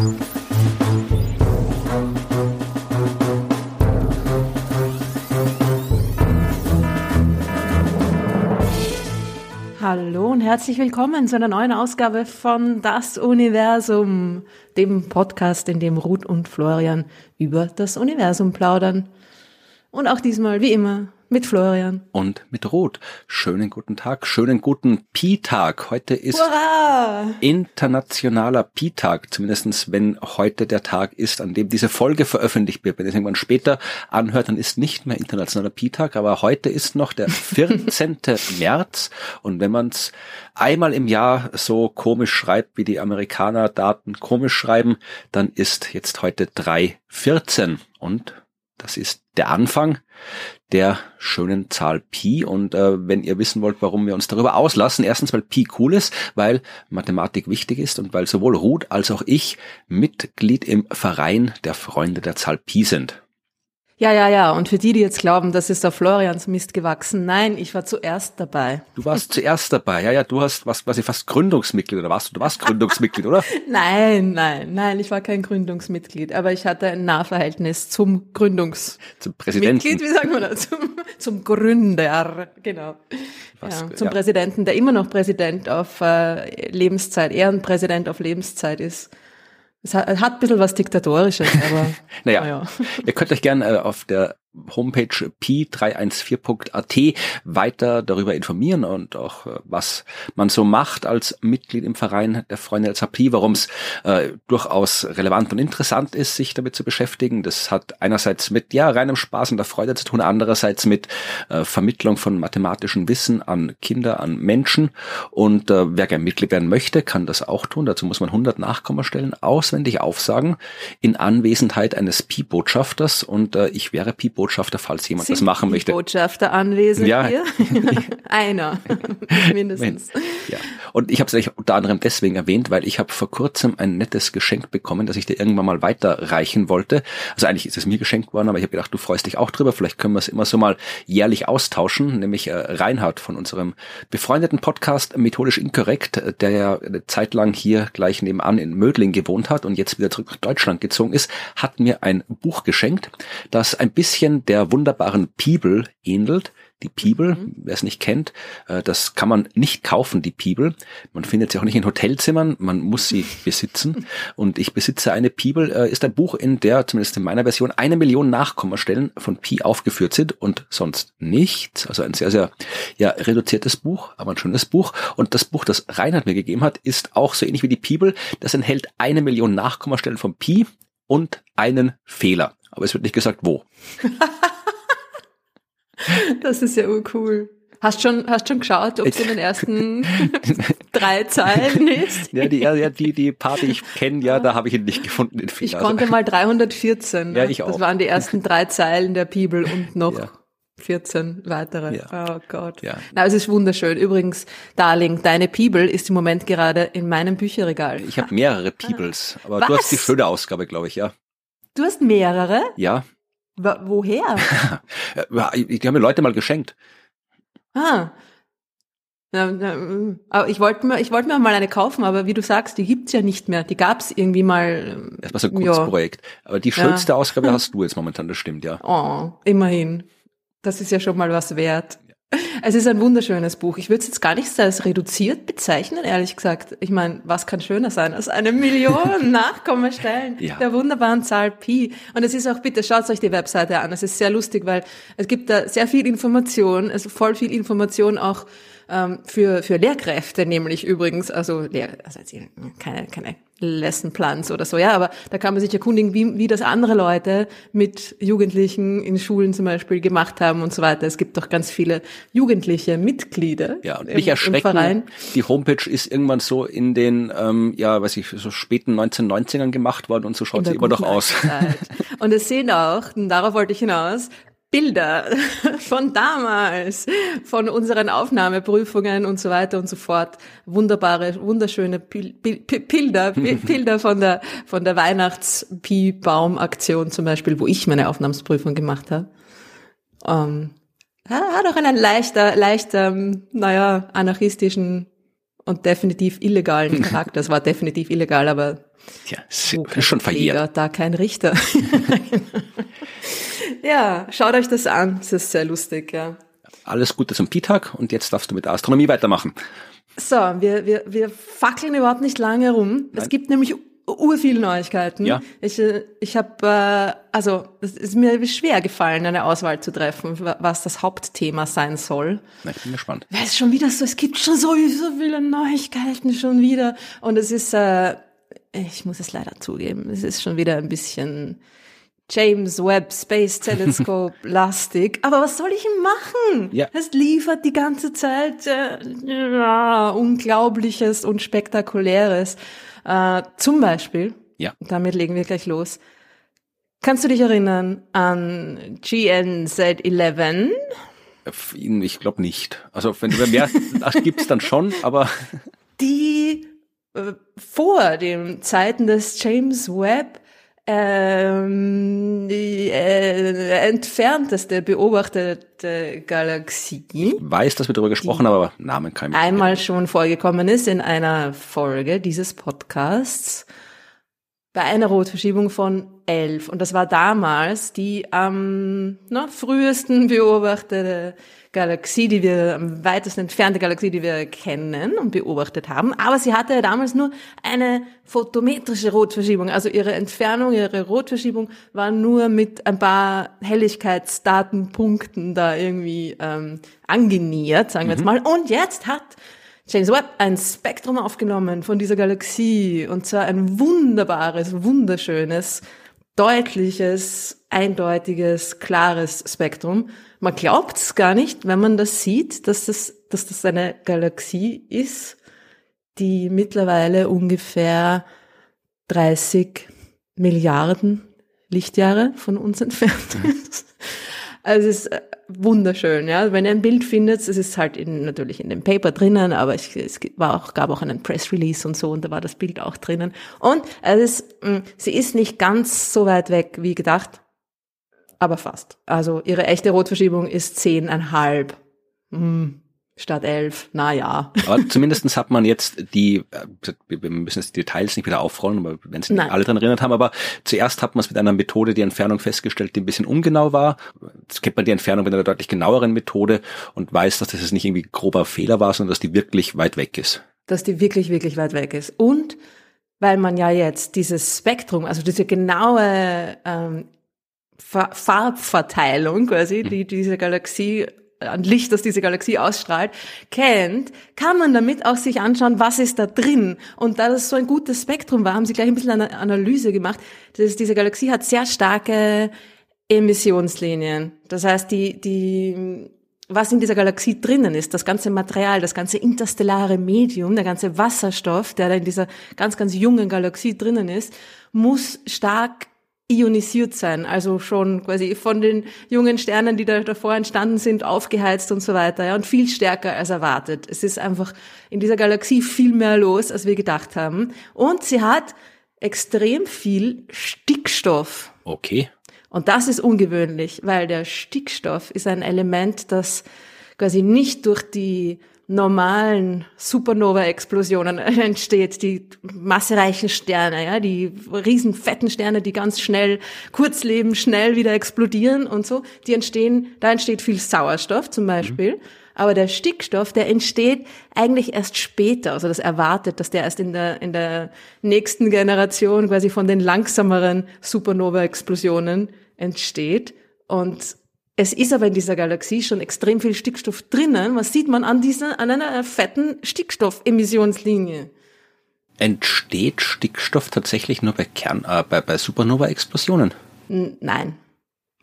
Hallo und herzlich willkommen zu einer neuen Ausgabe von Das Universum, dem Podcast, in dem Ruth und Florian über das Universum plaudern. Und auch diesmal, wie immer, mit Florian. Und mit Ruth. Schönen guten Tag, schönen guten Pi-Tag. Heute ist Hurra! internationaler Pi-Tag, zumindestens wenn heute der Tag ist, an dem diese Folge veröffentlicht wird. Wenn es irgendwann später anhört, dann ist nicht mehr internationaler Pi-Tag, aber heute ist noch der 14. März und wenn man es einmal im Jahr so komisch schreibt, wie die Amerikaner Daten komisch schreiben, dann ist jetzt heute 3.14 und das ist der Anfang der schönen Zahl Pi. Und äh, wenn ihr wissen wollt, warum wir uns darüber auslassen, erstens, weil Pi cool ist, weil Mathematik wichtig ist und weil sowohl Ruth als auch ich Mitglied im Verein der Freunde der Zahl Pi sind. Ja, ja, ja. Und für die, die jetzt glauben, das ist auf Florians Mist gewachsen, nein, ich war zuerst dabei. Du warst zuerst dabei. Ja, ja, du hast was, was ich fast Gründungsmitglied oder warst du? Du warst Gründungsmitglied, oder? Nein, nein, nein, ich war kein Gründungsmitglied, aber ich hatte ein Nahverhältnis zum Gründungs Zum Präsidenten. Mitglied, wie sagen wir das? Zum, zum Gründer, genau. Was, ja, zum ja. Präsidenten, der immer noch Präsident auf äh, Lebenszeit, Ehrenpräsident auf Lebenszeit ist. Es hat, hat ein bisschen was Diktatorisches, aber Naja, naja. ihr könnt euch gerne äh, auf der Homepage pi314.at weiter darüber informieren und auch äh, was man so macht als Mitglied im Verein der Freunde Pi, warum es äh, durchaus relevant und interessant ist, sich damit zu beschäftigen. Das hat einerseits mit ja reinem Spaß und der Freude zu tun, andererseits mit äh, Vermittlung von mathematischem Wissen an Kinder, an Menschen. Und äh, wer gerne Mitglied werden möchte, kann das auch tun. Dazu muss man 100 Nachkommastellen auswendig aufsagen in Anwesenheit eines Pi-Botschafters. Und äh, ich wäre Pi-Botschafter, falls jemand das Sind machen die möchte. Botschafter anwesend Ja. hier? Einer, mindestens. Ja. Und ich habe es unter anderem deswegen erwähnt, weil ich habe vor kurzem ein nettes Geschenk bekommen, das ich dir irgendwann mal weiterreichen wollte. Also eigentlich ist es mir geschenkt worden, aber ich habe gedacht, du freust dich auch drüber. Vielleicht können wir es immer so mal jährlich austauschen, nämlich äh, Reinhard von unserem befreundeten Podcast Methodisch Inkorrekt, der ja eine Zeit lang hier gleich nebenan in Mödling gewohnt hat und jetzt wieder zurück nach Deutschland gezogen ist, hat mir ein Buch geschenkt, das ein bisschen der wunderbaren Bibel ähnelt. Die Bibel, wer es nicht kennt, äh, das kann man nicht kaufen, die Bibel. Man findet sie auch nicht in Hotelzimmern, man muss sie besitzen. Und ich besitze eine Bibel, äh, ist ein Buch, in der, zumindest in meiner Version, eine Million Nachkommastellen von Pi aufgeführt sind und sonst nichts. Also ein sehr, sehr ja, reduziertes Buch, aber ein schönes Buch. Und das Buch, das Reinhard mir gegeben hat, ist auch so ähnlich wie die Bibel. Das enthält eine Million Nachkommastellen von Pi und einen Fehler. Aber es wird nicht gesagt, wo. Das ist ja urcool. Hast schon, hast schon geschaut, ob es in den ersten drei Zeilen ist? Ja, die, ja, die, die paar, die ich kenne, ja, da habe ich ihn nicht gefunden, den Fehler. Ich konnte mal 314. Ja, ne? ich Das auch. waren die ersten drei Zeilen der Bibel und noch Ja. 14 weitere. Ja. Oh Gott. Ja. Na, es ist wunderschön. Übrigens, Darling, deine Bibel ist im Moment gerade in meinem Bücherregal. Ich habe mehrere Bibels, aber Was? du hast die schöne Ausgabe, glaube ich, ja. Du hast mehrere? Ja. Wa- Woher? Ja, Die haben mir Leute mal geschenkt. Ah. Aber ich wollte mir, ich wollte mir mal eine kaufen, aber wie du sagst, die gibt's ja nicht mehr. Die gab's irgendwie mal. Das war so ein ja. Kunstprojekt. Aber die schönste Ausgabe hast du jetzt momentan, das stimmt, ja. Oh, immerhin. Das ist ja schon mal was wert. Es ist ein wunderschönes Buch. Ich würde es jetzt gar nicht als reduziert bezeichnen, ehrlich gesagt. Ich meine, was kann schöner sein als eine Million Nachkommastellen Ja. der wunderbaren Zahl Pi? Und es ist auch, bitte schaut euch die Webseite an. Es ist sehr lustig, weil es gibt da sehr viel Information, also voll viel Information auch ähm, für, für Lehrkräfte, nämlich übrigens, also, Lehr also keine, keine Lessonplans oder so, ja, aber da kann man sich erkundigen, wie, wie das andere Leute mit Jugendlichen in Schulen zum Beispiel gemacht haben und so weiter. Es gibt doch ganz viele jugendliche Mitglieder Ja, und im, mich im erschrecken, Verein. die Homepage ist irgendwann so in den, ähm, ja, weiß ich, so späten 1990ern gemacht worden und so schaut sie immer noch aus. Zeit. Und es sehen auch, und darauf wollte ich hinaus, Bilder von damals, von unseren Aufnahmeprüfungen und so weiter und so fort. Wunderbare, wunderschöne Pil Pil Pil Bilder, Bilder von der, von der Weihnachts-Pi-Baum-Aktion zum Beispiel, wo ich meine Aufnahmeprüfung gemacht habe. Ähm, hat auch einen leichter, leichter, ähm, naja, anarchistischen und definitiv illegalen Charakter. Es war definitiv illegal, aber Ja, ist schon verjährt. Da kein Richter. Ja, schaut euch das an. Das ist sehr lustig, ja. Alles Gute zum Pi-Tag und jetzt darfst du mit der Astronomie weitermachen. So, wir, wir, wir fackeln überhaupt nicht lange rum. Nein. Es gibt nämlich ur viele Neuigkeiten. Ja. Ich, äh, ich habe, äh, also es ist mir schwer gefallen, eine Auswahl zu treffen, was das Hauptthema sein soll. Na, ich bin gespannt. Weil es schon wieder so, es gibt schon so, so viele Neuigkeiten schon wieder. Und es ist, äh, ich muss es leider zugeben, es ist schon wieder ein bisschen James Webb Space Telescope lastig. Aber was soll ich machen? Ja. Es liefert die ganze Zeit äh, Unglaubliches und Spektakuläres. Äh, zum Beispiel, ja. damit legen wir gleich los. Kannst du dich erinnern an GNZ11? Ich glaube nicht. Also wenn du mehr das gibt's dann schon, aber die äh, vor den Zeiten des James Webb ähm, die äh, entfernteste beobachtete Galaxie. Ich weiß, dass wir darüber gesprochen haben, aber Namen kann ich Einmal schon vorgekommen ist in einer Folge dieses Podcasts bei einer Rotverschiebung von elf. Und das war damals die am ähm, frühesten beobachtete Galaxie, die wir, am weitesten entfernte Galaxie, die wir kennen und beobachtet haben. Aber sie hatte ja damals nur eine photometrische Rotverschiebung. Also ihre Entfernung, ihre Rotverschiebung war nur mit ein paar Helligkeitsdatenpunkten da irgendwie ähm, angenähert, sagen wir jetzt mhm. mal. Und jetzt hat James Webb ein Spektrum aufgenommen von dieser Galaxie und zwar ein wunderbares, wunderschönes, deutliches, eindeutiges, klares Spektrum. Man glaubt es gar nicht, wenn man das sieht, dass das, dass das eine Galaxie ist, die mittlerweile ungefähr 30 Milliarden Lichtjahre von uns entfernt ist. Also es ist wunderschön, ja. Wenn ihr ein Bild findet, es ist halt in, natürlich in dem Paper drinnen, aber ich, es war auch, gab auch einen Press Release und so und da war das Bild auch drinnen. Und es ist, mm, sie ist nicht ganz so weit weg wie gedacht, aber fast. Also ihre echte Rotverschiebung ist zehneinhalb. Hm statt elf, na ja. Aber zumindestens hat man jetzt die, äh, wir müssen jetzt die Details nicht wieder aufrollen, aber wenn Sie nicht alle daran erinnert haben, aber zuerst hat man es mit einer Methode die Entfernung festgestellt, die ein bisschen ungenau war. Jetzt kennt man die Entfernung mit einer deutlich genaueren Methode und weiß, dass das nicht irgendwie grober Fehler war, sondern dass die wirklich weit weg ist. Dass die wirklich, wirklich weit weg ist. Und weil man ja jetzt dieses Spektrum, also diese genaue ähm, Farbverteilung quasi, die diese Galaxie an Licht, das diese Galaxie ausstrahlt, kennt, kann man damit auch sich anschauen, was ist da drin. Und da das so ein gutes Spektrum war, haben sie gleich ein bisschen eine Analyse gemacht. Das, diese Galaxie hat sehr starke Emissionslinien. Das heißt, die, die, was in dieser Galaxie drinnen ist, das ganze Material, das ganze interstellare Medium, der ganze Wasserstoff, der da in dieser ganz, ganz jungen Galaxie drinnen ist, muss stark ionisiert sein, also schon quasi von den jungen Sternen, die da davor entstanden sind, aufgeheizt und so weiter, ja, und viel stärker als erwartet. Es ist einfach in dieser Galaxie viel mehr los, als wir gedacht haben. Und sie hat extrem viel Stickstoff. Okay. Und das ist ungewöhnlich, weil der Stickstoff ist ein Element, das quasi nicht durch die normalen Supernova-Explosionen entsteht, die massereichen Sterne, ja, die riesen fetten Sterne, die ganz schnell kurz leben, schnell wieder explodieren und so, die entstehen, da entsteht viel Sauerstoff zum Beispiel. Mhm. Aber der Stickstoff, der entsteht eigentlich erst später. Also das erwartet, dass der erst in der, in der nächsten Generation quasi von den langsameren Supernova-Explosionen entsteht. Und es ist aber in dieser Galaxie schon extrem viel Stickstoff drinnen. Was sieht man an dieser, an einer fetten Stickstoffemissionslinie? Entsteht Stickstoff tatsächlich nur bei Kern, äh, bei, bei Supernova-Explosionen? Nein.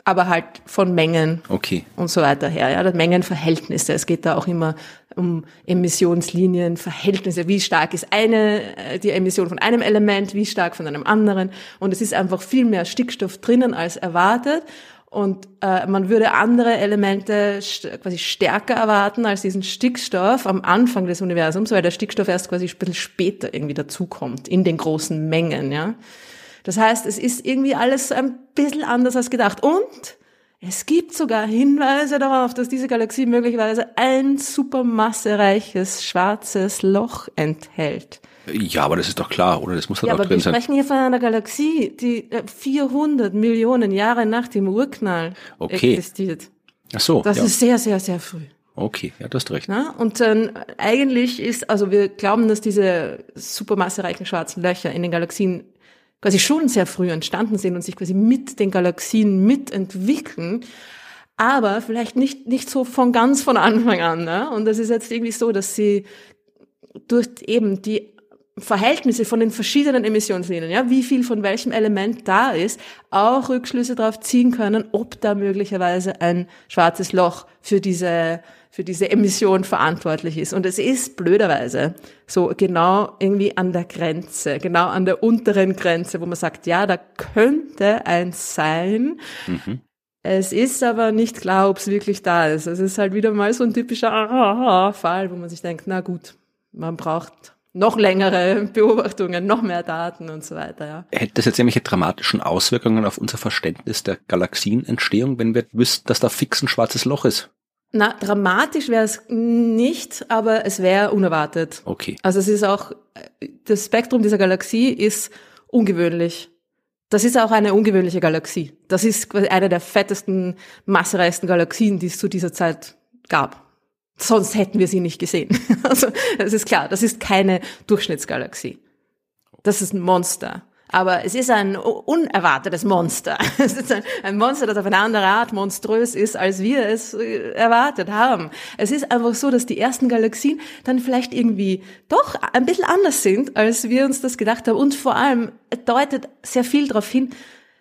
Aber halt von Mengen okay. und so weiter her. Ja, Mengenverhältnisse. Es geht da auch immer um Emissionslinien, Verhältnisse. Wie stark ist eine, äh, die Emission von einem Element, wie stark von einem anderen. Und es ist einfach viel mehr Stickstoff drinnen als erwartet. Und äh, man würde andere Elemente st quasi stärker erwarten als diesen Stickstoff am Anfang des Universums, weil der Stickstoff erst quasi ein bisschen später irgendwie dazukommt, in den großen Mengen, ja. Das heißt, es ist irgendwie alles ein bisschen anders als gedacht. Und es gibt sogar Hinweise darauf, dass diese Galaxie möglicherweise ein supermassereiches schwarzes Loch enthält. Ja, aber das ist doch klar, oder? Das muss ja, auch aber drin wir sein. sprechen hier von einer Galaxie, die äh, 400 Millionen Jahre nach dem Urknall Okay. existiert. Ach so, Das ja. ist sehr, sehr, sehr früh. okay, ja, du hast recht. Ne? Und dann eigentlich ist, also wir glauben, dass diese supermassereichen schwarzen Löcher in den Galaxien quasi schon sehr früh entstanden sind und sich quasi mit den Galaxien mitentwickeln, aber vielleicht nicht, nicht so von ganz von Anfang an. Ne? Und das ist jetzt irgendwie so, dass sie durch eben die Verhältnisse von den verschiedenen Emissionslinien, ja, wie viel von welchem Element da ist, auch Rückschlüsse darauf ziehen können, ob da möglicherweise ein schwarzes Loch für diese für diese Emission verantwortlich ist. Und es ist blöderweise so genau irgendwie an der Grenze, genau an der unteren Grenze, wo man sagt, ja, da könnte eins sein. Es ist aber nicht klar, ob es wirklich da ist. Es ist halt wieder mal so ein typischer Fall, wo man sich denkt, na gut, man braucht noch längere Beobachtungen, noch mehr Daten und so weiter, ja. Hätte das jetzt irgendwelche dramatischen Auswirkungen auf unser Verständnis der Galaxienentstehung, wenn wir wüssten, dass da fix ein schwarzes Loch ist? Na, dramatisch wäre es nicht, aber es wäre unerwartet. Okay. Also es ist auch, das Spektrum dieser Galaxie ist ungewöhnlich. Das ist auch eine ungewöhnliche Galaxie. Das ist eine der fettesten, massereichsten Galaxien, die es zu dieser Zeit gab. Sonst hätten wir sie nicht gesehen. Also, das ist klar, das ist keine Durchschnittsgalaxie. Das ist ein Monster. Aber es ist ein unerwartetes Monster. Es ist ein, ein Monster, das auf eine andere Art monströs ist, als wir es äh, erwartet haben. Es ist einfach so, dass die ersten Galaxien dann vielleicht irgendwie doch ein bisschen anders sind, als wir uns das gedacht haben. Und vor allem deutet sehr viel darauf hin,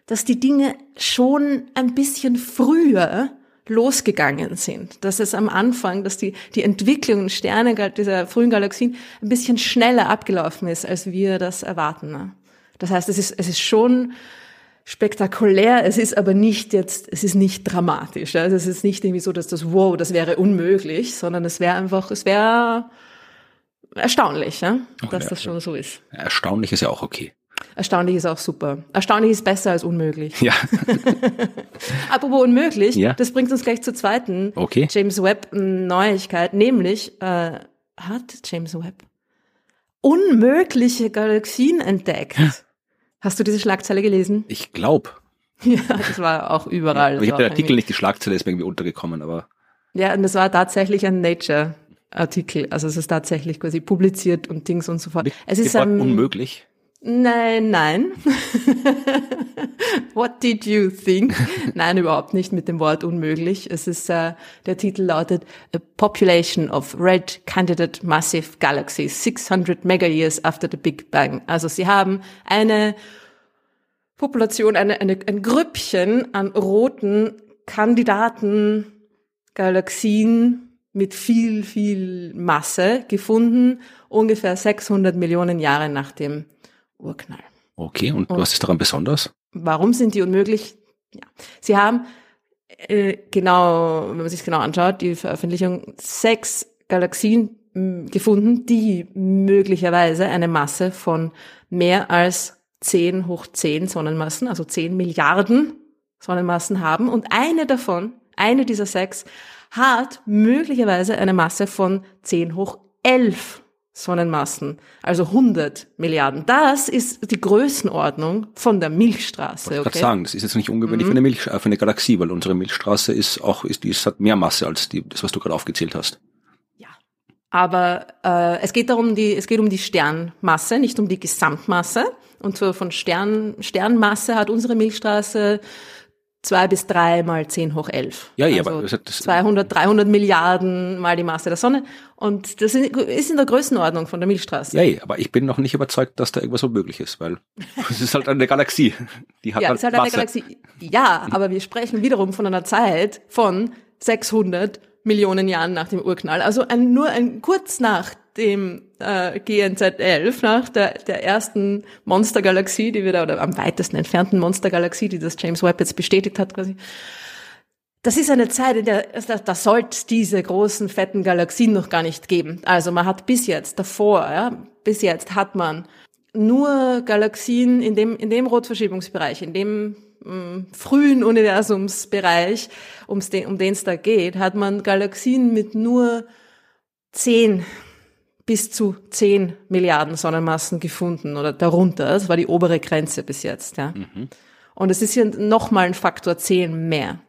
dass die Dinge schon ein bisschen früher losgegangen sind. Dass es am Anfang, dass die, die Entwicklung Sterne dieser frühen Galaxien ein bisschen schneller abgelaufen ist, als wir das erwarten. Ne? Das heißt, es ist, es ist schon spektakulär, es ist aber nicht jetzt, es ist nicht dramatisch. Also es ist nicht irgendwie so, dass das, wow, das wäre unmöglich, sondern es wäre einfach, es wäre erstaunlich, ja? dass ja, das schon so ist. Erstaunlich ist ja auch okay. Erstaunlich ist auch super. Erstaunlich ist besser als unmöglich. Ja. Apropos unmöglich, Ja. das bringt uns gleich zur zweiten Okay. James Webb Neuigkeit, nämlich äh, hat James Webb unmögliche Galaxien entdeckt. Hast du diese Schlagzeile gelesen? Ich glaube. Ja, das war auch überall. Aber ich habe den Artikel nicht, die Schlagzeile ist mir irgendwie untergekommen, aber Ja, und das war tatsächlich ein Nature-Artikel. Also es ist tatsächlich quasi publiziert und Dings und so fort. Es ist ähm, unmöglich. Nein, nein. What did you think? Nein, überhaupt nicht mit dem Wort unmöglich. Es ist, äh, der Titel lautet A Population of Red Candidate Massive Galaxies 600 Megayears after the Big Bang. Also sie haben eine Population, eine, eine, ein Grüppchen an roten Kandidaten Galaxien mit viel, viel Masse gefunden, ungefähr 600 Millionen Jahre nach dem Urknall. Okay, und was ist daran besonders? Warum sind die unmöglich? Ja. Sie haben äh, genau, wenn man sich genau anschaut, die Veröffentlichung sechs Galaxien mh, gefunden, die möglicherweise eine Masse von mehr als 10 hoch 10 Sonnenmassen, also 10 Milliarden Sonnenmassen haben. Und eine davon, eine dieser sechs, hat möglicherweise eine Masse von 10 hoch 11 Sonnenmassen, also 100 Milliarden. Das ist die Größenordnung von der Milchstraße. Ich Okay? gerade sagen, das ist jetzt nicht ungewöhnlich für eine Milch, äh, für eine Galaxie, weil unsere Milchstraße ist auch, ist, die ist, hat mehr Masse als die, das, was du gerade aufgezählt hast. Ja. Aber äh, es geht darum, die, es geht um die Sternmasse, nicht um die Gesamtmasse. Und so von Stern, Sternmasse hat unsere Milchstraße zwei bis drei mal zehn hoch elf. Ja, ja, also aber das das- 200, 300 Milliarden mal die Masse der Sonne. Und das ist in der Größenordnung von der Milchstraße. Ja, ja, aber ich bin noch nicht überzeugt, dass da irgendwas unmöglich ist, weil es ist halt eine Galaxie. Die hat Ja, halt ist halt eine Masse. Galaxie. Ja, aber wir sprechen wiederum von einer Zeit von 600 Millionen Jahren nach dem Urknall. Also ein, nur ein kurz nach dem äh, GNZ 11, nach der, der ersten Monstergalaxie, die wir da, oder am weitesten entfernten Monstergalaxie, die das James Webb jetzt bestätigt hat quasi. Das ist eine Zeit, in der da, da sollte diese großen, fetten Galaxien noch gar nicht geben. Also man hat bis jetzt, davor, ja, bis jetzt hat man nur Galaxien in dem, in dem Rotverschiebungsbereich, in dem mh, frühen Universumsbereich, um's den, um den es da geht, hat man Galaxien mit nur zehn bis zu 10 Milliarden Sonnenmassen gefunden oder darunter. Das war die obere Grenze bis jetzt. Ja. Mhm. Und es ist hier nochmal ein Faktor 10 mehr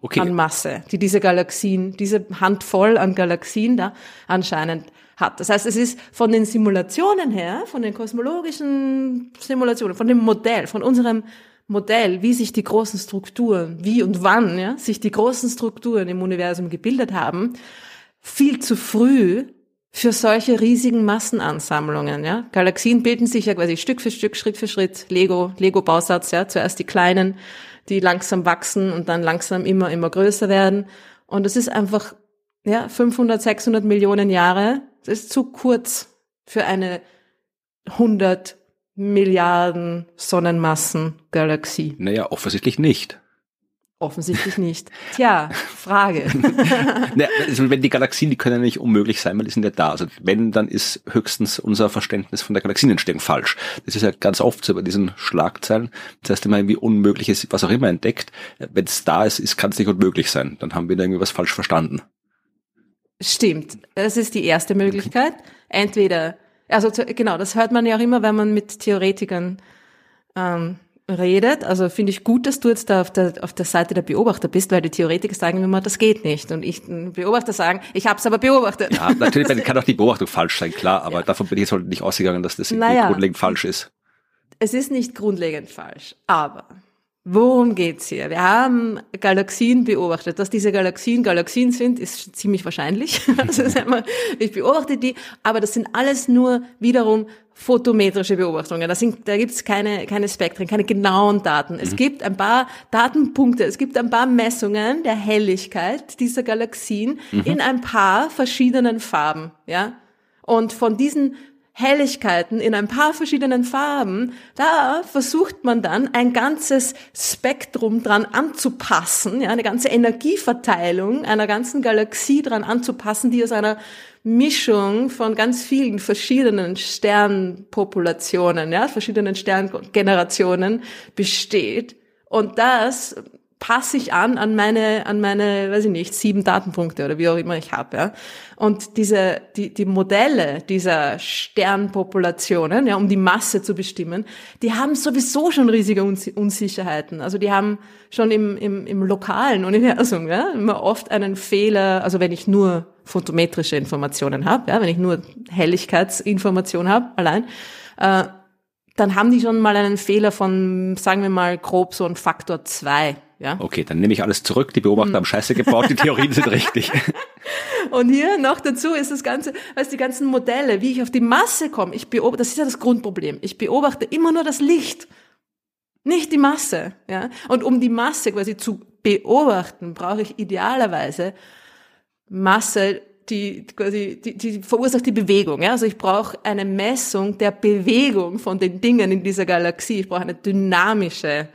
okay. an Masse, die diese Galaxien, diese Handvoll an Galaxien da anscheinend hat. Das heißt, es ist von den Simulationen her, von den kosmologischen Simulationen, von dem Modell, von unserem Modell, wie sich die großen Strukturen, wie und wann ja, sich die großen Strukturen im Universum gebildet haben, viel zu früh für solche riesigen Massenansammlungen. Ja? Galaxien bilden sich ja quasi Stück für Stück, Schritt für Schritt, Lego, Lego-Bausatz, ja, zuerst die kleinen, die langsam wachsen und dann langsam immer, immer größer werden. Und es ist einfach, ja, 500, 600 Millionen Jahre, das ist zu kurz für eine 100 Milliarden Sonnenmassen Galaxie. Naja, offensichtlich nicht. Offensichtlich nicht. Tja, Frage. ne, also wenn die Galaxien, die können ja nicht unmöglich sein, weil die sind ja da. Also wenn, dann ist höchstens unser Verständnis von der Galaxienentstehung falsch. Das ist ja ganz oft so bei diesen Schlagzeilen. Das heißt, wenn man irgendwie Unmögliches, was auch immer entdeckt, wenn es da ist, ist kann es nicht unmöglich sein. Dann haben wir da irgendwie was falsch verstanden. Stimmt. Das ist die erste Möglichkeit. Entweder, also genau, das hört man ja auch immer, wenn man mit Theoretikern ähm, redet. Also finde ich gut, dass du jetzt da auf der, auf der Seite der Beobachter bist, weil die Theoretiker sagen immer, das geht nicht. Und ich Beobachter sagen, ich habe es aber beobachtet. Ja, natürlich kann auch die Beobachtung falsch sein, klar, aber ja. davon bin ich jetzt halt nicht ausgegangen, dass das naja, grundlegend falsch ist. Es ist nicht grundlegend falsch, aber Worum geht's hier? Wir haben Galaxien beobachtet. Dass diese Galaxien Galaxien sind, ist ziemlich wahrscheinlich. Also ich beobachte die, aber das sind alles nur wiederum photometrische Beobachtungen. Da, sind, da gibt's keine, keine Spektren, keine genauen Daten. Es mhm. gibt ein paar Datenpunkte, es gibt ein paar Messungen der Helligkeit dieser Galaxien mhm. in ein paar verschiedenen Farben. Ja? Und von diesen Helligkeiten in ein paar verschiedenen Farben, da versucht man dann ein ganzes Spektrum dran anzupassen, ja, eine ganze Energieverteilung einer ganzen Galaxie dran anzupassen, die aus einer Mischung von ganz vielen verschiedenen Sternpopulationen, ja, verschiedenen Sterngenerationen besteht. Und das passe ich an an meine, an meine, weiß ich nicht, sieben Datenpunkte oder wie auch immer ich habe. Ja. Und diese, die, die Modelle dieser Sternpopulationen, ja, um die Masse zu bestimmen, die haben sowieso schon riesige Unsicherheiten. Also die haben schon im, im, im lokalen Universum ja, immer oft einen Fehler, also wenn ich nur photometrische Informationen habe, ja, wenn ich nur Helligkeitsinformation habe, allein, äh, dann haben die schon mal einen Fehler von, sagen wir mal, grob so ein Faktor zwei ja? Okay, dann nehme ich alles zurück. Die Beobachter hm. haben Scheiße gebaut, die Theorien sind richtig. Und hier noch dazu ist das Ganze, weißt die ganzen Modelle, wie ich auf die Masse komme. Ich beobachte, das ist ja das Grundproblem. Ich beobachte immer nur das Licht, nicht die Masse. Ja? Und um die Masse quasi zu beobachten, brauche ich idealerweise Masse, die quasi, die, die verursacht die Bewegung. Ja? Also ich brauche eine Messung der Bewegung von den Dingen in dieser Galaxie. Ich brauche eine dynamische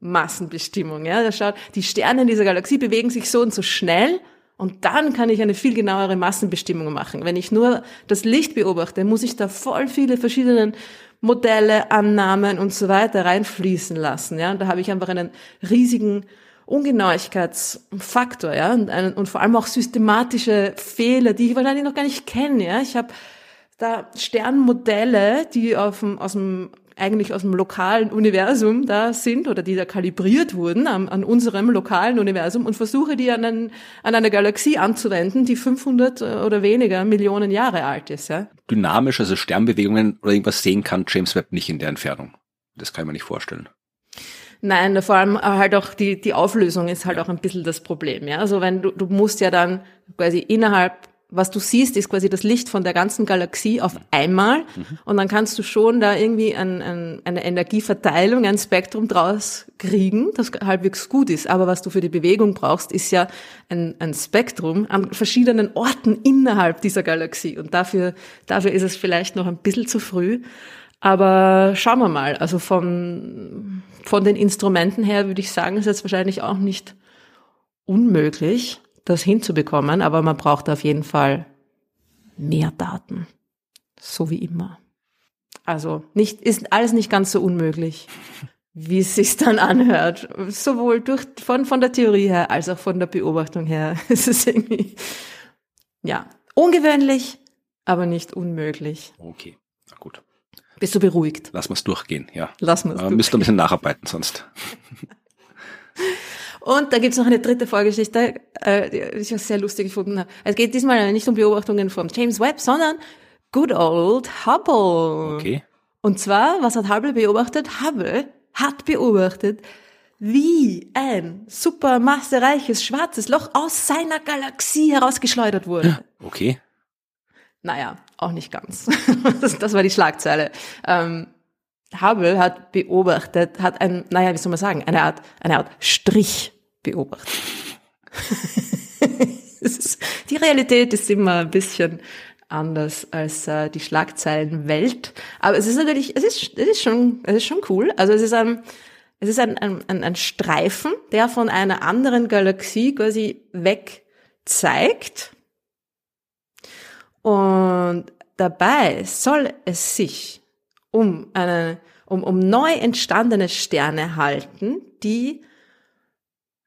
Massenbestimmung. Ja, da schaut, die Sterne in dieser Galaxie bewegen sich so und so schnell und dann kann ich eine viel genauere Massenbestimmung machen. Wenn ich nur das Licht beobachte, muss ich da voll viele verschiedene Modelle, Annahmen und so weiter reinfließen lassen. Ja, und da habe ich einfach einen riesigen Ungenauigkeitsfaktor, ja, und, einen, und vor allem auch systematische Fehler, die ich wahrscheinlich noch gar nicht kenne. Ja, ich habe da Sternmodelle, die auf dem, aus dem eigentlich aus dem lokalen Universum da sind oder die da kalibriert wurden an, an unserem lokalen Universum und versuche die an, einen, an eine Galaxie anzuwenden, die 500 oder weniger Millionen Jahre alt ist. Ja. Dynamisch, also Sternbewegungen oder irgendwas sehen kann James Webb nicht in der Entfernung. Das kann man nicht vorstellen. Nein, vor allem halt auch die, die Auflösung ist halt auch ein bisschen das Problem. Ja? Also wenn du, du musst ja dann quasi innerhalb was du siehst, ist quasi das Licht von der ganzen Galaxie auf einmal. Mhm. Und dann kannst du schon da irgendwie ein, ein, eine Energieverteilung, ein Spektrum draus kriegen, das halbwegs gut ist. Aber was du für die Bewegung brauchst, ist ja ein, ein Spektrum an verschiedenen Orten innerhalb dieser Galaxie. Und dafür, dafür ist es vielleicht noch ein bisschen zu früh. Aber schauen wir mal. Also von, von den Instrumenten her würde ich sagen, ist jetzt wahrscheinlich auch nicht unmöglich das hinzubekommen, aber man braucht auf jeden Fall mehr Daten. So wie immer. Also nicht, ist alles nicht ganz so unmöglich, wie es sich dann anhört. Sowohl durch, von, von der Theorie her als auch von der Beobachtung her. Es ist irgendwie, ja, ungewöhnlich, aber nicht unmöglich. Okay, na gut. Bist du beruhigt? Lass uns durchgehen, ja. Lass uns äh, Müsst ihr ein bisschen nacharbeiten sonst. Und da gibt's noch eine dritte Vorgeschichte, äh, die ich auch sehr lustig gefunden habe. Es geht diesmal nicht um Beobachtungen von James Webb, sondern good old Hubble. Okay. Und zwar, was hat Hubble beobachtet? Hubble hat beobachtet, wie ein supermassereiches schwarzes Loch aus seiner Galaxie herausgeschleudert wurde. Okay. Naja, auch nicht ganz. das, das war die Schlagzeile. Ähm, Hubble hat beobachtet, hat ein, naja, wie soll man sagen, eine Art, eine Art Strich beobachtet. die Realität ist immer ein bisschen anders als äh, die Schlagzeilenwelt. Aber es ist natürlich, es ist, es ist schon, es ist schon cool. Also es ist ein, es ist ein, ein, ein Streifen, der von einer anderen Galaxie quasi weg zeigt. Und dabei soll es sich um eine, um, um neu entstandene Sterne halten, die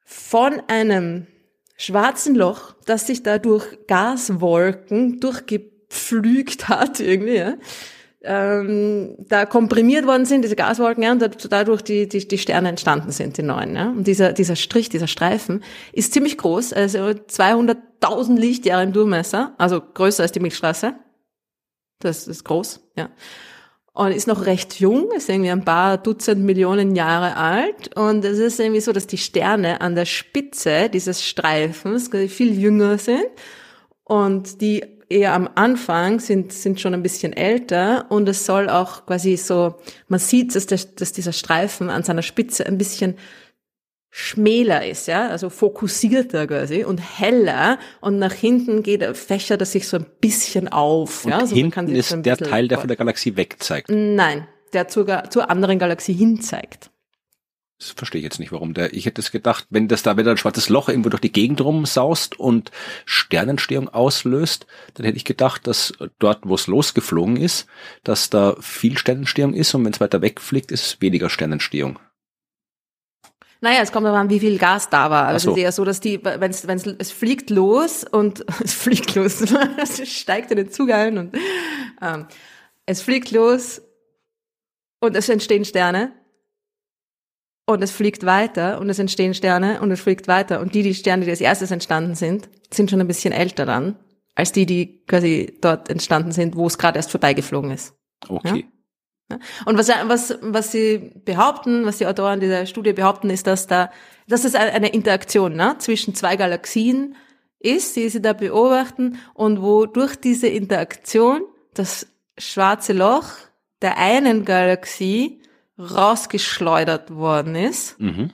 von einem schwarzen Loch, das sich da durch Gaswolken durchgepflügt hat, irgendwie, ja, ähm, da komprimiert worden sind, diese Gaswolken, ja, und dadurch die, die, die Sterne entstanden sind, die neuen. Ja. Und dieser, dieser Strich, dieser Streifen ist ziemlich groß, also 200.000 Lichtjahre im Durchmesser, also größer als die Milchstraße. Das ist groß, ja. Und ist noch recht jung, ist irgendwie ein paar Dutzend Millionen Jahre alt. Und es ist irgendwie so, dass die Sterne an der Spitze dieses Streifens viel jünger sind. Und die eher am Anfang sind, sind schon ein bisschen älter. Und es soll auch quasi so, man sieht, dass, der, dass dieser Streifen an seiner Spitze ein bisschen schmäler ist, ja, also fokussierter quasi und heller und nach hinten geht, fächert er sich so ein bisschen auf. Und ja, also hinten ist so der Teil, der von der Galaxie weg zeigt. Nein, der zur, zur anderen Galaxie hin zeigt. Das verstehe ich jetzt nicht, warum der. Ich hätte es gedacht, wenn das da wieder ein schwarzes Loch irgendwo durch die Gegend rumsaust und Sternentstehung auslöst, dann hätte ich gedacht, dass dort, wo es losgeflogen ist, dass da viel Sternentstehung ist und wenn es weiter wegfliegt, ist es weniger Sternentstehung. Naja, es kommt darauf an, wie viel Gas da war. Also so. es ist eher so, dass die, wenn es, es fliegt los und es fliegt los, es steigt in den Zug ein und ähm, es fliegt los und es entstehen Sterne und es fliegt weiter und es entstehen Sterne und es fliegt weiter und die, die Sterne, die als erstes entstanden sind, sind schon ein bisschen älter dann als die, die quasi dort entstanden sind, wo es gerade erst vorbeigeflogen ist. Okay. Ja? Und was, was, was sie behaupten, was die Autoren dieser Studie behaupten, ist, dass da, dass es eine Interaktion ne, zwischen zwei Galaxien ist, die sie da beobachten und wo durch diese Interaktion das schwarze Loch der einen Galaxie rausgeschleudert worden ist Mhm.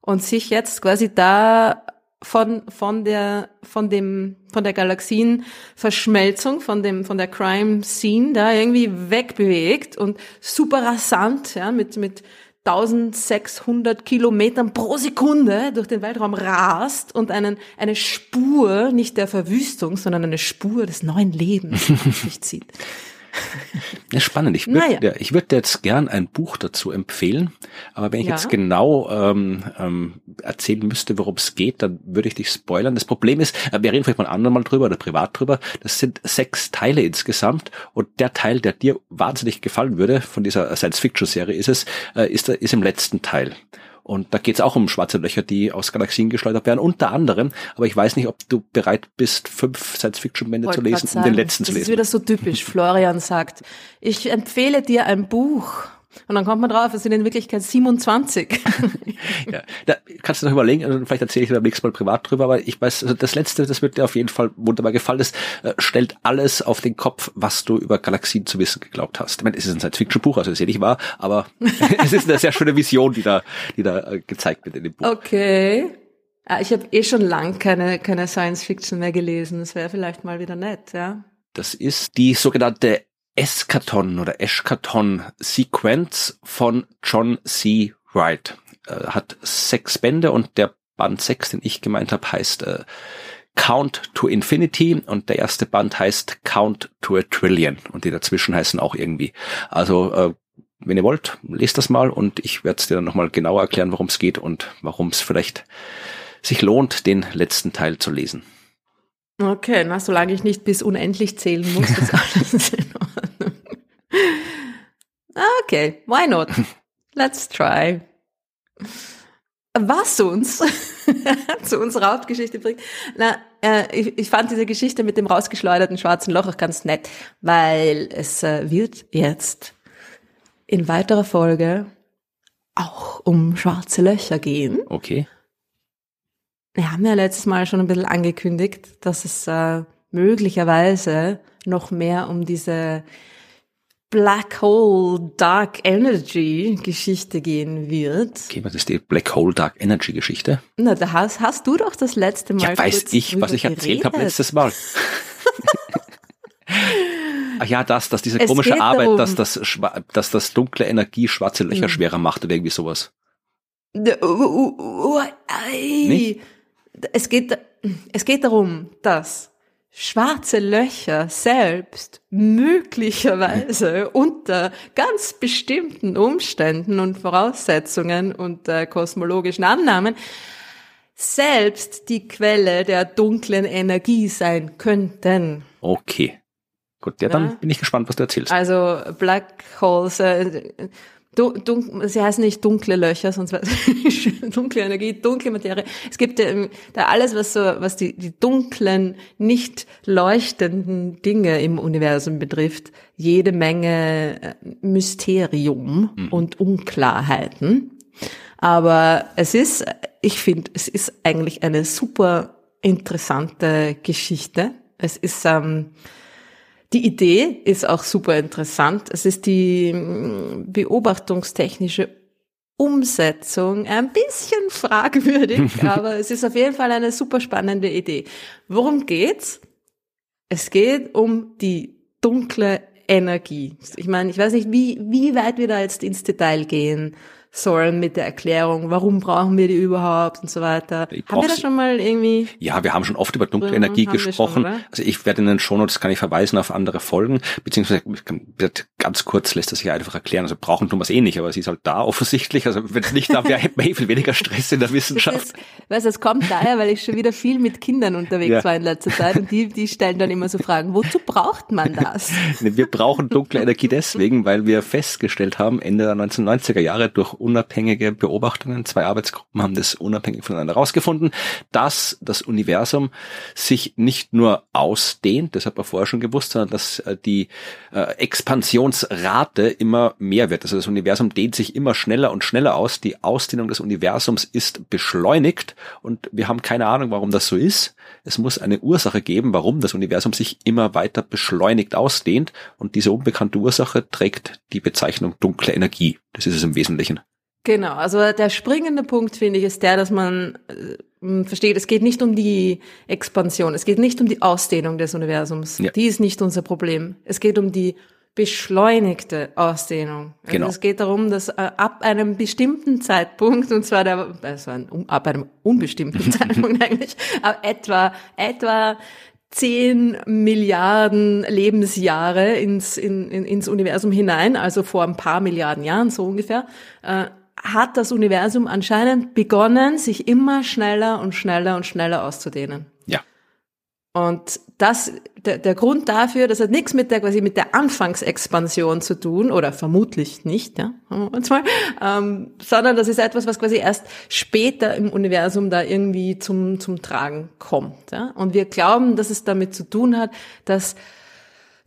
und sich jetzt quasi da von, von der, von dem, von der Galaxienverschmelzung, von dem, von der Crime Scene da irgendwie wegbewegt und super rasant, ja, mit, mit 1600 Kilometern pro Sekunde durch den Weltraum rast und einen, eine Spur, nicht der Verwüstung, sondern eine Spur des neuen Lebens sich zieht. Ja, spannend. Ich würde Naja. dir, ich würde jetzt gern ein Buch dazu empfehlen, aber wenn ich Ja. jetzt genau ähm, ähm, erzählen müsste, worum es geht, dann würde ich dich spoilern. Das Problem ist, äh, wir reden vielleicht mal ein andermal drüber oder privat drüber, das sind sechs Teile insgesamt und der Teil, der dir wahnsinnig gefallen würde von dieser Science-Fiction-Serie ist es, äh, ist, ist im letzten Teil. Und da geht es auch um schwarze Löcher, die aus Galaxien geschleudert werden, unter anderem. Aber ich weiß nicht, ob du bereit bist, fünf Science-Fiction-Bände zu lesen, um den letzten zu Das ist lesen. wieder so typisch. Florian sagt, ich empfehle dir ein Buch. Und dann kommt man drauf, es sind in Wirklichkeit 27. Ja, da kannst du noch überlegen, also vielleicht erzähle ich dir beim nächsten Mal privat drüber, aber ich weiß, also das letzte, das wird dir auf jeden Fall wunderbar gefallen, das äh, stellt alles auf den Kopf, was du über Galaxien zu wissen geglaubt hast. Ich meine, es ist ein Science-Fiction-Buch, also ist ja nicht wahr, aber es ist eine sehr schöne Vision, die da, die da äh, gezeigt wird in dem Buch. Okay. Ah, ich habe eh schon lang keine, keine Science Fiction mehr gelesen. Das wäre vielleicht mal wieder nett, ja. Das ist die sogenannte Eskaton oder Eschkaton Sequenz von John C. Wright. Äh, hat sechs Bände und der Band sechs, den ich gemeint habe, heißt äh, Count to Infinity und der erste Band heißt Count to a Trillion und die dazwischen heißen auch irgendwie. Also äh, wenn ihr wollt, lest das mal und ich werde es dir dann nochmal genauer erklären, worum es geht und warum es vielleicht sich lohnt, den letzten Teil zu lesen. Okay, na, solange ich nicht bis unendlich zählen muss, ist alles in Ordnung. Okay, why not? Let's try. Was uns zu unserer Hauptgeschichte bringt. Na, äh, ich, ich fand diese Geschichte mit dem rausgeschleuderten schwarzen Loch auch ganz nett, weil es äh, wird jetzt in weiterer Folge auch um schwarze Löcher gehen. Okay. Wir haben ja letztes Mal schon ein bisschen angekündigt, dass es äh, möglicherweise noch mehr um diese Black Hole Dark Energy Geschichte gehen wird. Okay, was ist die Black Hole Dark Energy Geschichte? Na, da hast, hast du doch das letzte Mal. Ja, weiß ich, was ich erzählt habe letztes Mal. Ach ja, das, dass diese Es komische Arbeit, darum- dass das, dass das dunkle Energie schwarze Löcher Hm. schwerer macht oder irgendwie sowas. Es geht, es geht darum, dass schwarze Löcher selbst möglicherweise unter ganz bestimmten Umständen und Voraussetzungen und äh, kosmologischen Annahmen selbst die Quelle der dunklen Energie sein könnten. Okay. Gut, ja, Ja. dann bin ich gespannt, was du erzählst. Also Black Holes, äh, du, dun, sie heißen nicht dunkle Löcher, sonst wäre dunkle Energie, dunkle Materie. Es gibt ähm, da alles, was so, was die, die dunklen, nicht leuchtenden Dinge im Universum betrifft, jede Menge äh, Mysterium und Unklarheiten. Aber es ist, ich finde, es ist eigentlich eine super interessante Geschichte. Es ist, ähm, die Idee ist auch super interessant. Es ist die mm, beobachtungstechnische Umsetzung ein bisschen fragwürdig, aber es ist auf jeden Fall eine super spannende Idee. Worum geht's? Es geht um die dunkle Energie. Ich meine, ich weiß nicht, wie, wie weit wir da jetzt ins Detail gehen sollen mit der Erklärung, warum brauchen wir die überhaupt und so weiter. Ich Haben wir da schon mal irgendwie Ja, wir haben schon oft über dunkle Energie schon, gesprochen. oder? also ich werde in den Shownotes kann ich verweisen auf andere Folgen, beziehungsweise ganz kurz lässt das sich einfach erklären. Also brauchen tun wir es eh nicht, aber sie ist halt da offensichtlich. Also wenn es nicht da wäre, hätten wir eh viel weniger Stress in der Wissenschaft. weißt, du, es kommt daher, weil ich schon wieder viel mit Kindern unterwegs Ja. war in letzter Zeit und die, die stellen dann immer so Fragen, wozu braucht man das? Wir brauchen dunkle Energie deswegen, weil wir festgestellt haben, Ende der 1990er Jahre durch unabhängige Beobachtungen, zwei Arbeitsgruppen haben das unabhängig voneinander herausgefunden, dass das Universum sich nicht nur ausdehnt, das hat man vorher schon gewusst, sondern dass äh, die äh, Expansionsrate immer mehr wird. Also das Universum dehnt sich immer schneller und schneller aus. Die Ausdehnung des Universums ist beschleunigt und wir haben keine Ahnung, warum das so ist. Es muss eine Ursache geben, warum das Universum sich immer weiter beschleunigt ausdehnt und diese unbekannte Ursache trägt die Bezeichnung dunkle Energie. Das ist es im Wesentlichen. Genau, also der springende Punkt, finde ich, ist der, dass man äh, versteht, es geht nicht um die Expansion, es geht nicht um die Ausdehnung des Universums. Ja. Die ist nicht unser Problem. Es geht um die beschleunigte Ausdehnung. Also Genau. Es geht darum, dass äh, ab einem bestimmten Zeitpunkt, und zwar der, also ein, um, ab einem unbestimmten Zeitpunkt eigentlich, etwa, etwa 10 Milliarden Lebensjahre ins, in, in, ins Universum hinein, also vor ein paar Milliarden Jahren so ungefähr, äh, hat das Universum anscheinend begonnen, sich immer schneller und schneller und schneller auszudehnen. Ja. Und das, der, der Grund dafür, das hat nichts mit der quasi mit der Anfangsexpansion zu tun, oder vermutlich nicht, ja, uns mal, ähm, sondern das ist etwas, was quasi erst später im Universum da irgendwie zum, zum Tragen kommt. Ja? Und wir glauben, dass es damit zu tun hat, dass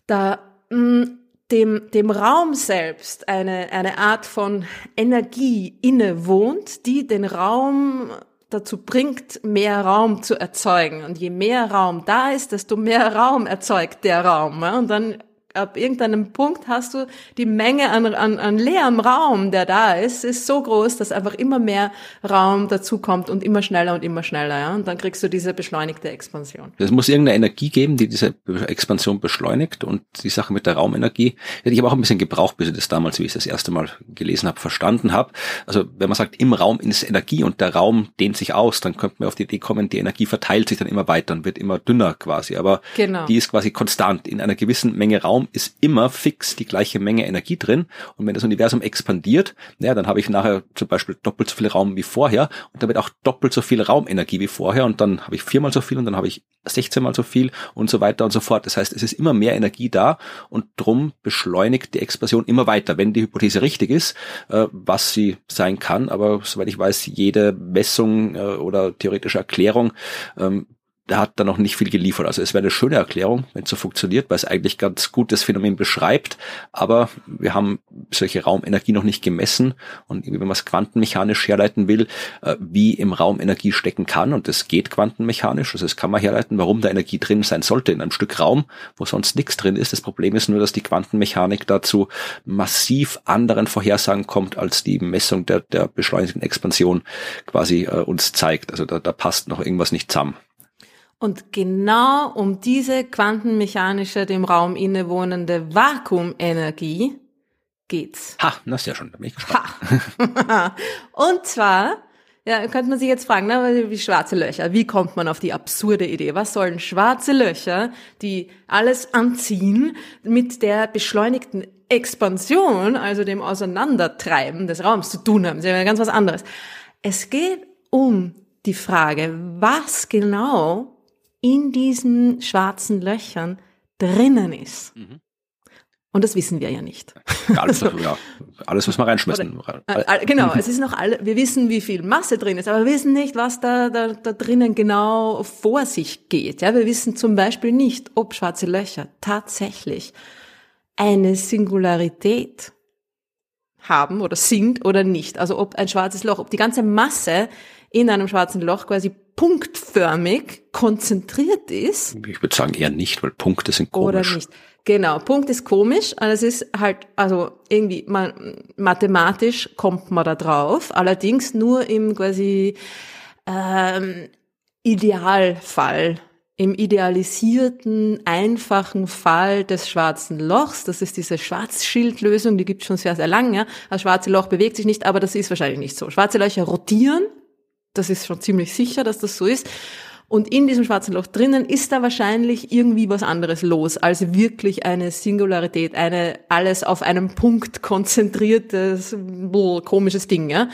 da mh, dem, dem Raum selbst eine, eine Art von Energie innewohnt, die den Raum dazu bringt, mehr Raum zu erzeugen. Und je mehr Raum da ist, desto mehr Raum erzeugt der Raum. Und dann ab irgendeinem Punkt hast du die Menge an, an, an leerem Raum, der da ist, ist so groß, dass einfach immer mehr Raum dazukommt und immer schneller und immer schneller. Ja? Und dann kriegst du diese beschleunigte Expansion. Es muss irgendeine Energie geben, die diese Expansion beschleunigt und die Sache mit der Raumenergie. hätte Ich habe auch ein bisschen gebraucht, bis ich das damals, wie ich es das erste Mal gelesen habe, verstanden habe. Also wenn man sagt, im Raum ist Energie und der Raum dehnt sich aus, dann könnte man auf die Idee kommen, die Energie verteilt sich dann immer weiter und wird immer dünner quasi. Aber Genau. die ist quasi konstant. In einer gewissen Menge Raum Ist immer fix die gleiche Menge Energie drin. Und wenn das Universum expandiert, ja, dann habe ich nachher zum Beispiel doppelt so viel Raum wie vorher und damit auch doppelt so viel Raumenergie wie vorher und dann habe ich viermal so viel und dann habe ich 16 mal so viel und so weiter und so fort. Das heißt, es ist immer mehr Energie da und drum beschleunigt die Explosion immer weiter, wenn die Hypothese richtig ist, äh, was sie sein kann. Aber soweit ich weiß, jede Messung äh, oder theoretische Erklärung ähm, der hat da noch nicht viel geliefert. Also es wäre eine schöne Erklärung, wenn es so funktioniert, weil es eigentlich ganz gut das Phänomen beschreibt. Aber wir haben solche Raumenergie noch nicht gemessen. Und wenn man es quantenmechanisch herleiten will, äh, wie im Raum Energie stecken kann, und das geht quantenmechanisch, also das kann man herleiten, warum da Energie drin sein sollte in einem Stück Raum, wo sonst nichts drin ist. Das Problem ist nur, dass die Quantenmechanik dazu massiv anderen Vorhersagen kommt, als die Messung der, der beschleunigten Expansion quasi äh, uns zeigt. Also da, da passt noch irgendwas nicht zusammen. Und genau um diese quantenmechanische, dem Raum innewohnende Vakuumenergie geht's. Ha, na sehr schön, da bin ich. Ha. Und zwar, ja, könnte man sich jetzt fragen, ne, wie schwarze Löcher. Wie kommt man auf die absurde Idee? Was sollen schwarze Löcher, die alles anziehen, mit der beschleunigten Expansion, also dem Auseinandertreiben des Raums zu tun haben? Das ist ja ganz was anderes. Es geht um die Frage, was genau in diesen schwarzen Löchern drinnen ist. Mhm. Und das wissen wir ja nicht. Alles, ja, alles was wir reinschmissen. Oder, äh, genau, es ist noch alle, wir wissen, wie viel Masse drin ist, aber wir wissen nicht, was da, da, da drinnen genau vor sich geht. Ja, wir wissen zum Beispiel nicht, ob schwarze Löcher tatsächlich eine Singularität haben oder sind oder nicht. Also ob ein schwarzes Loch, ob die ganze Masse in einem schwarzen Loch quasi punktförmig konzentriert ist. Ich würde sagen eher nicht, weil Punkte sind komisch. Oder nicht. Genau, Punkt ist komisch, es ist halt, also irgendwie man, mathematisch kommt man da drauf, allerdings nur im quasi ähm, Idealfall, im idealisierten, einfachen Fall des schwarzen Lochs. Das ist diese Schwarzschildlösung, die gibt es schon sehr, sehr lange. Das schwarze Loch bewegt sich nicht, aber das ist wahrscheinlich nicht so. Schwarze Löcher rotieren, das ist schon ziemlich sicher, dass das so ist. Und in diesem schwarzen Loch drinnen ist da wahrscheinlich irgendwie was anderes los, als wirklich eine Singularität, eine alles auf einem Punkt konzentriertes, komisches Ding, ja.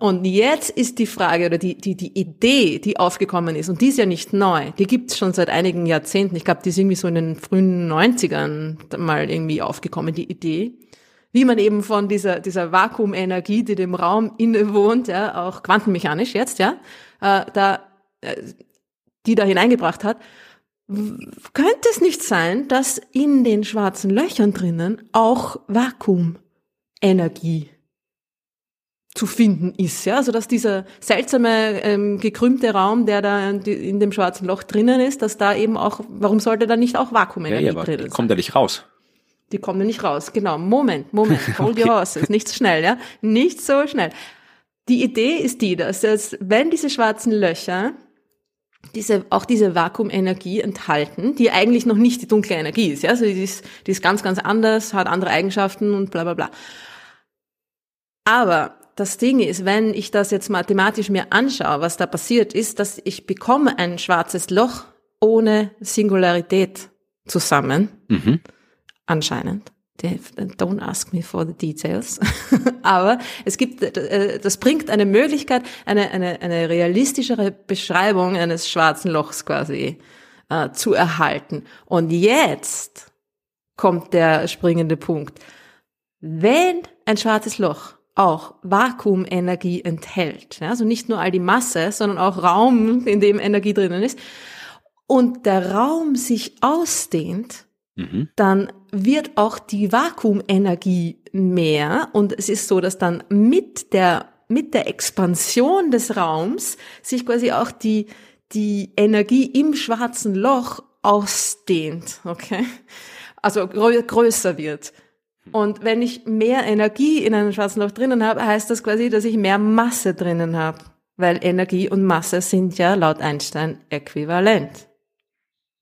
Und jetzt ist die Frage oder die, die, die Idee, die aufgekommen ist, und die ist ja nicht neu, die gibt's schon seit einigen Jahrzehnten. Ich glaube, die ist irgendwie so in den frühen 90ern mal irgendwie aufgekommen, die Idee wie man eben von dieser, dieser Vakuumenergie, die dem Raum innewohnt, ja, auch quantenmechanisch jetzt, ja, äh, da, äh, die da hineingebracht hat, könnte es nicht sein, dass in den schwarzen Löchern drinnen auch Vakuumenergie zu finden ist, ja, also dass dieser seltsame ähm, gekrümmte Raum, der da in dem schwarzen Loch drinnen ist, dass da eben auch, warum sollte da nicht auch Vakuumenergie ja, ja, drin sein? Kommt er nicht raus? Die kommen nicht raus. Genau. Moment, Moment. Hold okay. your horses. Nicht so schnell, ja? Nicht so schnell. Die Idee ist die, dass jetzt, wenn diese schwarzen Löcher diese, auch diese Vakuumenergie enthalten, die eigentlich noch nicht die dunkle Energie ist, ja, also die ist, die ist ganz, ganz anders, hat andere Eigenschaften und bla, bla, bla. Aber das Ding ist, wenn ich das jetzt mathematisch mir anschaue, was da passiert ist, dass ich bekomme ein schwarzes Loch ohne Singularität zusammen. Mhm anscheinend. Don't ask me for the details. Aber es gibt, äh, das bringt eine Möglichkeit, eine, eine, eine realistischere Beschreibung eines schwarzen Lochs quasi äh, zu erhalten. Und jetzt kommt der springende Punkt. Wenn ein schwarzes Loch auch Vakuumenergie enthält, also nicht nur all die Masse, sondern auch Raum, in dem Energie drinnen ist, und der Raum sich ausdehnt, mhm. dann wird auch die Vakuumenergie mehr und es ist so, dass dann mit der mit der Expansion des Raums sich quasi auch die die Energie im schwarzen Loch ausdehnt, okay? Also grö größer wird. Und wenn ich mehr Energie in einem schwarzen Loch drinnen habe, heißt das quasi, dass ich mehr Masse drinnen habe, weil Energie und Masse sind ja laut Einstein äquivalent.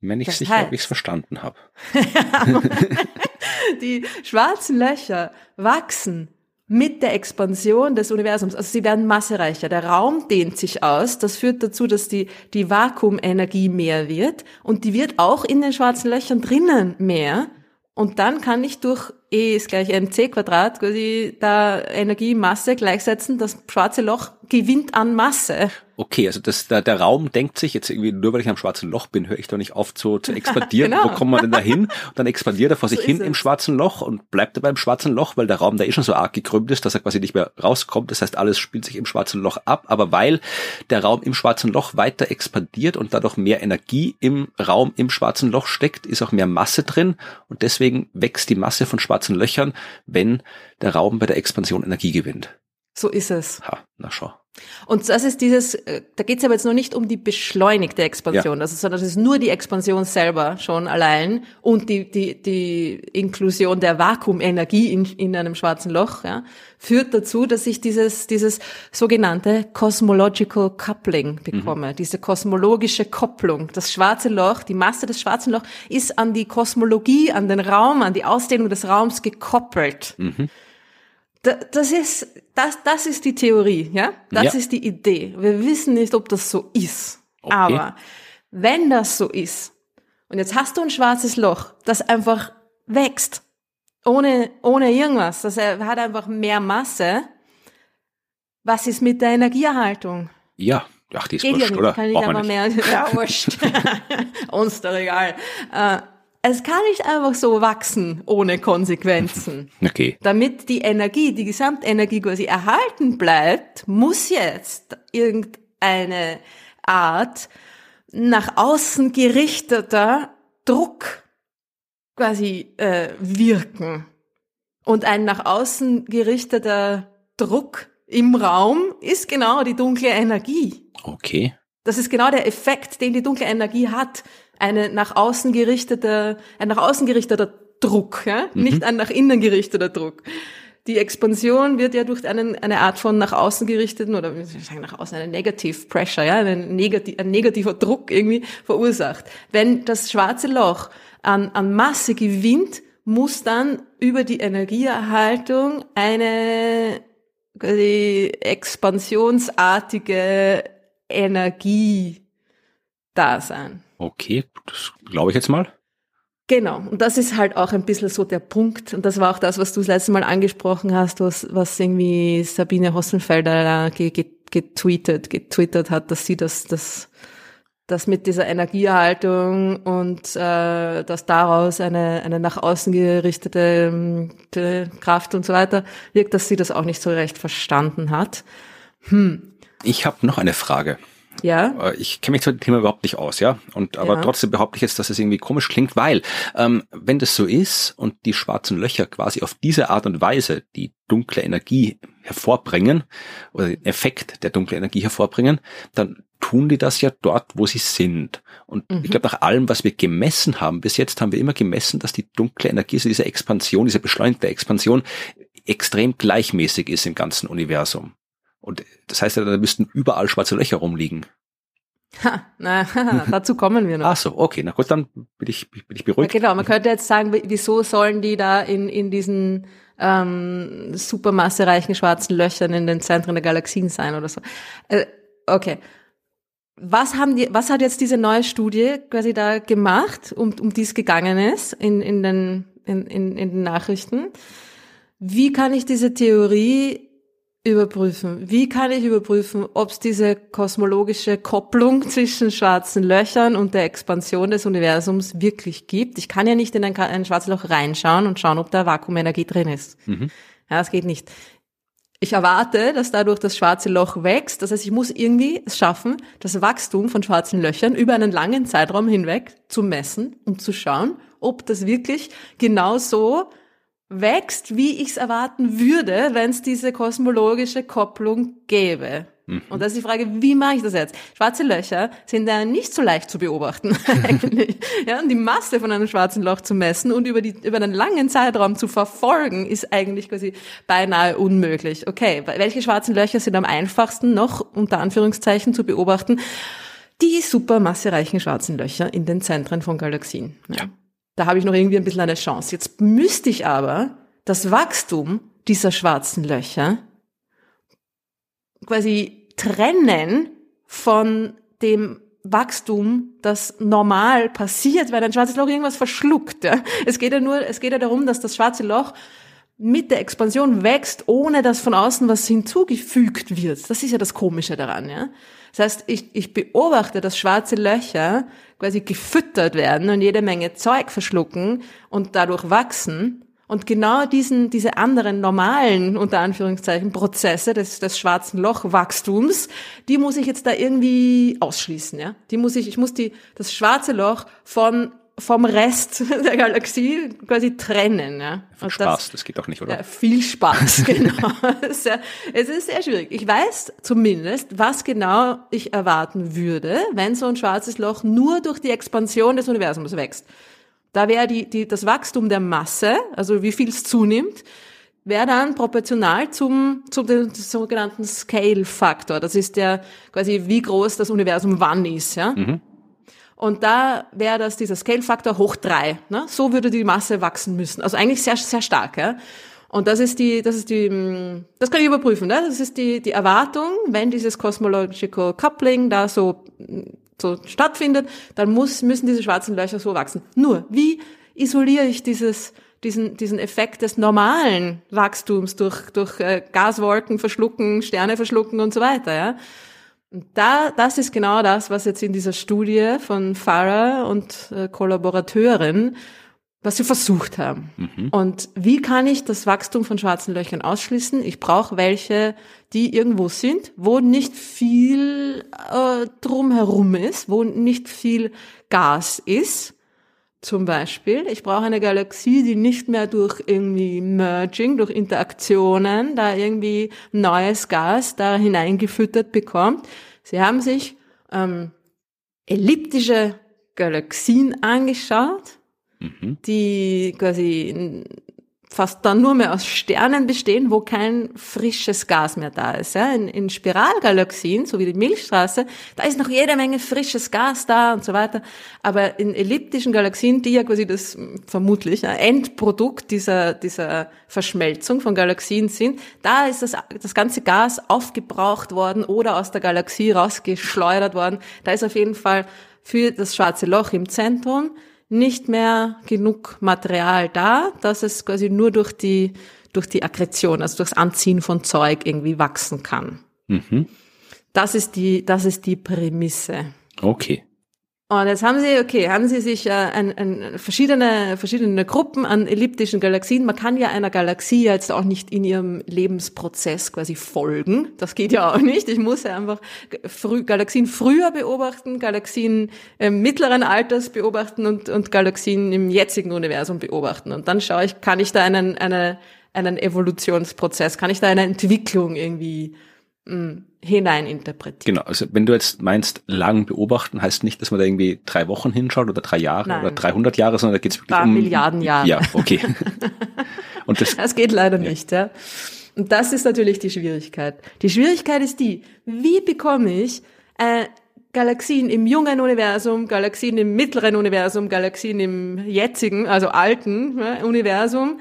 Wenn ich sicher, ob ich es verstanden habe. die schwarzen Löcher wachsen mit der Expansion des Universums. Also sie werden massereicher. Der Raum dehnt sich aus. Das führt dazu, dass die, die Vakuumenergie mehr wird. Und die wird auch in den schwarzen Löchern drinnen mehr. Und dann kann ich durch E ist gleich mc Quadrat quasi da Energiemasse gleichsetzen. Das schwarze Loch gewinnt an Masse. Okay, also das, der, der Raum denkt sich jetzt irgendwie, nur weil ich am schwarzen Loch bin, höre ich doch nicht auf zu, zu expandieren. genau. Wo kommen wir denn da hin? Und dann expandiert er vor sich so hin im schwarzen Loch und bleibt er beim schwarzen Loch, weil der Raum da eh schon so arg gekrümmt ist, dass er quasi nicht mehr rauskommt. Das heißt, alles spielt sich im schwarzen Loch ab. Aber weil der Raum im schwarzen Loch weiter expandiert und dadurch mehr Energie im Raum im schwarzen Loch steckt, ist auch mehr Masse drin und deswegen wächst die Masse von schwarzen Löchern, wenn der Raum bei der Expansion Energie gewinnt. So ist es. Ha, na schau. Und das ist dieses, äh, da geht es aber jetzt noch nicht um die beschleunigte Expansion, ja. also, sondern das ist nur die Expansion selber schon allein und die, die, die Inklusion der Vakuumenergie in, in einem schwarzen Loch ja, führt dazu, dass ich dieses, dieses sogenannte Cosmological Coupling bekomme, mhm. diese kosmologische Kopplung. Das schwarze Loch, die Masse des schwarzen Lochs ist an die Kosmologie, an den Raum, an die Ausdehnung des Raums gekoppelt. Mhm das ist, das, das ist die Theorie, ja? Das ja. ist die Idee. Wir wissen nicht, ob das so ist. Okay. Aber wenn das so ist, und jetzt hast du ein schwarzes Loch, das einfach wächst, ohne, ohne irgendwas, das hat einfach mehr Masse, was ist mit der Energieerhaltung? Ja, ach, die ist Geht wurscht, ja nicht, oder? Kann ich aber mehr, ja, wurscht. Uns doch egal. Äh, es kann nicht einfach so wachsen ohne Konsequenzen. Okay. Damit die Energie, die Gesamtenergie quasi erhalten bleibt, muss jetzt irgendeine Art nach außen gerichteter Druck quasi äh, wirken. Und ein nach außen gerichteter Druck im Raum ist genau die dunkle Energie. Okay. Das ist genau der Effekt, den die dunkle Energie hat eine nach außen gerichtete, ein nach außen gerichteter Druck, ja? Mhm. nicht ein nach innen gerichteter Druck. Die Expansion wird ja durch einen, eine Art von nach außen gerichteten oder ich sagen, nach außen eine Negative Pressure, ja, ein, negativ, ein negativer Druck irgendwie verursacht. Wenn das schwarze Loch an, an Masse gewinnt, muss dann über die Energieerhaltung eine die expansionsartige Energie da sein. Okay, das glaube ich jetzt mal. Genau, und das ist halt auch ein bisschen so der Punkt. Und das war auch das, was du das letzte Mal angesprochen hast, was, was irgendwie Sabine Hossenfelder getweetet, getwittert hat, dass sie das, das, das mit dieser Energieerhaltung und äh, dass daraus eine, eine nach außen gerichtete äh, Kraft und so weiter wirkt, dass sie das auch nicht so recht verstanden hat. Hm. Ich habe noch eine Frage. Ja. Äh, ich kenne mich zu dem Thema überhaupt nicht aus, ja. Und aber ja. trotzdem behaupte ich jetzt, dass es irgendwie komisch klingt, weil ähm, wenn das so ist und die schwarzen Löcher quasi auf diese Art und Weise die dunkle Energie hervorbringen oder den Effekt der dunklen Energie hervorbringen, dann tun die das ja dort, wo sie sind. Und mhm. ich glaube, nach allem, was wir gemessen haben, bis jetzt haben wir immer gemessen, dass die dunkle Energie, also diese Expansion, diese beschleunigte Expansion, extrem gleichmäßig ist im ganzen Universum. Und das heißt ja, da müssten überall schwarze Löcher rumliegen. Ha, na, dazu kommen wir noch. Ach so, okay, na gut, dann bin ich, bin ich beruhigt. Ja, genau, man könnte jetzt sagen, wieso sollen die da in, in diesen ähm, supermassereichen schwarzen Löchern in den Zentren der Galaxien sein oder so. Äh, okay. Was haben die, was hat jetzt diese neue Studie quasi da gemacht, um, um die es gegangen ist in, in, den, in, in, in den Nachrichten? Wie kann ich diese Theorie überprüfen. Wie kann ich überprüfen, ob es diese kosmologische Kopplung zwischen schwarzen Löchern und der Expansion des Universums wirklich gibt? Ich kann ja nicht in ein, ein schwarzes Loch reinschauen und schauen, ob da Vakuumenergie drin ist. Mhm. Ja, das geht nicht. Ich erwarte, dass dadurch das schwarze Loch wächst. Das heißt, ich muss irgendwie es schaffen, das Wachstum von schwarzen Löchern über einen langen Zeitraum hinweg zu messen und zu schauen, ob das wirklich genau so wächst, wie ich es erwarten würde, wenn es diese kosmologische Kopplung gäbe. Mhm. Und das ist die Frage, wie mache ich das jetzt? Schwarze Löcher sind ja nicht so leicht zu beobachten eigentlich. Ja, und die Masse von einem schwarzen Loch zu messen und über, die, über einen langen Zeitraum zu verfolgen, ist eigentlich quasi beinahe unmöglich. Okay, welche schwarzen Löcher sind am einfachsten noch unter Anführungszeichen zu beobachten? Die supermassereichen schwarzen Löcher in den Zentren von Galaxien. Ja. ja. Da habe ich noch irgendwie ein bisschen eine Chance. Jetzt müsste ich aber das Wachstum dieser schwarzen Löcher quasi trennen von dem Wachstum, das normal passiert, weil ein schwarzes Loch irgendwas verschluckt. Ja. Es geht ja nur, es geht ja darum, dass das schwarze Loch mit der Expansion wächst, ohne dass von außen was hinzugefügt wird. Das ist ja das Komische daran, ja. Das heißt, ich, ich beobachte, dass schwarze Löcher quasi gefüttert werden und jede Menge Zeug verschlucken und dadurch wachsen. Und genau diesen, diese anderen normalen, unter Anführungszeichen, Prozesse des, des schwarzen Lochwachstums, die muss ich jetzt da irgendwie ausschließen, ja. Die muss ich, ich muss die, das schwarze Loch von vom Rest der Galaxie quasi trennen. Ja. Und Spaß, das, das geht auch nicht, oder? Ja, viel Spaß, genau. es ist sehr schwierig. Ich weiß zumindest, was genau ich erwarten würde, wenn so ein schwarzes Loch nur durch die Expansion des Universums wächst. Da wäre die, die, das Wachstum der Masse, also wie viel es zunimmt, wäre dann proportional zum, zum dem sogenannten Scale-Faktor. Das ist der quasi, wie groß das Universum wann ist. Ja? Mhm. Und da wäre das dieser Scale-Faktor hoch drei. Ne? So würde die Masse wachsen müssen. Also eigentlich sehr, sehr stark. Ja? Und das ist die, das ist die, das kann ich überprüfen. Ne? Das ist die, die Erwartung, wenn dieses Cosmological Coupling da so so stattfindet, dann muss, müssen diese schwarzen Löcher so wachsen. Nur, wie isoliere ich dieses, diesen, diesen Effekt des normalen Wachstums durch, durch äh, Gaswolken verschlucken, Sterne verschlucken und so weiter, ja? Und da, das ist genau das, was jetzt in dieser Studie von Farah und äh, Kollaborateurin was sie versucht haben. Mhm. Und wie kann ich das Wachstum von schwarzen Löchern ausschließen? Ich brauche welche, die irgendwo sind, wo nicht viel äh, drumherum ist, wo nicht viel Gas ist. Zum Beispiel, ich brauche eine Galaxie, die nicht mehr durch irgendwie Merging, durch Interaktionen da irgendwie neues Gas da hineingefüttert bekommt. Sie haben sich ähm, elliptische Galaxien angeschaut mhm. die quasi fast dann nur mehr aus Sternen bestehen, wo kein frisches Gas mehr da ist. Ja, in, in Spiralgalaxien, so wie die Milchstraße, da ist noch jede Menge frisches Gas da und so weiter. Aber in elliptischen Galaxien, die ja quasi das vermutlich ein Endprodukt dieser, dieser Verschmelzung von Galaxien sind, da ist das, das ganze Gas aufgebraucht worden oder aus der Galaxie rausgeschleudert worden. Da ist auf jeden Fall für das schwarze Loch im Zentrum nicht mehr genug Material da, dass es quasi nur durch die, durch die Aggression, also durchs Anziehen von Zeug irgendwie wachsen kann. Mhm. Das ist die, das ist die Prämisse. Okay. Und jetzt haben sie, okay, haben sie sich äh, ein, ein, verschiedene, verschiedene Gruppen an elliptischen Galaxien. Man kann ja einer Galaxie jetzt auch nicht in ihrem Lebensprozess quasi folgen. Das geht ja auch nicht. Ich muss ja einfach früh, Galaxien früher beobachten, Galaxien äh, mittleren Alters beobachten und, und Galaxien im jetzigen Universum beobachten. Und dann schaue ich, kann ich da einen, eine, einen Evolutionsprozess, kann ich da eine Entwicklung irgendwie mh, hineininterpretieren. Genau, also wenn du jetzt meinst, lang beobachten, heißt nicht, dass man da irgendwie drei Wochen hinschaut oder drei Jahre Nein. oder 300 Jahre, sondern da geht es wirklich um Milliarden Jahre. Ja, okay. Und das, das geht leider ja. nicht, ja. Und das ist natürlich die Schwierigkeit. Die Schwierigkeit ist die, wie bekomme ich äh, Galaxien im jungen Universum, Galaxien im mittleren Universum, Galaxien im jetzigen, also alten ja, Universum,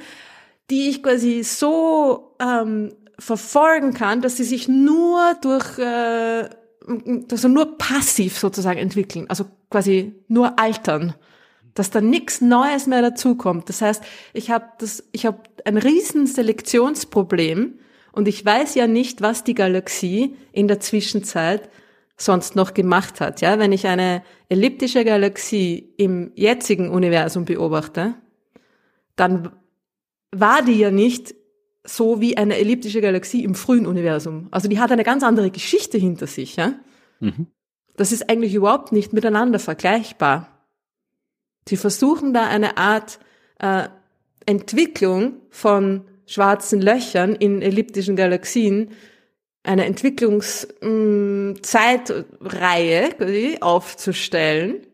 die ich quasi so ähm, verfolgen kann, dass sie sich nur durch, äh, also nur passiv sozusagen entwickeln, also quasi nur altern, dass da nichts Neues mehr dazukommt. Das heißt, ich habe das, ich habe ein riesen Selektionsproblem und ich weiß ja nicht, was die Galaxie in der Zwischenzeit sonst noch gemacht hat. Ja, wenn ich eine elliptische Galaxie im jetzigen Universum beobachte, dann war die ja nicht so wie eine elliptische Galaxie im frühen Universum. Also die hat eine ganz andere Geschichte hinter sich. Ja? Mhm. Das ist eigentlich überhaupt nicht miteinander vergleichbar. Sie versuchen da eine Art äh, Entwicklung von schwarzen Löchern in elliptischen Galaxien, eine Entwicklungszeitreihe mm, aufzustellen,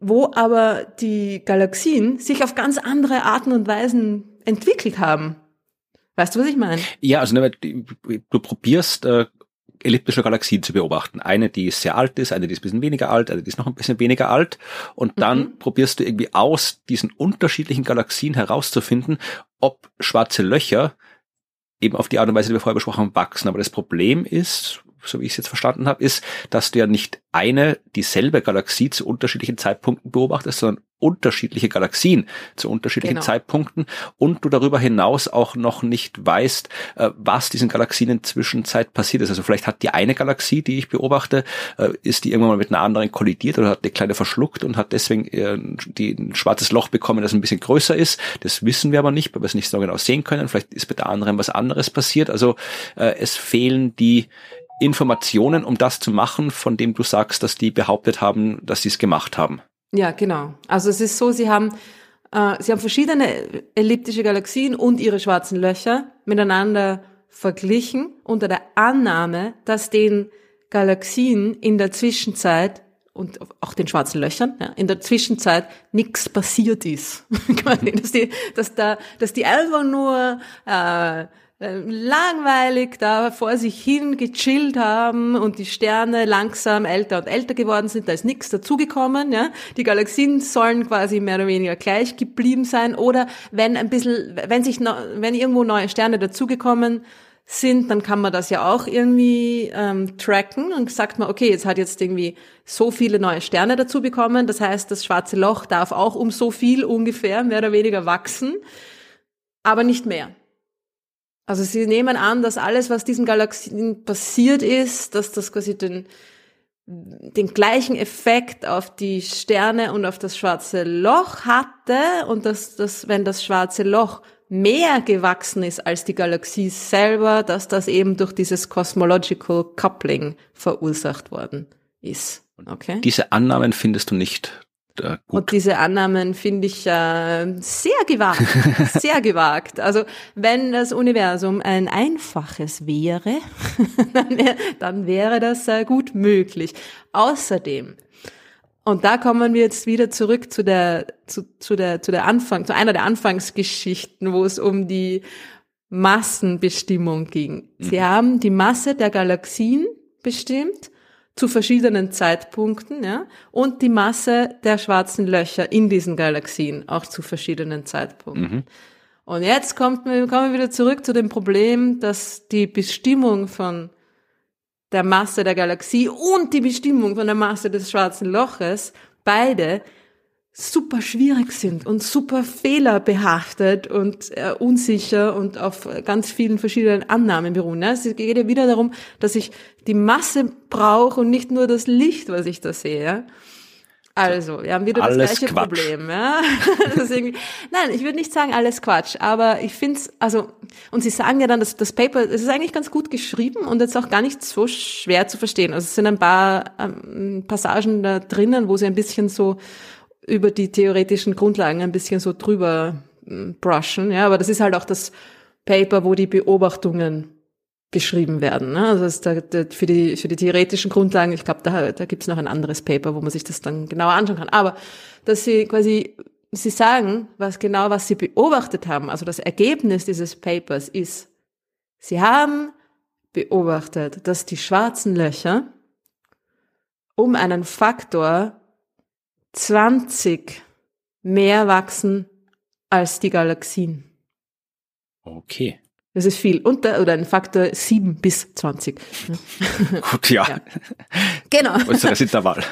wo aber die Galaxien sich auf ganz andere Arten und Weisen entwickelt haben. Weißt du, was ich meine? Ja, also ne, du probierst äh, elliptische Galaxien zu beobachten. Eine, die sehr alt ist, eine, die ist ein bisschen weniger alt, eine, die ist noch ein bisschen weniger alt. Und dann mhm. probierst du irgendwie aus diesen unterschiedlichen Galaxien herauszufinden, ob schwarze Löcher eben auf die Art und Weise, die wir vorher besprochen haben, wachsen. Aber das Problem ist, so wie ich es jetzt verstanden habe, ist, dass du ja nicht eine dieselbe Galaxie zu unterschiedlichen Zeitpunkten beobachtest, sondern unterschiedliche Galaxien zu unterschiedlichen genau. Zeitpunkten und du darüber hinaus auch noch nicht weißt, äh, was diesen Galaxien in Zwischenzeit passiert ist. Also vielleicht hat die eine Galaxie, die ich beobachte, äh, ist die irgendwann mal mit einer anderen kollidiert oder hat eine kleine verschluckt und hat deswegen äh, die, ein schwarzes Loch bekommen, das ein bisschen größer ist. Das wissen wir aber nicht, weil wir es nicht so genau sehen können. Vielleicht ist bei der anderen was anderes passiert. Also es fehlen die Informationen, um das zu machen, von dem du sagst, dass die behauptet haben, dass sie es gemacht haben. Ja, genau. Also es ist so, sie haben, äh, sie haben verschiedene elliptische Galaxien und ihre schwarzen Löcher miteinander verglichen unter der Annahme, dass den Galaxien in der Zwischenzeit und auch den schwarzen Löchern, ja, in der Zwischenzeit nichts passiert ist. dass, die, dass, da, dass die einfach nur äh, langweilig da vor sich hin gechillt haben und die Sterne langsam älter und älter geworden sind, da ist nichts dazugekommen, ja. Die Galaxien sollen quasi mehr oder weniger gleich geblieben sein oder wenn ein bisschen, wenn sich, wenn irgendwo neue Sterne dazugekommen sind, dann kann man das ja auch irgendwie ähm, tracken und sagt man, okay, jetzt hat jetzt irgendwie so viele neue Sterne dazu bekommen, das heißt, das schwarze Loch darf auch um so viel ungefähr mehr oder weniger wachsen, aber nicht mehr. Also sie nehmen an, dass alles, was diesen Galaxien passiert ist, dass das quasi den, den gleichen Effekt auf die Sterne und auf das schwarze Loch hatte und dass, dass wenn das schwarze Loch mehr gewachsen ist als die Galaxie selber, dass das eben durch dieses Cosmological Coupling verursacht worden ist. Okay. Diese Annahmen findest du nicht gut. Und diese Annahmen finde ich äh, sehr gewagt, sehr gewagt. Also wenn das Universum ein einfaches wäre, dann, dann wäre das äh, gut möglich. Außerdem, und da kommen wir jetzt wieder zurück zu der, zu, zu der, zu der Anfang, zu einer der Anfangsgeschichten, wo es um die Massenbestimmung ging. Sie mhm. haben die Masse der Galaxien bestimmt zu verschiedenen Zeitpunkten, ja, und die Masse der schwarzen Löcher in diesen Galaxien auch zu verschiedenen Zeitpunkten. Mhm. Und jetzt kommt, kommen wir wieder zurück zu dem Problem, dass die Bestimmung von der Masse der Galaxie und die Bestimmung von der Masse des schwarzen Loches beide super schwierig sind und super fehlerbehaftet und äh, unsicher und auf ganz vielen verschiedenen Annahmen beruhen. Ne? Es geht ja wieder darum, dass ich die Masse brauche und nicht nur das Licht, was ich da sehe. Also, wir haben wieder alles das gleiche Quatsch. Problem. Ja? Nein, ich würde nicht sagen alles Quatsch, aber ich finde es, also, und Sie sagen ja dann, dass das Paper, es ist eigentlich ganz gut geschrieben und jetzt auch gar nicht so schwer zu verstehen. Also es sind ein paar ähm, Passagen da drinnen, wo Sie ein bisschen so über die theoretischen Grundlagen ein bisschen so drüber hm, brushen. Ja, aber das ist halt auch das Paper, wo die Beobachtungen beschrieben werden. Ne? Also da, da, für, die, für die theoretischen Grundlagen, ich glaube, da, da gibt es noch ein anderes Paper, wo man sich das dann genauer anschauen kann. Aber dass sie quasi, sie sagen, was genau, was sie beobachtet haben, also das Ergebnis dieses Papers ist, sie haben beobachtet, dass die schwarzen Löcher um einen Faktor 20 mehr wachsen als die Galaxien. Okay. Das ist viel. Unter, oder ein Faktor 7 bis 20. Gut, ja. ja. Genau. das Intervall.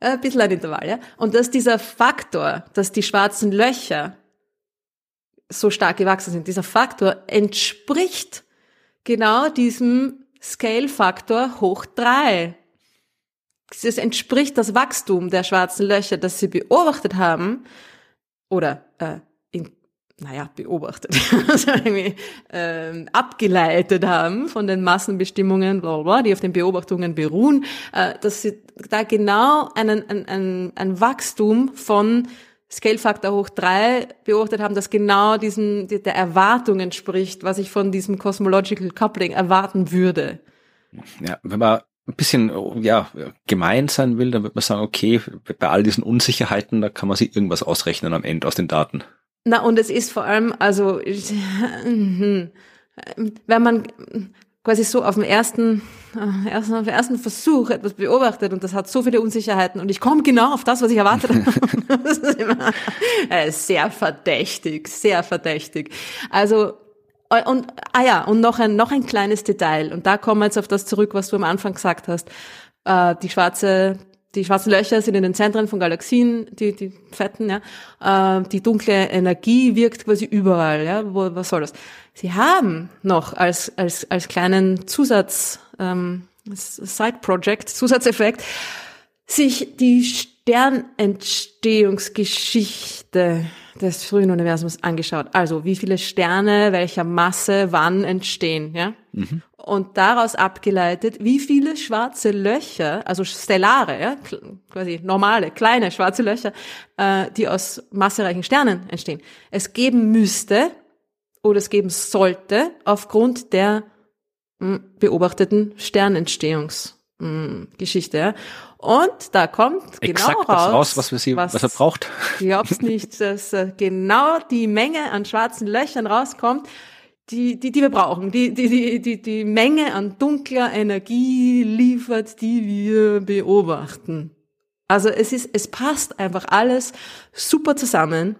Ein bisschen ein Intervall, ja. Und dass dieser Faktor, dass die schwarzen Löcher so stark gewachsen sind, dieser Faktor entspricht genau diesem Scale-Faktor hoch drei es entspricht das Wachstum der schwarzen Löcher, das sie beobachtet haben, oder äh, in, naja, beobachtet, also irgendwie, äh, abgeleitet haben von den Massenbestimmungen, bla, bla, die auf den Beobachtungen beruhen, äh, dass sie da genau einen, ein, ein, ein Wachstum von Scale-Faktor hoch drei beobachtet haben, das genau diesen, der Erwartung entspricht, was ich von diesem Cosmological Coupling erwarten würde. Ja, wenn man ein bisschen ja gemein sein will, dann wird man sagen, okay, bei all diesen Unsicherheiten, da kann man sich irgendwas ausrechnen am Ende aus den Daten. Na, und es ist vor allem, also wenn man quasi so auf dem ersten, äh, ersten, auf dem ersten Versuch etwas beobachtet und das hat so viele Unsicherheiten und ich komme genau auf das, was ich erwartet habe. das ist immer äh, sehr verdächtig, sehr verdächtig. Also und, ah ja, und noch ein, noch ein kleines Detail. Und da kommen wir jetzt auf das zurück, was du am Anfang gesagt hast. Äh, die schwarze, die schwarzen Löcher sind in den Zentren von Galaxien, die, die fetten, ja. Äh, die dunkle Energie wirkt quasi überall, ja. Wo, was soll das? Sie haben noch als, als, als kleinen Zusatz, ähm, Side Project, Zusatzeffekt, sich die Sternentstehungsgeschichte des frühen Universums angeschaut. Also wie viele Sterne welcher Masse wann entstehen, ja? Mhm. Und daraus abgeleitet, wie viele schwarze Löcher, also stellare, ja, quasi normale, kleine schwarze Löcher, äh, die aus massereichen Sternen entstehen, es geben müsste oder es geben sollte aufgrund der mh, hm, beobachteten Sternentstehungsgeschichte. Ja. Und da kommt genau Exakt raus, raus, was, wir sie, was, was er braucht. Glaubst nicht, dass äh, genau die Menge an schwarzen Löchern rauskommt, die, die, die wir brauchen, die, die, die, die, die Menge an dunkler Energie liefert, die wir beobachten. Also es ist, es passt einfach alles super zusammen.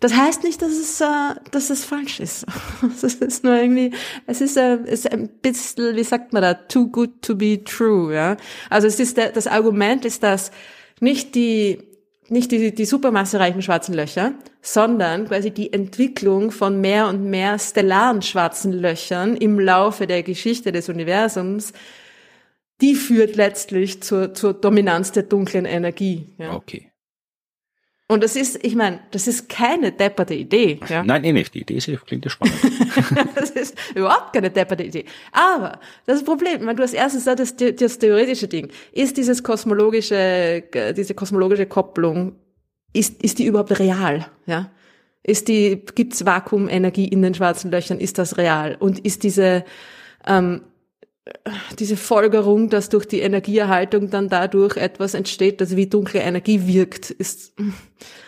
Das heißt nicht, dass es, äh, dass es falsch ist. Es ist nur irgendwie, es ist, äh, es ist ein bisschen, wie sagt man da, too good to be true, ja. Also es ist, das Argument ist, dass nicht die, nicht die, die supermassereichen schwarzen Löcher, sondern quasi die Entwicklung von mehr und mehr stellaren schwarzen Löchern im Laufe der Geschichte des Universums, die führt letztlich zur, zur Dominanz der dunklen Energie. Ja. Okay. Und das ist, ich meine, das ist keine depperte Idee. Ja? Nein, eh nicht. Die Idee ist, klingt ja spannend. das ist überhaupt keine depperte Idee. Aber das Problem, meine, du hast erstens gesagt, das, das theoretische Ding, ist dieses kosmologische, diese kosmologische Kopplung, ist, ist die überhaupt real? Ja? Ist die, gibt's Vakuumenergie in den schwarzen Löchern? Ist das real? Und ist diese, ähm, diese Folgerung, dass durch die Energieerhaltung dann dadurch etwas entsteht, das wie dunkle Energie wirkt, ist,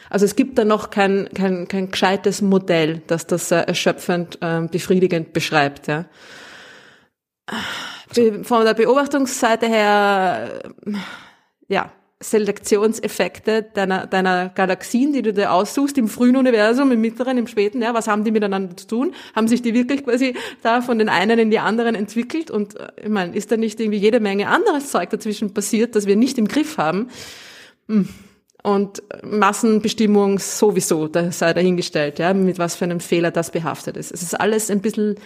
also es gibt da noch kein, kein, kein gescheites Modell, das das äh, erschöpfend, äh, befriedigend beschreibt, ja. Von der Beobachtungsseite her, ja, Selektionseffekte deiner, deiner Galaxien, die du dir aussuchst, im frühen Universum, im mittleren, im späten, ja, was haben die miteinander zu tun? Haben sich die wirklich quasi da von den einen in die anderen entwickelt? Und äh, ich meine, ist da nicht irgendwie jede Menge anderes Zeug dazwischen passiert, das wir nicht im Griff haben? Hm. Und Massenbestimmung sowieso, da sei dahingestellt, ja, mit was für einem Fehler das behaftet ist. Es ist alles ein bisschen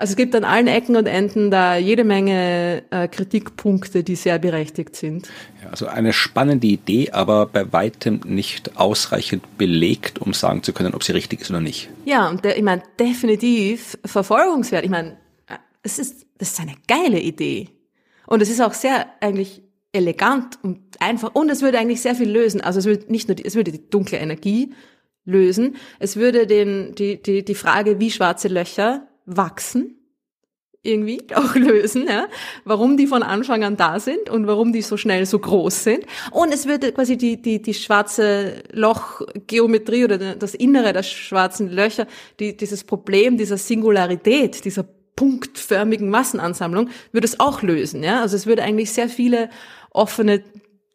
also es gibt an allen Ecken und Enden da jede Menge äh, Kritikpunkte, die sehr berechtigt sind. Ja, also eine spannende Idee, aber bei weitem nicht ausreichend belegt, um sagen zu können, ob sie richtig ist oder nicht. Ja, und der, ich meine, definitiv verfolgungswert. Ich meine, es ist, das ist eine geile Idee. Und es ist auch sehr eigentlich elegant und einfach. Und es würde eigentlich sehr viel lösen. Also es würde nicht nur, die, es würde die dunkle Energie lösen. Es würde den, die, die, die Frage, wie schwarze Löcher wachsen irgendwie auch lösen, ja, warum die von Anfang an da sind und warum die so schnell so groß sind. Und es würde quasi die, die, die schwarze Lochgeometrie oder das Innere der schwarzen Löcher, die, dieses Problem dieser Singularität, dieser punktförmigen Massenansammlung, würde es auch lösen, ja. Also es würde eigentlich sehr viele offene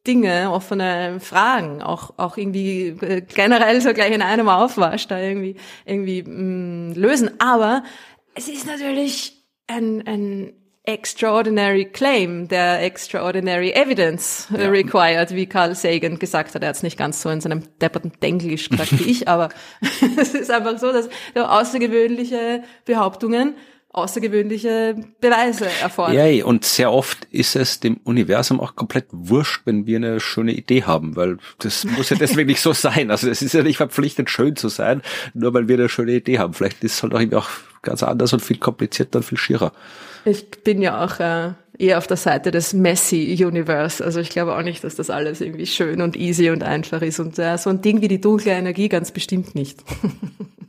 Dinge, offene Fragen, auch, auch irgendwie äh, generell so gleich in einem Aufwasch da irgendwie, irgendwie mh, mm, lösen. Aber es ist natürlich ein, ein extraordinary claim, der extraordinary evidence ja. required, wie Carl Sagan gesagt hat. Er hat es nicht ganz so in seinem depperten Denglisch gesagt wie ich, aber es ist einfach so, dass außergewöhnliche Behauptungen außergewöhnliche Beweise erfordern. Ja, und sehr oft ist es dem Universum auch komplett wurscht, wenn wir eine schöne Idee haben, weil das muss ja deswegen nicht so sein. Also es ist ja nicht verpflichtend, schön zu sein, nur weil wir eine schöne Idee haben. Vielleicht ist es halt auch irgendwie auch ganz anders und viel komplizierter und viel schierer. Ich bin ja auch äh, eher auf der Seite des Messy Universe. Also ich glaube auch nicht, dass das alles irgendwie schön und easy und einfach ist. Und äh, so ein Ding wie die dunkle Energie ganz bestimmt nicht.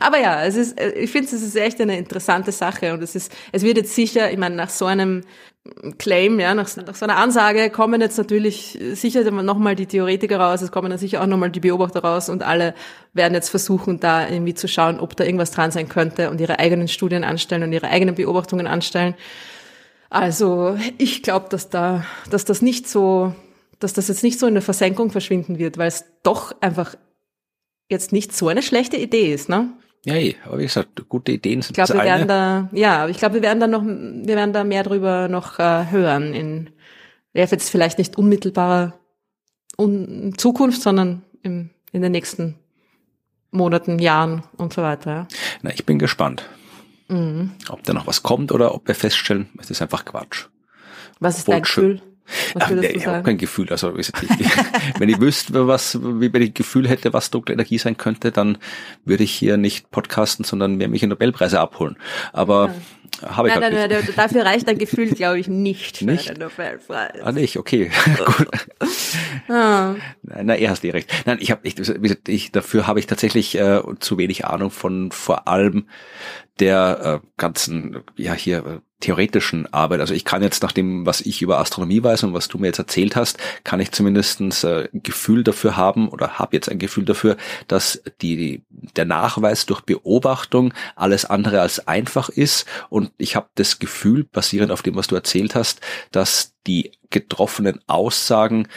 Aber ja, es ist, äh, ich finde, es ist echt eine interessante Sache und es ist, es wird jetzt sicher, ich meine, nach so einem Claim, ja, nach, nach so einer Ansage kommen jetzt natürlich sicher nochmal die Theoretiker raus, es kommen dann sicher auch nochmal die Beobachter raus und alle werden jetzt versuchen, da irgendwie zu schauen, ob da irgendwas dran sein könnte und ihre eigenen Studien anstellen und ihre eigenen Beobachtungen anstellen. Also ich glaube, dass da, dass das nicht so, dass das jetzt nicht so in der Versenkung verschwinden wird, weil es doch einfach jetzt nicht so eine schlechte Idee ist, ne? Ja, eh, aber wie gesagt, gute Ideen sind ich glaube, das wir eine. werden da, ja, aber ich glaube, wir werden da noch, wir werden da mehr drüber noch äh, hören in, jetzt vielleicht nicht unmittelbarer un Zukunft, sondern im, in den nächsten Monaten, Jahren und so weiter. Ja. Na, ich bin gespannt, Mhm. ob da noch was kommt oder ob wir feststellen, es ist einfach Quatsch. Was ist Obwohl dein Gefühl? Ach, nee, ich habe kein Gefühl. Also ich, wenn ich wüsste, was, wie wenn ich ein Gefühl hätte, was dunkle Energie sein könnte, dann würde ich hier nicht podcasten, sondern mir mich Nobelpreise abholen. Aber habe ich Nein, halt nein, nicht. nein, dafür reicht dein Gefühl, glaube ich, nicht für Nicht? einen Nobelpreis. Ah, nicht, okay. Gut. Ah, Na, er hast eh recht. Nein, ich habe ich, ich dafür habe ich tatsächlich äh, zu wenig Ahnung von vor allem der äh, ganzen ja hier äh, theoretischen Arbeit. Also ich kann jetzt nach dem, was ich über Astronomie weiß und was du mir jetzt erzählt hast, kann ich zumindestens äh, ein Gefühl dafür haben oder habe jetzt ein Gefühl dafür, dass die der Nachweis durch Beobachtung alles andere als einfach ist und ich habe das Gefühl, basierend auf dem, was du erzählt hast, dass die getroffenen Aussagen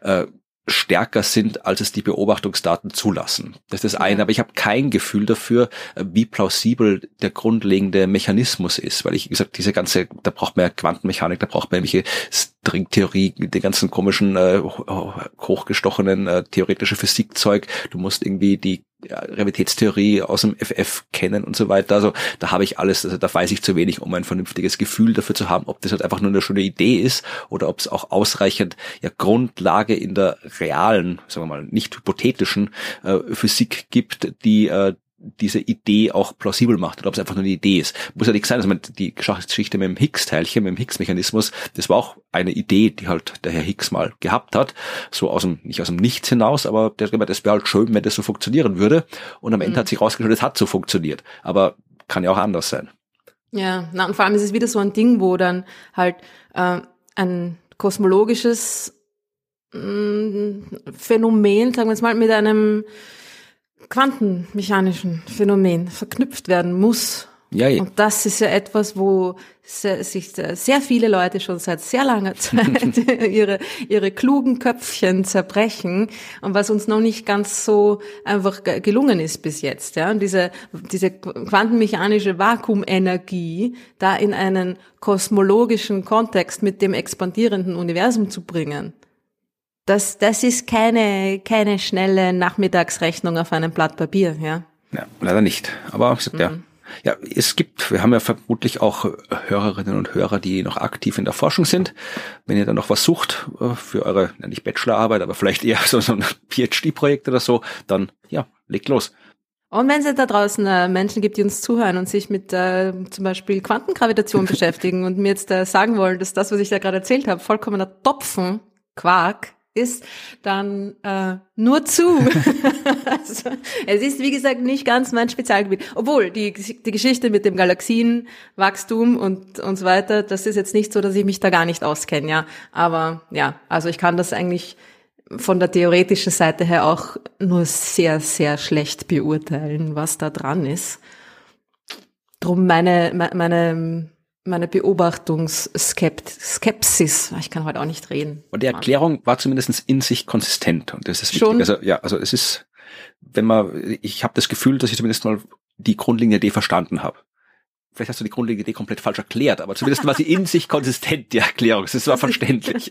äh, stärker sind, als es die Beobachtungsdaten zulassen. Das ist das eine, aber ich habe kein Gefühl dafür, äh, wie plausibel der grundlegende Mechanismus ist, weil ich, wie gesagt, diese ganze, da braucht man ja Quantenmechanik, da braucht man irgendwelche Stringtheorie, den ganzen komischen, äh, ho- hochgestochenen äh, theoretische Physikzeug, du musst irgendwie die ja, Realitätstheorie aus dem FF kennen und so weiter. Also da habe ich alles, also da weiß ich zu wenig, um ein vernünftiges Gefühl dafür zu haben, ob das halt einfach nur eine schöne Idee ist oder ob es auch ausreichend ja Grundlage in der realen, sagen wir mal, nicht hypothetischen äh, Physik gibt, die äh, diese Idee auch plausibel macht oder ob es einfach nur eine Idee ist. Muss ja nicht sein, also man, die Geschichte mit dem Higgs-Teilchen, mit dem Higgs-Mechanismus, das war auch eine Idee, die halt der Herr Higgs mal gehabt hat, so aus dem, nicht aus dem Nichts hinaus, aber der hat gemeint, es wäre halt schön, wenn das so funktionieren würde und am Ende Mhm. hat sich rausgestellt, es hat so funktioniert, aber kann ja auch anders sein. Ja, na, und vor allem ist es wieder so ein Ding, wo dann halt äh, ein kosmologisches mh, Phänomen, sagen wir jetzt mal, mit einem quantenmechanischen Phänomen verknüpft werden muss. Ja, eh. Und das ist ja etwas, wo sich sehr viele Leute schon seit sehr langer Zeit ihre, ihre klugen Köpfchen zerbrechen und was uns noch nicht ganz so einfach ge- gelungen ist bis jetzt. Ja? Und diese, diese quantenmechanische Vakuumenergie da in einen kosmologischen Kontext mit dem expandierenden Universum zu bringen. Das, das ist keine, keine schnelle Nachmittagsrechnung auf einem Blatt Papier, ja. Ja, leider nicht. Aber gesagt, ja. Ja, es gibt, wir haben ja vermutlich auch Hörerinnen und Hörer, die noch aktiv in der Forschung sind. Wenn ihr dann noch was sucht äh, für eure, ja nicht Bachelorarbeit, aber vielleicht eher so, so ein PhD-Projekt oder so, dann ja, legt los. Und wenn es da draußen äh, Menschen gibt, die uns zuhören und sich mit äh, zum Beispiel Quantengravitation beschäftigen und mir jetzt äh, sagen wollen, dass das, was ich da gerade erzählt habe, vollkommener Topfen, Quark ist, dann äh, nur zu. also, es ist, wie gesagt, nicht ganz mein Spezialgebiet. Obwohl, die, die Geschichte mit dem Galaxienwachstum und, und so weiter, das ist jetzt nicht so, dass ich mich da gar nicht auskenne, ja. Aber ja, also ich kann das eigentlich von der theoretischen Seite her auch nur sehr, sehr schlecht beurteilen, was da dran ist. Drum meine, me- meine, meine Beobachtungsskepsis, ich kann heute auch nicht reden. Und die Erklärung war zumindest in sich konsistent und das ist wichtig. Schon? Also ja, also es ist, wenn man, ich habe das Gefühl, dass ich zumindest mal die grundlegende Idee verstanden habe. Vielleicht hast du die grundlegende Idee komplett falsch erklärt, aber zumindest war sie in sich konsistent, die Erklärung. Es war verständlich.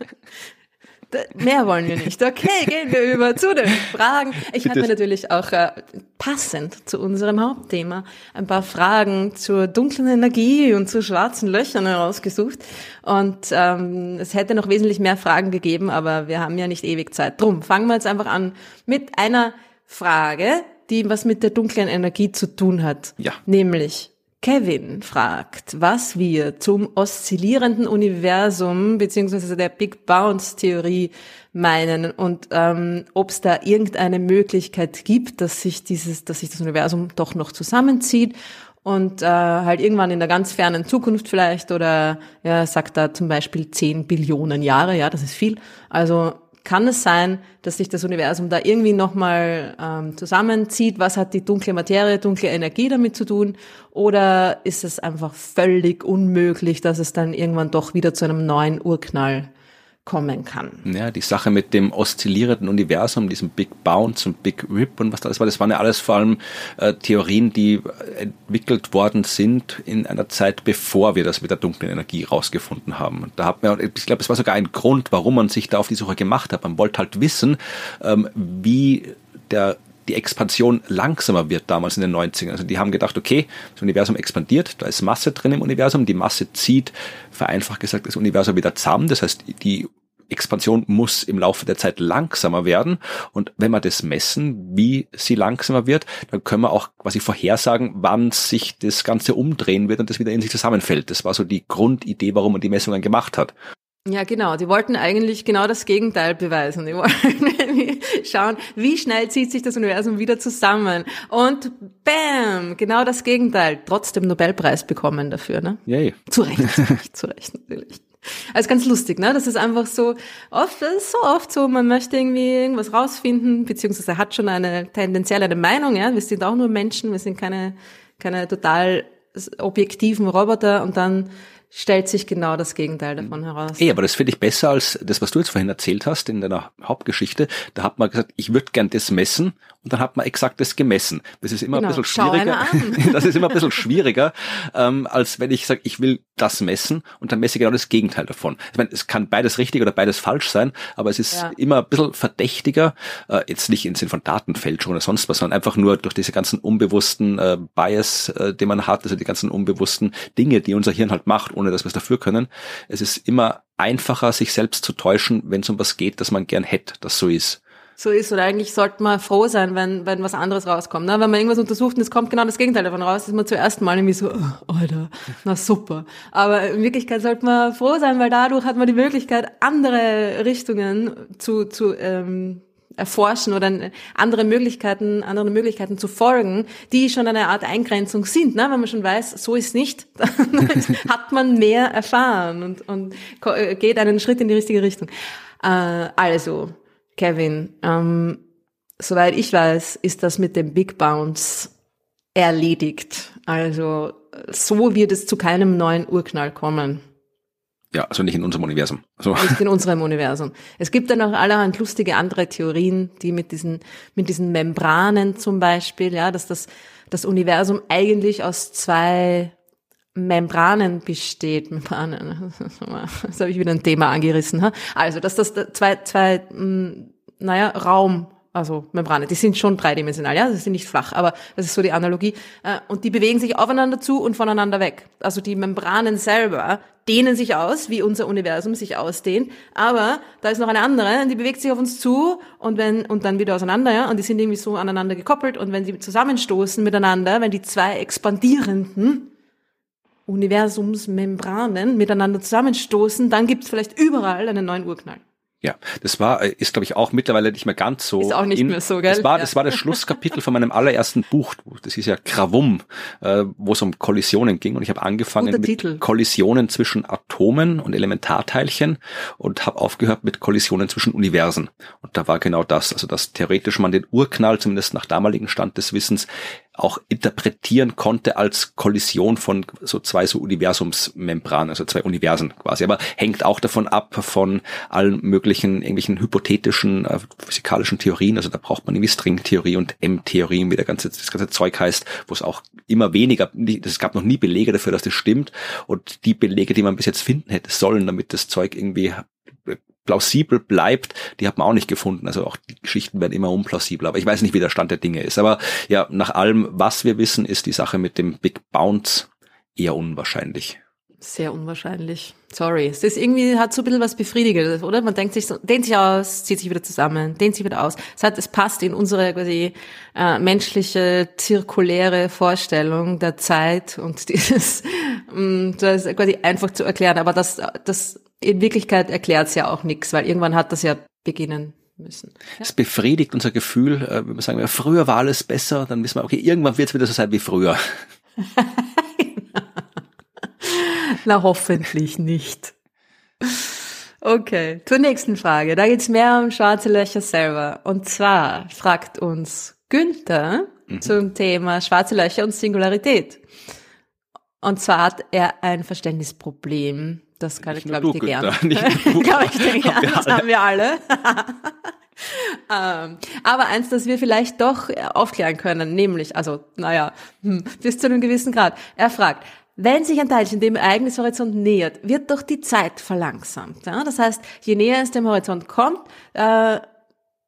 Mehr wollen wir nicht. Okay, gehen wir über zu den Fragen. Ich habe mir natürlich auch äh, passend zu unserem Hauptthema ein paar Fragen zur dunklen Energie und zu schwarzen Löchern herausgesucht. Und ähm, es hätte noch wesentlich mehr Fragen gegeben, aber wir haben ja nicht ewig Zeit. Drum fangen wir jetzt einfach an mit einer Frage, die was mit der dunklen Energie zu tun hat. Ja. Nämlich, Kevin fragt, was wir zum oszillierenden Universum beziehungsweise der Big Bounce Theorie meinen und ähm, ob es da irgendeine Möglichkeit gibt, dass sich dieses, dass sich das Universum doch noch zusammenzieht und äh, halt irgendwann in der ganz fernen Zukunft vielleicht oder ja sagt da zum Beispiel 10 Billionen Jahre, ja, das ist viel. Also kann es sein, dass sich das Universum da irgendwie nochmal ähm, zusammenzieht? Was hat die dunkle Materie, dunkle Energie damit zu tun? Oder ist es einfach völlig unmöglich, dass es dann irgendwann doch wieder zu einem neuen Urknall kommen kann. Ja, die Sache mit dem oszillierenden Universum, diesem Big Bounce und Big Rip und was das war, das waren ja alles vor allem äh, Theorien, die entwickelt worden sind in einer Zeit, bevor wir das mit der dunklen Energie rausgefunden haben. Da hat man, ich glaube, es war sogar ein Grund, warum man sich da auf die Suche gemacht hat. Man wollte halt wissen, ähm, wie der die Expansion langsamer wird damals in den 90ern. Also die haben gedacht, okay, das Universum expandiert, da ist Masse drin im Universum, die Masse zieht, vereinfacht gesagt, das Universum wieder zusammen. Das heißt, die Expansion muss im Laufe der Zeit langsamer werden. Und wenn wir das messen, wie sie langsamer wird, dann können wir auch quasi vorhersagen, wann sich das Ganze umdrehen wird und das wieder in sich zusammenfällt. Das war so die Grundidee, warum man die Messungen gemacht hat. Ja, genau. Die wollten eigentlich genau das Gegenteil beweisen. Die wollten schauen, wie schnell zieht sich das Universum wieder zusammen. Und bam, genau das Gegenteil. Trotzdem Nobelpreis bekommen dafür, ne? Yay. Zu Recht, zu Recht natürlich. Also ganz lustig, ne? Das ist einfach so oft, das ist so oft so, man möchte irgendwie irgendwas rausfinden, beziehungsweise hat schon eine tendenziell eine Meinung, ja. Wir sind auch nur Menschen, wir sind keine, keine total objektiven Roboter und dann stellt sich genau das Gegenteil davon heraus. Ey, aber das finde ich besser als das, was du jetzt vorhin erzählt hast in deiner Hauptgeschichte. Da hat man gesagt, ich würde gern das messen und dann hat man exakt das gemessen. Das ist immer genau. ein bisschen schwieriger. das ist immer ein bisschen schwieriger, ähm, als wenn ich sage, ich will das messen und dann messe ich genau das Gegenteil davon. Ich meine, es kann beides richtig oder beides falsch sein, aber es ist ja. immer ein bisschen verdächtiger, äh, jetzt nicht im Sinn von Datenfälschung oder sonst was, sondern einfach nur durch diese ganzen unbewussten äh, Bias, äh, den man hat, also die ganzen unbewussten Dinge, die unser Hirn halt macht, ohne dass wir es dafür können. Es ist immer einfacher, sich selbst zu täuschen, wenn es um was geht, das man gern hätte, das so ist so ist. Oder eigentlich sollte man froh sein, wenn, wenn was anderes rauskommt. Ne? Wenn man irgendwas untersucht und es kommt genau das Gegenteil davon raus, ist man zuerst mal irgendwie so, oh, Alter, na super. Aber in Wirklichkeit sollte man froh sein, weil dadurch hat man die Möglichkeit, andere Richtungen zu, zu ähm, erforschen oder andere Möglichkeiten, andere Möglichkeiten zu folgen, die schon eine Art Eingrenzung sind. Ne? Wenn man schon weiß, so ist nicht, dann hat man mehr erfahren und, und geht einen Schritt in die richtige Richtung. Äh, also, Kevin, ähm, soweit ich weiß, ist das mit dem Big Bounce erledigt. Also so wird es zu keinem neuen Urknall kommen. Ja, also nicht in unserem Universum. Also. Nicht in unserem Universum. Es gibt dann auch allerhand lustige andere Theorien, die mit diesen, mit diesen Membranen zum Beispiel, ja, dass das, das Universum eigentlich aus zwei Membranen besteht. Membranen, das habe ich wieder ein Thema angerissen. Also, dass das zwei, zwei, hm, naja, Raum, also Membrane, die sind schon dreidimensional, ja, sie sind nicht flach, aber das ist so die Analogie. Äh, und die bewegen sich aufeinander zu und voneinander weg. Also die Membranen selber dehnen sich aus, wie unser Universum sich ausdehnt, aber da ist noch eine andere, die bewegt sich auf uns zu und wenn und dann wieder auseinander, ja, und die sind irgendwie so aneinander gekoppelt und wenn sie zusammenstoßen miteinander, wenn die zwei expandierenden Universumsmembranen miteinander zusammenstoßen, dann gibt es vielleicht überall einen neuen Urknall. Ja, das war, äh, ist glaube ich auch mittlerweile nicht mehr ganz so. Ist auch nicht in, mehr so, gell? Das war, ja. das war das Schlusskapitel von meinem allerersten Buch. Das ist ja Gravum, äh, wo es um Kollisionen ging. Und ich habe angefangen Guter mit Titel. Kollisionen zwischen Atomen und Elementarteilchen und habe aufgehört mit Kollisionen zwischen Universen. Und da war genau das, also dass theoretisch man den Urknall, zumindest nach damaligen Stand des Wissens, auch interpretieren konnte als Kollision von so zwei so Universumsmembranen, also zwei Universen quasi. Aber hängt auch davon ab von allen möglichen irgendwelchen hypothetischen äh, physikalischen Theorien. Also da braucht man irgendwie Stringtheorie und M-Theorie, wie der ganze, das ganze Zeug heißt, wo es auch immer weniger, es gab noch nie Belege dafür, dass das stimmt. Und die Belege, die man bis jetzt finden hätte sollen, damit das Zeug irgendwie plausibel bleibt, die hat man auch nicht gefunden. Also auch die Geschichten werden immer unplausibler. Aber ich weiß nicht, wie der Stand der Dinge ist. Aber ja, nach allem, was wir wissen, ist die Sache mit dem Big Bounce eher unwahrscheinlich. Sehr unwahrscheinlich. Sorry. Es ist irgendwie, hat so ein bisschen was Befriedigendes, oder? Man denkt sich so, dehnt sich aus, zieht sich wieder zusammen, dehnt sich wieder aus. Es hat, es passt in unsere quasi äh, menschliche, zirkuläre Vorstellung der Zeit und dieses, mh, das ist quasi einfach zu erklären. Aber das, das in Wirklichkeit erklärt es ja auch nichts, weil irgendwann hat das ja beginnen müssen. Es befriedigt unser Gefühl, äh, wenn wir sagen, ja, früher war alles besser, dann wissen wir, okay, irgendwann wird es wieder so sein wie früher. Na, hoffentlich nicht. Okay, zur nächsten Frage. Da geht's mehr um schwarze Löcher selber. Und zwar fragt uns Günther mhm. zum Thema schwarze Löcher und Singularität. Und zwar hat er ein Verständnisproblem Das kann Nicht ich, glaube ich, dir gerne. Glaube ich dir gerne. Das haben wir alle. ähm, aber eins, das wir vielleicht doch aufklären können, nämlich, also, naja, hm, bis zu einem gewissen Grad. Er fragt, wenn sich ein Teilchen dem Ereignishorizont nähert, wird doch die Zeit verlangsamt. Ja? Das heißt, je näher es dem Horizont kommt, äh,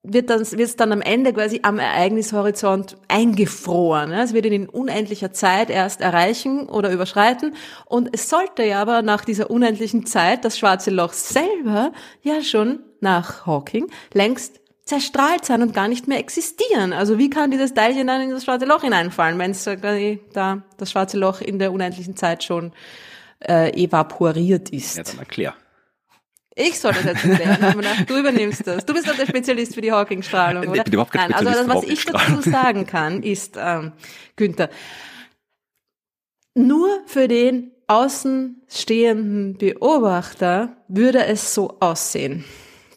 wird dann, wird es dann am Ende quasi am Ereignishorizont eingefroren. Ja? Es wird ihn in unendlicher Zeit erst erreichen oder überschreiten. Und es sollte ja aber nach dieser unendlichen Zeit das schwarze Loch selber ja schon nach Hawking längst zerstrahlt sein und gar nicht mehr existieren. Also wie kann dieses Teilchen dann in das schwarze Loch hineinfallen, wenn es da das schwarze Loch in der unendlichen Zeit schon äh, evaporiert ist? Ja, dann erklär. Ich soll das jetzt erklären, nach, du übernimmst das. Du bist doch der Spezialist für die Hawking-Strahlung, oder? ich bin überhaupt kein Nein, also Spezialist was für ich dazu sagen kann, ist, ähm, Günther, nur für den außenstehenden Beobachter würde es so aussehen.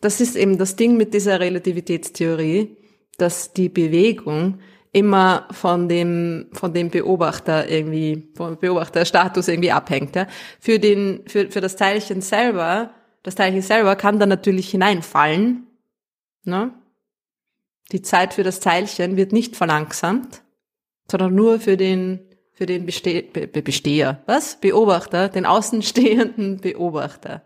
Das ist eben das Ding mit dieser Relativitätstheorie, dass die Bewegung immer von dem, von dem Beobachter irgendwie, vom Beobachterstatus irgendwie abhängt. Ja. Für den, für, für das Teilchen selber, das Teilchen selber kann dann natürlich hineinfallen. Ne? Die Zeit für das Teilchen wird nicht verlangsamt, sondern nur für den, für den Beste Be Be Besteher. Was? Beobachter, den außenstehenden Beobachter.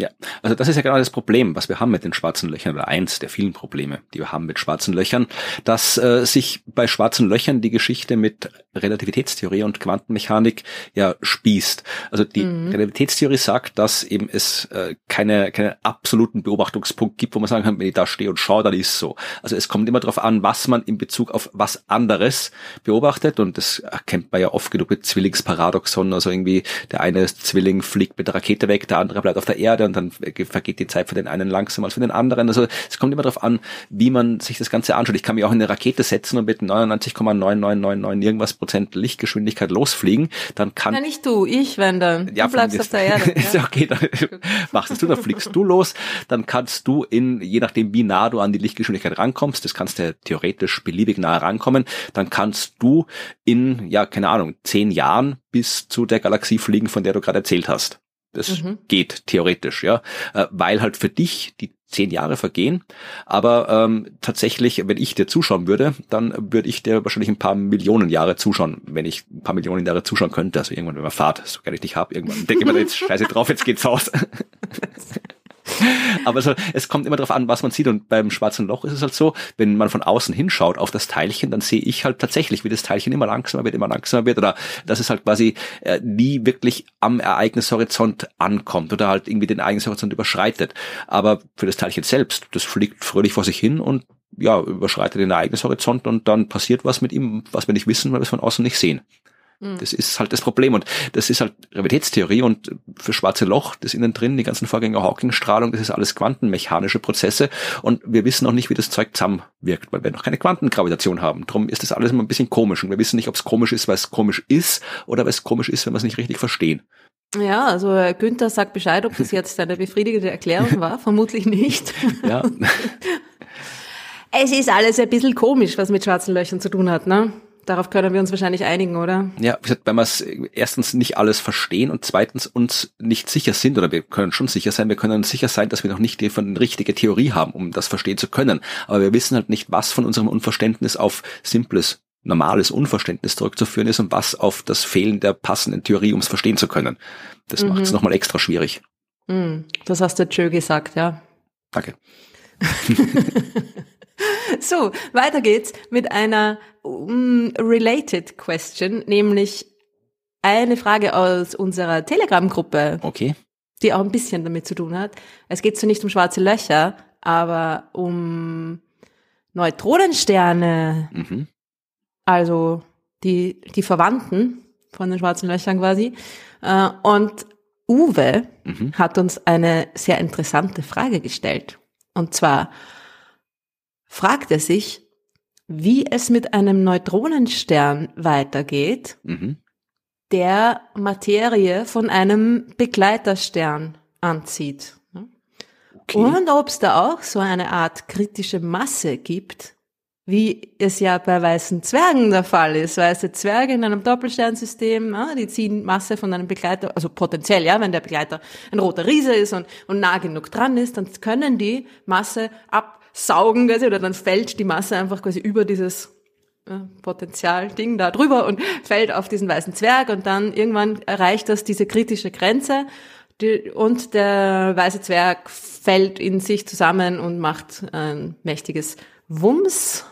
Ja, also das ist ja genau das Problem, was wir haben mit den schwarzen Löchern, oder eins der vielen Probleme, die wir haben mit schwarzen Löchern, dass äh, sich bei schwarzen Löchern die Geschichte mit Relativitätstheorie und Quantenmechanik ja spießt. Also die Relativitätstheorie sagt, dass eben es äh, keine, keinen absoluten Beobachtungspunkt gibt, wo man sagen kann, wenn ich da stehe und schaue, dann ist so. Also es kommt immer darauf an, was man in Bezug auf was anderes beobachtet und das kennt man ja oft genug mit Zwillingsparadoxon, also irgendwie der eine Zwilling fliegt mit der Rakete weg, der andere bleibt auf der Erde und dann vergeht die Zeit für den einen langsamer als für den anderen. Also es kommt immer darauf an, wie man sich das Ganze anschaut. Ich kann mich auch in eine Rakete setzen und mit 99,9999 irgendwas Prozent Lichtgeschwindigkeit losfliegen, dann kann Ja, nicht du, ich, wenn dann. ja, du bleibst auf der Erde. ist Ja. okay, dann machst es du, dann fliegst du los, dann kannst du in, je nachdem wie nah du an die Lichtgeschwindigkeit rankommst, das kannst du theoretisch beliebig nah rankommen, dann kannst du in, ja, keine Ahnung, zehn Jahren bis zu der Galaxie fliegen, von der du gerade erzählt hast. Das Mhm. geht theoretisch, ja, Äh, weil halt für dich die zehn Jahre vergehen, aber ähm, tatsächlich, wenn ich dir zuschauen würde, dann würde ich dir wahrscheinlich ein paar Millionen Jahre zuschauen, wenn ich ein paar Millionen Jahre zuschauen könnte, also irgendwann, wenn man fahrt, so gerne ich dich hab, irgendwann denke ich mir jetzt, scheiße drauf, jetzt geht's aus. Aber so, es kommt immer darauf an, was man sieht. Und beim schwarzen Loch ist es halt so, wenn man von außen hinschaut auf das Teilchen, dann sehe ich halt tatsächlich, wie das Teilchen immer langsamer wird, immer langsamer wird. Oder dass es halt quasi äh, nie wirklich am Ereignishorizont ankommt oder halt irgendwie den Ereignishorizont überschreitet. Aber für das Teilchen selbst, das fliegt fröhlich vor sich hin und ja, überschreitet den Ereignishorizont und dann passiert was mit ihm, was wir nicht wissen, weil wir es von außen nicht sehen. Das ist halt das Problem und das ist halt Relativitätstheorie und für schwarze Loch, das innen drin, die ganzen Vorgänge Hawking-Strahlung, das ist alles quantenmechanische Prozesse und wir wissen auch nicht, wie das Zeug zusammenwirkt, weil wir noch keine Quantengravitation haben. Darum ist das alles immer ein bisschen komisch und wir wissen nicht, ob es komisch ist, weil es komisch ist oder weil es komisch ist, wenn wir es nicht richtig verstehen. Ja, also äh, Günther sagt Bescheid, ob das jetzt eine befriedigende Erklärung war. Vermutlich nicht. Ja, Es ist alles ein bisschen komisch, was mit schwarzen Löchern zu tun hat, ne? Darauf können wir uns wahrscheinlich einigen, oder? ja wie gesagt, wenn wir es erstens nicht alles verstehen und zweitens uns nicht sicher sind, oder wir können schon sicher sein, wir können sicher sein, dass wir noch nicht die von richtige Theorie haben, um das verstehen zu können. Aber wir wissen halt nicht, was von unserem Unverständnis auf simples normales Unverständnis zurückzuführen ist und was auf das Fehlen der passenden Theorie, um es verstehen zu können. Das macht es nochmal extra schwierig. Hm, das hast du schön gesagt, ja. Danke. So, weiter geht's mit einer um, related question, nämlich eine Frage aus unserer Telegram-Gruppe, Okay. die auch ein bisschen damit zu tun hat. Es geht so nicht um schwarze Löcher, aber um Neutronensterne, Mhm. also die, die Verwandten von den schwarzen Löchern quasi. Äh, Und Uwe Mhm. hat uns eine sehr interessante Frage gestellt. Und zwar fragt er sich, wie es mit einem Neutronenstern weitergeht, Mhm. der Materie von einem Begleiterstern anzieht. Okay. Und ob es da auch so eine Art kritische Masse gibt, wie es ja bei weißen Zwergen der Fall ist. Weiße Zwerge in einem Doppelsternsystem, ja, die ziehen Masse von einem Begleiter, also potenziell, ja, wenn der Begleiter ein roter Riese ist und, und nah genug dran ist, dann können die Masse absaugen quasi, oder dann fällt die Masse einfach quasi über dieses ja, Potenzialding da drüber und fällt auf diesen weißen Zwerg und dann irgendwann erreicht das diese kritische Grenze die, und der weiße Zwerg fällt in sich zusammen und macht ein mächtiges Wumms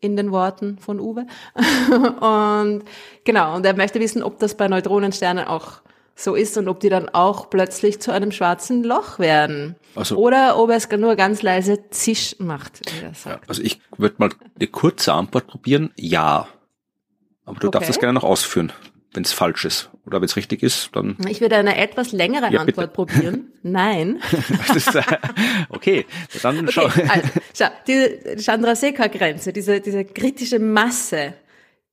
in den Worten von Uwe. und genau, und er möchte wissen, ob das bei Neutronensternen auch so ist und ob die dann auch plötzlich zu einem schwarzen Loch werden. Also, Oder ob es nur ganz leise Zisch macht, wie er sagt. Also ich würde mal eine kurze Antwort probieren. Ja. Aber du okay. darfst das gerne noch ausführen wenn es falsch ist. Oder wenn es richtig ist, dann. Ich würde eine etwas längere ja, Antwort probieren. Nein. ist, äh, okay, dann schau. Okay, also, schau, die Chandrasekhar-Grenze, diese, diese kritische Masse,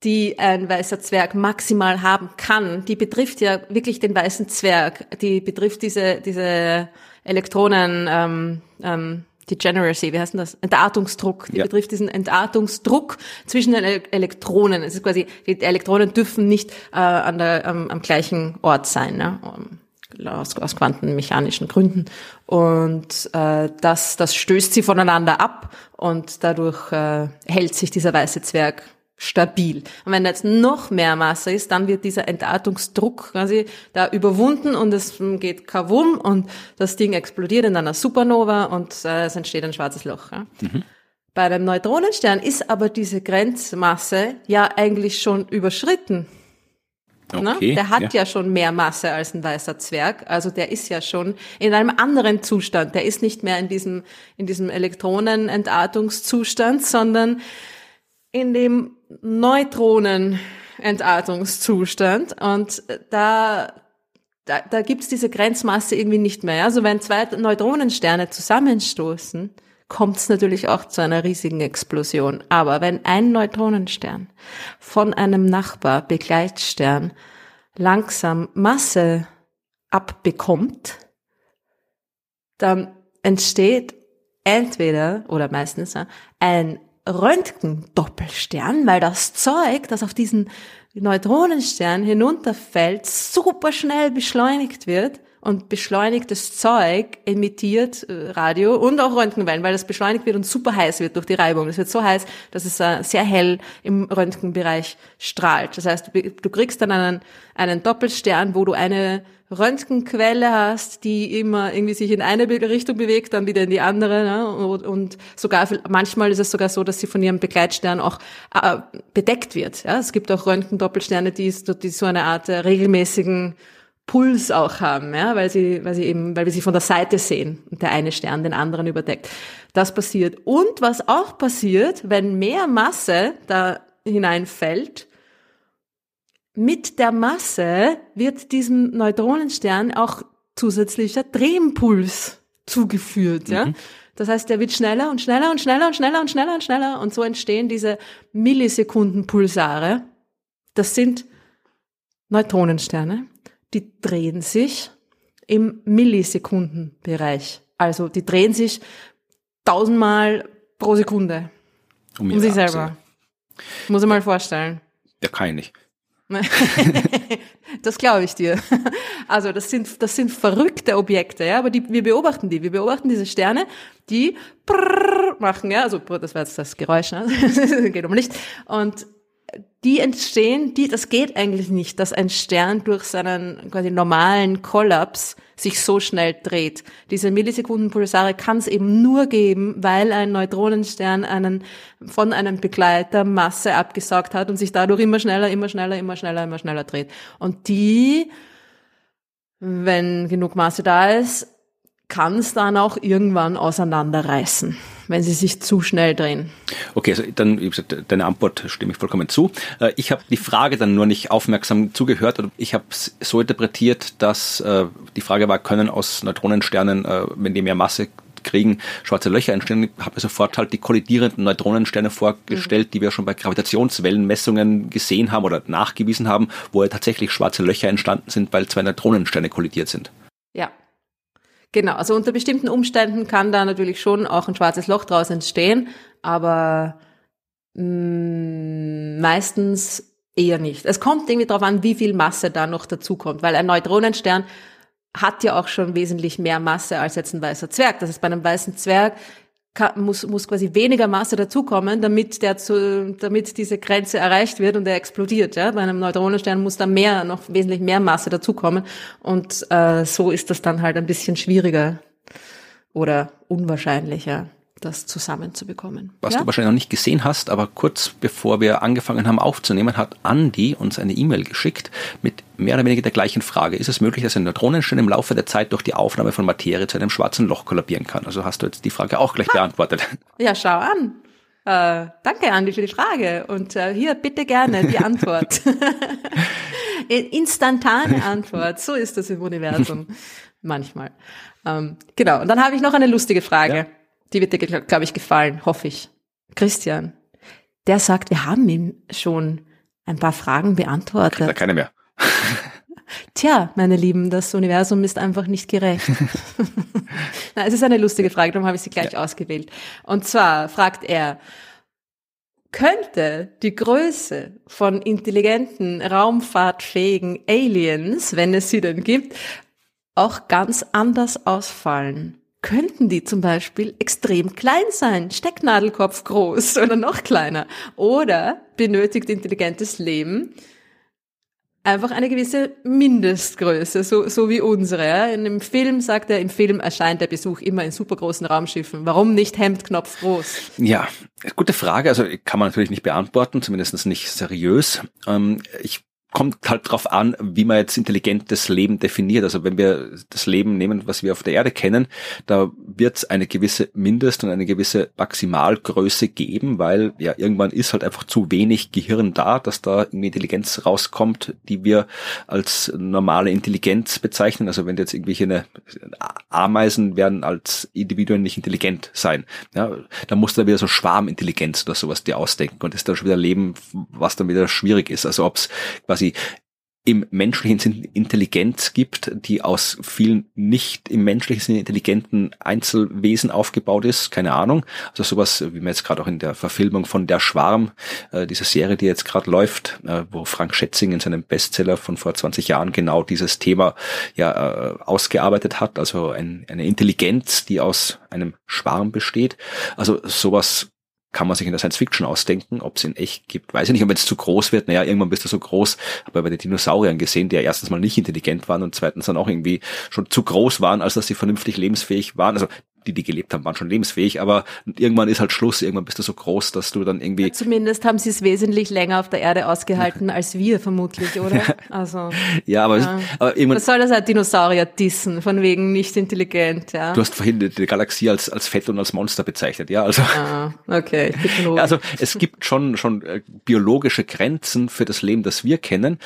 die ein weißer Zwerg maximal haben kann, die betrifft ja wirklich den weißen Zwerg. Die betrifft diese, diese Elektronen, ähm, ähm, Degeneracy, wie heißt denn das? Entartungsdruck. Die ja. betrifft diesen Entartungsdruck zwischen den Elektronen. Es ist quasi, die Elektronen dürfen nicht äh, an der, am, am gleichen Ort sein, ne? aus, aus quantenmechanischen Gründen. Und äh, das, das stößt sie voneinander ab und dadurch äh, hält sich dieser weiße Zwerg stabil. Und wenn jetzt noch mehr Masse ist, dann wird dieser Entartungsdruck quasi da überwunden und es geht kavum und das Ding explodiert in einer Supernova und äh, es entsteht ein schwarzes Loch. Ja? Mhm. Bei einem Neutronenstern ist aber diese Grenzmasse ja eigentlich schon überschritten. Ne? Okay, Der hat ja. ja. schon mehr Masse als ein weißer Zwerg. Also der ist ja schon in einem anderen Zustand. Der ist nicht mehr in diesem, in diesem Elektronenentartungszustand, sondern in dem Neutronenentartungszustand und da da, da gibt's diese Grenzmasse irgendwie nicht mehr. Also wenn zwei Neutronensterne zusammenstoßen, kommt es natürlich auch zu einer riesigen Explosion. Aber wenn ein Neutronenstern von einem Nachbar-Begleitstern langsam Masse abbekommt, dann entsteht entweder oder meistens ein Röntgendoppelstern, weil das Zeug, das auf diesen Neutronenstern hinunterfällt, super schnell beschleunigt wird und beschleunigtes Zeug emittiert äh, Radio und auch Röntgenwellen, weil das beschleunigt wird und super heiß wird durch die Reibung. Es wird so heiß, dass es äh, sehr hell im Röntgenbereich strahlt. Das heißt, du kriegst dann einen, einen Doppelstern, wo du eine Röntgenquelle hast, die immer irgendwie sich in eine Richtung bewegt, dann wieder in die andere. Ne? Und, und sogar manchmal ist es sogar so, dass sie von ihrem Begleitstern auch äh, bedeckt wird. Ja? Es gibt auch Röntgendoppelsterne, die, die so eine Art äh, regelmäßigen Puls auch haben, ja, weil sie, weil sie eben, weil wir sie von der Seite sehen und der eine Stern den anderen überdeckt. Das passiert. Und was auch passiert, wenn mehr Masse da hineinfällt, mit der Masse wird diesem Neutronenstern auch zusätzlicher Drehimpuls zugeführt, ja. Mhm. Das heißt, der wird schneller und schneller und schneller und schneller und schneller und schneller und so entstehen diese Millisekundenpulsare. Das sind Neutronensterne, die drehen sich im Millisekundenbereich. Also die drehen sich tausendmal pro Sekunde um, um sich selber. Muss ich mal vorstellen. Ja, kann ich nicht. das glaube ich dir. Also das sind das sind verrückte Objekte, ja, aber die, wir beobachten die. Wir beobachten diese Sterne, die machen, ja, also das war jetzt das Geräusch, ne? geht um Licht und die entstehen, die, das geht eigentlich nicht, dass ein Stern durch seinen quasi normalen Kollaps sich so schnell dreht. Diese Millisekundenpulsare kann es eben nur geben, weil ein Neutronenstern einen, von einem Begleiter Masse abgesaugt hat und sich dadurch immer schneller, immer schneller, immer schneller, immer schneller dreht. Und die, wenn genug Masse da ist, kann es dann auch irgendwann auseinanderreißen, wenn sie sich zu schnell drehen. Okay, also dann, wie gesagt, deine Antwort stimme ich vollkommen zu. Äh, ich habe die Frage dann nur nicht aufmerksam zugehört. Ich habe es so interpretiert, dass äh, die Frage war, können aus Neutronensternen, äh, wenn die mehr Masse kriegen, schwarze Löcher entstehen. Ich habe sofort halt die kollidierenden Neutronensterne vorgestellt, mhm. die wir schon bei Gravitationswellenmessungen gesehen haben oder nachgewiesen haben, wo ja tatsächlich schwarze Löcher entstanden sind, weil zwei Neutronensterne kollidiert sind. Ja, Genau, also unter bestimmten Umständen kann da natürlich schon auch ein schwarzes Loch draus entstehen, aber Mm, meistens eher nicht. Es kommt irgendwie darauf an, wie viel Masse da noch dazukommt, weil ein Neutronenstern hat ja auch schon wesentlich mehr Masse als jetzt ein weißer Zwerg. Das heißt, bei einem weißen Zwerg muss, muss quasi weniger Masse dazukommen, damit der zu, damit diese Grenze erreicht wird und er explodiert. Ja? Bei einem Neutronenstern muss da mehr, noch wesentlich mehr Masse dazukommen. Und äh, so ist das dann halt ein bisschen schwieriger oder unwahrscheinlicher das zusammenzubekommen. Was ja? du wahrscheinlich noch nicht gesehen hast, aber kurz bevor wir angefangen haben aufzunehmen, hat Andy uns eine E-Mail geschickt mit mehr oder weniger der gleichen Frage. Ist es möglich, dass ein Neutronenstern im Laufe der Zeit durch die Aufnahme von Materie zu einem schwarzen Loch kollabieren kann? Also hast du jetzt die Frage auch gleich ha. beantwortet. Ja, schau an. Äh, danke, Andi, für die Frage. Und äh, hier bitte gerne die Antwort. Instantane Antwort. So ist das im Universum. Manchmal. Ähm, genau. Und dann habe ich noch eine lustige Frage. Ja. Die wird dir, glaube ich, gefallen, hoffe ich. Christian, der sagt, wir haben ihm schon ein paar Fragen beantwortet. Da keine mehr. Tja, meine Lieben, das Universum ist einfach nicht gerecht. Na, es ist eine lustige Frage, darum habe ich sie gleich ja. ausgewählt. Und zwar fragt er, könnte die Größe von intelligenten, raumfahrtfähigen Aliens, wenn es sie denn gibt, auch ganz anders ausfallen? Könnten die zum Beispiel extrem klein sein, Stecknadelkopf groß oder noch kleiner. Oder benötigt intelligentes Leben einfach eine gewisse Mindestgröße, so, so wie unsere. In dem Film sagt er, im Film erscheint der Besuch immer in supergroßen Raumschiffen. Warum nicht Hemdknopf groß? Ja, gute Frage. Also kann man natürlich nicht beantworten, zumindest nicht seriös. Ähm, ich kommt halt drauf an, wie man jetzt intelligentes Leben definiert. Also wenn wir das Leben nehmen, was wir auf der Erde kennen, da wird es eine gewisse Mindest- und eine gewisse Maximalgröße geben, weil ja irgendwann ist halt einfach zu wenig Gehirn da, dass da irgendwie Intelligenz rauskommt, die wir als normale Intelligenz bezeichnen. Also wenn jetzt irgendwelche eine, Ameisen werden als Individuen nicht intelligent sein, ja, dann muss da wieder so Schwarmintelligenz oder sowas dir ausdenken und ist da schon wieder Leben, was dann wieder schwierig ist. Also ob es quasi quasi im menschlichen Sinn Intelligenz gibt, die aus vielen nicht im menschlichen Sinne intelligenten Einzelwesen aufgebaut ist, keine Ahnung. Also sowas, wie man jetzt gerade auch in der Verfilmung von Der Schwarm, äh, diese Serie, die jetzt gerade läuft, äh, wo Frank Schätzing in seinem Bestseller von vor 20 Jahren genau dieses Thema ja äh, ausgearbeitet hat, also ein, eine Intelligenz, die aus einem Schwarm besteht. Also sowas kann man sich in der Science Fiction ausdenken. Ob es in echt gibt, weiß ich nicht. Und wenn es zu groß wird, naja, irgendwann bist du so groß. Aber bei den Dinosauriern gesehen, die ja erstens mal nicht intelligent waren und zweitens dann auch irgendwie schon zu groß waren, als dass sie vernünftig lebensfähig waren. Also die, die gelebt haben, waren schon lebensfähig, aber irgendwann ist halt Schluss, irgendwann bist du so groß, dass du dann irgendwie. Zumindest haben sie es wesentlich länger auf der Erde ausgehalten als wir vermutlich, oder? Also. ja, aber, ja. aber irgendwann. Was soll das halt Dinosaurier dissen, von wegen nicht intelligent, ja? Du hast vorhin die, die Galaxie als, als Fett und als Monster bezeichnet, ja, also. Ah, okay. Ja, also, es gibt schon, schon äh, biologische Grenzen für das Leben, das wir kennen,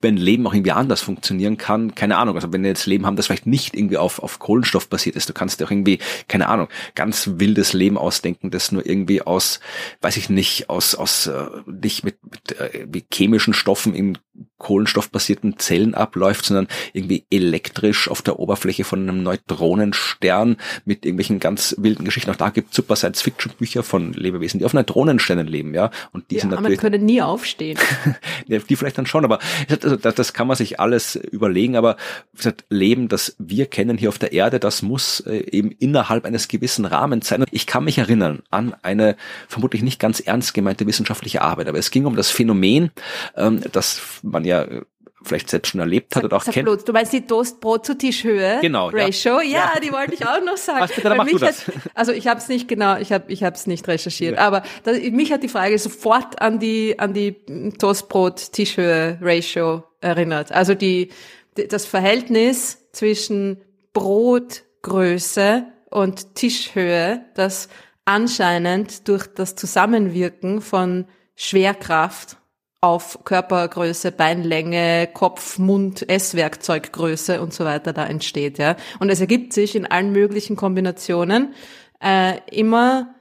wenn Leben auch irgendwie anders funktionieren kann, keine Ahnung, also wenn wir jetzt Leben haben, das vielleicht nicht irgendwie auf, auf Kohlenstoff basiert ist, du kannst dir auch irgendwie, keine Ahnung, ganz wildes Leben ausdenken, das nur irgendwie aus, weiß ich nicht, aus, aus, äh, nicht mit, mit äh, chemischen Stoffen in kohlenstoffbasierten Zellen abläuft, sondern irgendwie elektrisch auf der Oberfläche von einem Neutronenstern mit irgendwelchen ganz wilden Geschichten. Auch da gibt es super Science-Fiction-Bücher von Lebewesen, die auf Neutronensternen leben, ja. Und die ja, sind natürlich. Man können nie aufstehen. die vielleicht dann schon, aber also das, das kann man sich alles überlegen. Aber gesagt, Leben, das wir kennen hier auf der Erde, das muss äh, eben innerhalb eines gewissen Rahmens sein. Und ich kann mich erinnern an eine vermutlich nicht ganz ernst gemeinte wissenschaftliche Arbeit, aber es ging um das Phänomen, ähm, dass man ja äh, vielleicht selbst schon erlebt hat sag, oder auch kennt. Bloß, du meinst die Toastbrot zu Tischhöhe genau, Ratio? Ja, ja, die wollte ich auch noch sagen. Was bitte, dann mach du das. Hat, also ich habe es nicht genau, ich habe ich habe es nicht recherchiert, ja. aber das, mich hat die Frage sofort an die an die Toastbrot Tischhöhe Ratio erinnert. Also die, die das Verhältnis zwischen Brotgröße und Tischhöhe, das anscheinend durch das Zusammenwirken von Schwerkraft auf Körpergröße, Beinlänge, Kopf, Mund, Esswerkzeuggröße und so weiter da entsteht, ja. Und es ergibt sich in allen möglichen Kombinationen äh, immer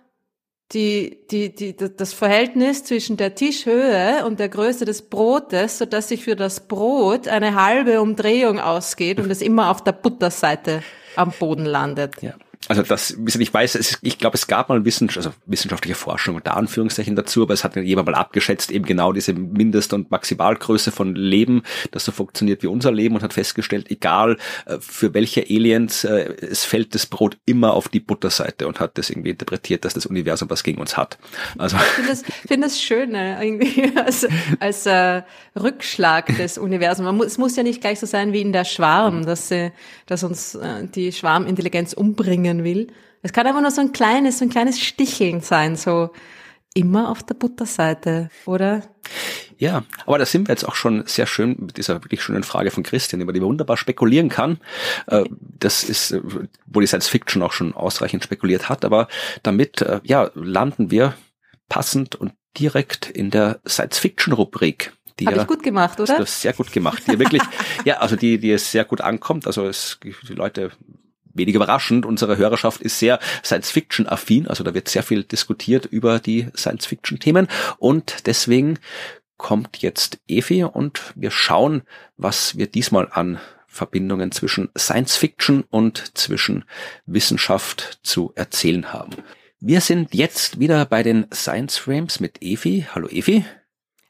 die, die, die, das Verhältnis zwischen der Tischhöhe und der Größe des Brotes, so dass sich für das Brot eine halbe Umdrehung ausgeht und es immer auf der Butterseite am Boden landet. Ja. Also das, ich weiß, ist, ich glaube, es gab mal Wissenschaft, also wissenschaftliche Forschung unter Anführungszeichen dazu, aber es hat jemand mal abgeschätzt, eben genau diese Mindest- und Maximalgröße von Leben, das so funktioniert wie unser Leben und hat festgestellt, egal äh, für welche Aliens, äh, es fällt das Brot immer auf die Butterseite und hat das irgendwie interpretiert, dass das Universum was gegen uns hat. Also ich finde das, find das schön, irgendwie als, als äh, Rückschlag des Universums. Muss, es muss ja nicht gleich so sein wie in der Schwarm, dass, sie, dass uns äh, die Schwarmintelligenz umbringen will. Es kann aber nur so ein kleines, so ein kleines Sticheln sein, so immer auf der Butterseite, oder? Ja, aber da sind wir jetzt auch schon sehr schön mit dieser wirklich schönen Frage von Christian, über die man wunderbar spekulieren kann. Äh, das ist, äh, wo die Science Fiction auch schon ausreichend spekuliert hat, aber damit, äh, ja, landen wir passend und direkt in der Science Fiction Rubrik. Die Habe ja, ich gut gemacht, oder? Das sehr gut gemacht. Die wirklich, ja, also die, die es sehr gut ankommt. Also es, die Leute wenig überraschend, unsere Hörerschaft ist sehr Science-Fiction-affin, also da wird sehr viel diskutiert über die Science-Fiction-Themen und deswegen kommt jetzt Evi und wir schauen, was wir diesmal an Verbindungen zwischen Science Fiction und zwischen Wissenschaft zu erzählen haben. Wir sind jetzt wieder bei den Science Frames mit Evi. Hallo Evi.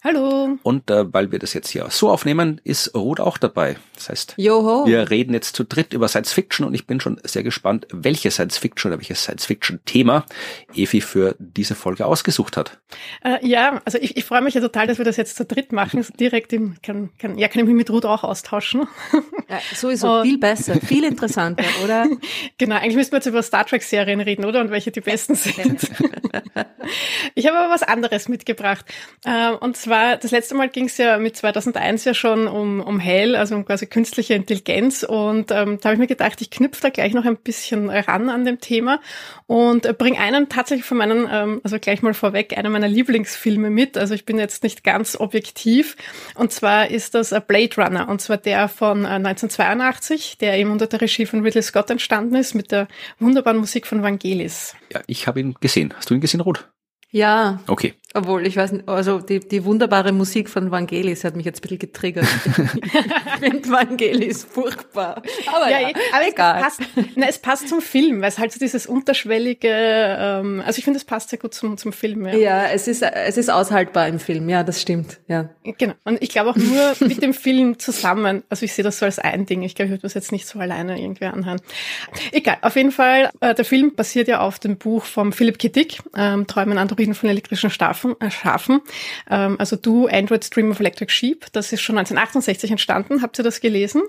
Hallo. Und äh, weil wir das jetzt hier so aufnehmen, ist Ruth auch dabei. Das heißt, Joho. wir reden jetzt zu dritt über Science Fiction und ich bin schon sehr gespannt, welche Science Fiction oder welches Science Fiction Thema Evi für diese Folge ausgesucht hat. Äh, ja, also ich, ich freue mich ja total, dass wir das jetzt zu dritt machen. So direkt im, kann, kann, ja, kann ich mich mit Ruth auch austauschen. Ja, sowieso und, viel besser, viel interessanter, oder? genau, eigentlich müssen wir jetzt über Star Trek Serien reden, oder? Und welche die besten sind. ich habe aber was anderes mitgebracht. Äh, und zwar war, das letzte Mal ging es ja mit 2001 ja schon um, um Hell, also um quasi künstliche Intelligenz. Und ähm, da habe ich mir gedacht, ich knüpfe da gleich noch ein bisschen ran an dem Thema und äh, bringe einen tatsächlich von meinen, ähm, also gleich mal vorweg, einer meiner Lieblingsfilme mit. Also ich bin jetzt nicht ganz objektiv. Und zwar ist das Blade Runner. Und zwar der von äh, 1982, der eben unter der Regie von Ridley Scott entstanden ist, mit der wunderbaren Musik von Vangelis. Ja, ich habe ihn gesehen. Hast du ihn gesehen, Ruth? Ja. Okay. Obwohl, ich weiß nicht, also die, die wunderbare Musik von Vangelis hat mich jetzt ein bisschen getriggert. ich finde Vangelis furchtbar. Aber ja, ja aber egal. Es passt, na, es passt zum Film, weil es halt so dieses unterschwellige, ähm, also ich finde, es passt sehr gut zum, zum Film. Ja. ja, es ist, es ist aushaltbar im Film, ja, das stimmt, ja. Genau. Und ich glaube auch nur mit dem Film zusammen, also ich sehe das so als ein Ding. Ich glaube, ich würde das jetzt nicht so alleine irgendwie anhören. Egal, auf jeden Fall, äh, der Film basiert ja auf dem Buch von Philip K. Dick, ähm, Träumen Androiden von elektrischen Staffen erschaffen. erschaffen. Ähm, also du, Android Stream of Electric Sheep, das ist schon 1968 entstanden. Habt ihr das gelesen?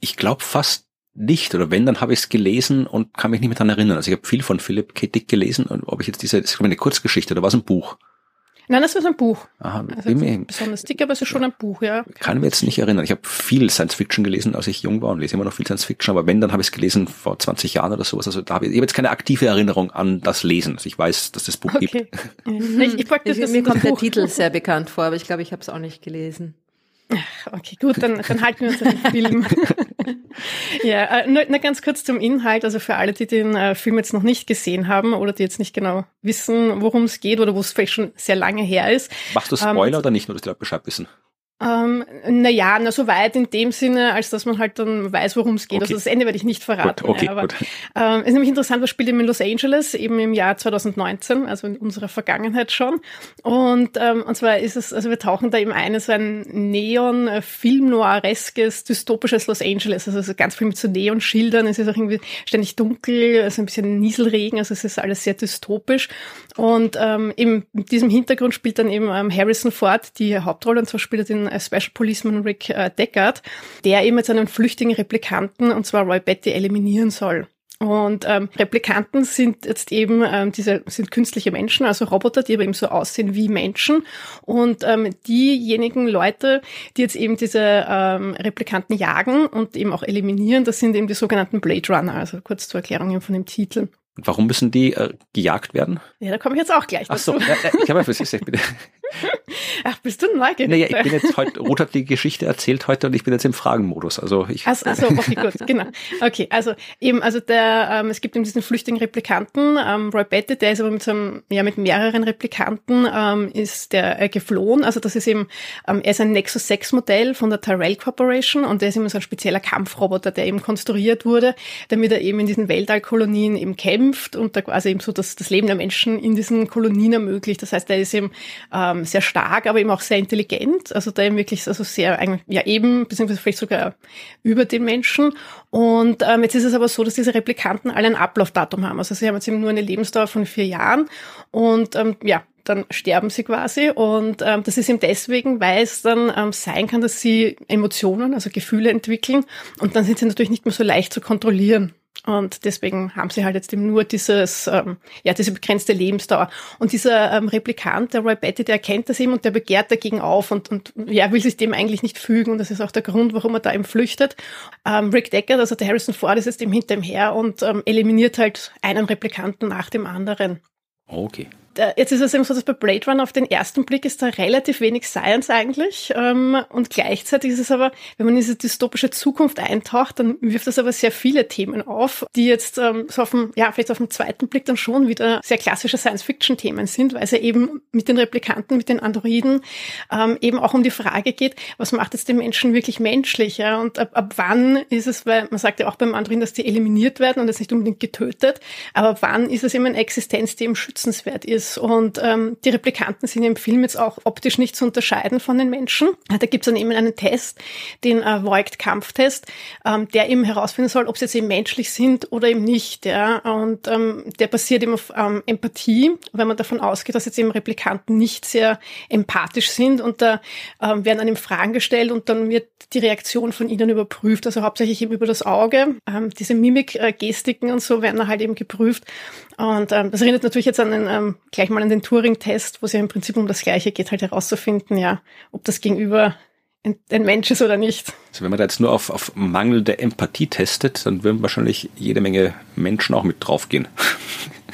Ich glaube fast nicht, oder wenn, dann habe ich es gelesen und kann mich nicht mehr daran erinnern. Also ich habe viel von Philip K. Dick gelesen, und ob ich jetzt diese, das ist eine Kurzgeschichte oder was ein Buch? Nein, das ist ein Buch. Aha, also besonders dick, aber es ist schon ein Buch, ja. Kann mich jetzt nicht erinnern. Ich habe viel Science Fiction gelesen, als ich jung war und lese immer noch viel Science Fiction, aber wenn, dann habe ich es gelesen vor 20 Jahren oder sowas. Also da habe ich, ich habe jetzt keine aktive Erinnerung an das Lesen. Also ich weiß, dass das Buch okay. gibt. ich, ich, ich, das mir kommt der Titel sehr bekannt vor, aber ich glaube, ich habe es auch nicht gelesen. Okay, gut, dann, dann halten wir uns an den Film. ja, äh, nur, nur ganz kurz zum Inhalt. Also für alle, die den äh, Film jetzt noch nicht gesehen haben oder die jetzt nicht genau wissen, worum es geht oder wo es vielleicht schon sehr lange her ist. Machst du Spoiler ähm, oder nicht, nur dass die Leute Bescheid wissen? Ähm, naja, na so weit in dem Sinne, als dass man halt dann weiß, worum es geht. Also okay. Also das Ende werde ich nicht verraten. Gut, okay, aber gut. Ähm, ist nämlich interessant, was spielt eben in Los Angeles, eben im Jahr 2019, also in unserer Vergangenheit schon. Und, ähm, und zwar ist es, also wir tauchen da eben ein, so ein Neon, äh, Film-Noireskes, dystopisches Los Angeles. Also, also ganz viel mit so Neonschildern. Es ist auch irgendwie ständig dunkel, also ein bisschen Nieselregen, also es ist alles sehr dystopisch. Und ähm, eben mit diesem Hintergrund spielt dann eben ähm, Harrison Ford die Hauptrolle, und zwar spielt er den Special Policeman Rick äh, Deckard, der eben jetzt einen flüchtigen Replikanten, und zwar Roy Betty, eliminieren soll. Und ähm, Replikanten sind jetzt eben ähm, diese sind künstliche Menschen, also Roboter, die aber eben so aussehen wie Menschen. Und ähm, diejenigen Leute, die jetzt eben diese ähm, Replikanten jagen und eben auch eliminieren, das sind eben die sogenannten Blade Runner. Also kurz zur Erklärung von dem Titel. Warum müssen die äh, gejagt werden? Ja, da komme ich jetzt auch gleich dazu. Ach so, ja, ich habe ja für Sie bitte. Ach, bist du neugierig? Naja, ich bin jetzt heute, Ruth hat die Geschichte erzählt heute und ich bin jetzt im Fragenmodus. Also ich. Also, also okay, gut, genau. Okay, also eben, also der, ähm, es gibt eben diesen flüchtigen Replikanten, ähm, Roy Betty, der ist aber mit so einem, ja, mit mehreren Replikanten ähm, ist der äh, geflohen. Also das ist eben, ähm, er ist ein Nexus 6 Modell von der Tyrell Corporation und der ist eben so ein spezieller Kampfroboter, der eben konstruiert wurde, damit er eben in diesen Weltallkolonien eben kämpft und da quasi eben so das, das Leben der Menschen in diesen Kolonien ermöglicht. Das heißt, er ist eben ähm, sehr stark, aber eben auch sehr intelligent. Also da eben wirklich also sehr ja eben beziehungsweise vielleicht sogar über den Menschen. Und ähm, jetzt ist es aber so, dass diese Replikanten alle ein Ablaufdatum haben. Also sie haben jetzt eben nur eine Lebensdauer von vier Jahren und ähm, ja, dann sterben sie quasi. Und ähm, das ist eben deswegen, weil es dann ähm, sein kann, dass sie Emotionen, also Gefühle entwickeln. Und dann sind sie natürlich nicht mehr so leicht zu kontrollieren. Und deswegen haben sie halt jetzt eben nur dieses, ähm, ja, diese begrenzte Lebensdauer. Und dieser ähm, Replikant, der Roy Betty, der erkennt das eben und der begehrt dagegen auf und, und ja, will sich dem eigentlich nicht fügen. Und das ist auch der Grund, warum er da eben flüchtet. Ähm, Rick Deckard, also der Harrison Ford, ist jetzt eben hinter ihm her und ähm, eliminiert halt einen Replikanten nach dem anderen. Okay jetzt ist es eben so, dass bei Blade Runner auf den ersten Blick ist da relativ wenig Science eigentlich. Ähm, und gleichzeitig ist es aber, wenn man in diese dystopische Zukunft eintaucht, dann wirft das aber sehr viele Themen auf, die jetzt ähm, so auf dem, ja, vielleicht auf dem zweiten Blick dann schon wieder sehr klassische Science-Fiction-Themen sind, weil es ja eben mit den Replikanten, mit den Androiden ähm, eben auch um die Frage geht, was macht jetzt den Menschen wirklich menschlich? Ja? Und ab, ab wann ist es, weil man sagt ja auch beim Androiden, dass die eliminiert werden und jetzt nicht unbedingt getötet, aber wann ist es eben eine Existenz, die eben schützenswert ist? Und ähm, die Replikanten sind im Film jetzt auch optisch nicht zu unterscheiden von den Menschen. Da gibt es dann eben einen Test, den äh, Voigt-Kampftest, ähm, der eben herausfinden soll, ob sie jetzt eben menschlich sind oder eben nicht. Ja? Und ähm, der basiert eben auf ähm, Empathie, wenn man davon ausgeht, dass jetzt eben Replikanten nicht sehr empathisch sind. Und da ähm, werden ihm Fragen gestellt und dann wird die Reaktion von ihnen überprüft, also hauptsächlich eben über das Auge. Ähm, diese Mimik-Gestiken und so werden halt eben geprüft. Und ähm, das erinnert natürlich jetzt an den, ähm, gleich mal an den Turing-Test, wo es ja im Prinzip um das Gleiche geht, halt herauszufinden, ja, ob das Gegenüber ein, ein Mensch ist oder nicht. Also wenn man da jetzt nur auf, auf mangelnde Empathie testet, dann würden wahrscheinlich jede Menge Menschen auch mit draufgehen.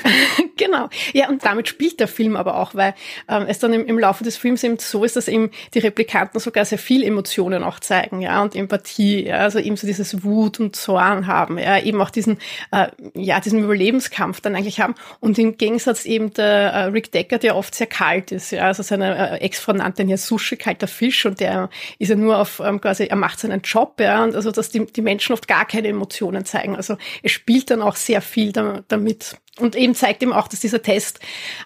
genau. Ja, und damit spielt der Film aber auch, weil ähm, es dann im, im Laufe des Films eben so ist, dass eben die Replikanten sogar sehr viel Emotionen auch zeigen, ja, und Empathie, ja, also eben so dieses Wut und Zorn haben, ja, eben auch diesen, äh, ja, diesen Überlebenskampf dann eigentlich haben. Und im Gegensatz eben der äh, Rick Decker, der oft sehr kalt ist, ja, also seine äh, Ex-Frau nannte ihn ja Sushi, kalter Fisch, und der ist ja nur auf ähm, quasi, er macht seinen Job, ja, und also dass die, die Menschen oft gar keine Emotionen zeigen. Also es spielt dann auch sehr viel da, damit. Und eben zeigt ihm auch, dass dieser Test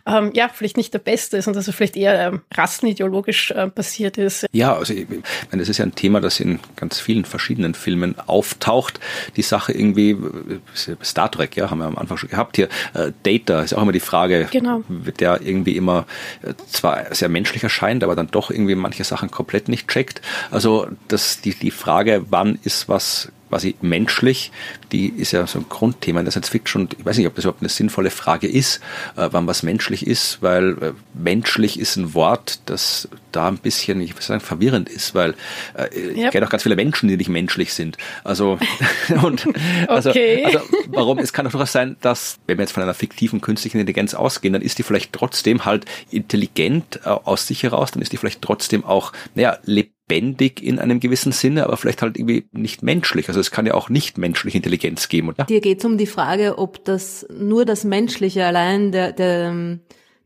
ähm, ja vielleicht nicht der beste ist und dass er vielleicht eher ähm, rassenideologisch äh, passiert ist. Ja, also ich meine, das ist ja ein Thema, das in ganz vielen verschiedenen Filmen auftaucht. Die Sache irgendwie, Star Trek, ja, haben wir am Anfang schon gehabt hier, äh, Data ist auch immer die Frage, genau. der irgendwie immer äh, zwar sehr menschlich erscheint, aber dann doch irgendwie manche Sachen komplett nicht checkt. Also das, die, die Frage, wann ist was quasi menschlich, die ist ja so ein Grundthema in der Science Fiction und ich weiß nicht, ob das überhaupt eine sinnvolle Frage ist, äh, wann was menschlich ist, weil äh, menschlich ist ein Wort, das da ein bisschen, ich würde sagen, verwirrend ist, weil äh, yep. ich kenne auch ganz viele Menschen, die nicht menschlich sind. Also, und, also, okay. also warum, es kann doch durchaus sein, dass, wenn wir jetzt von einer fiktiven künstlichen Intelligenz ausgehen, dann ist die vielleicht trotzdem halt intelligent äh, aus sich heraus, dann ist die vielleicht trotzdem auch, naja, lebendig lebendig in einem gewissen Sinne, aber vielleicht halt irgendwie nicht menschlich. Also es kann ja auch nicht menschliche Intelligenz geben. Ja. Dir geht es um die Frage, ob das nur das Menschliche allein der, der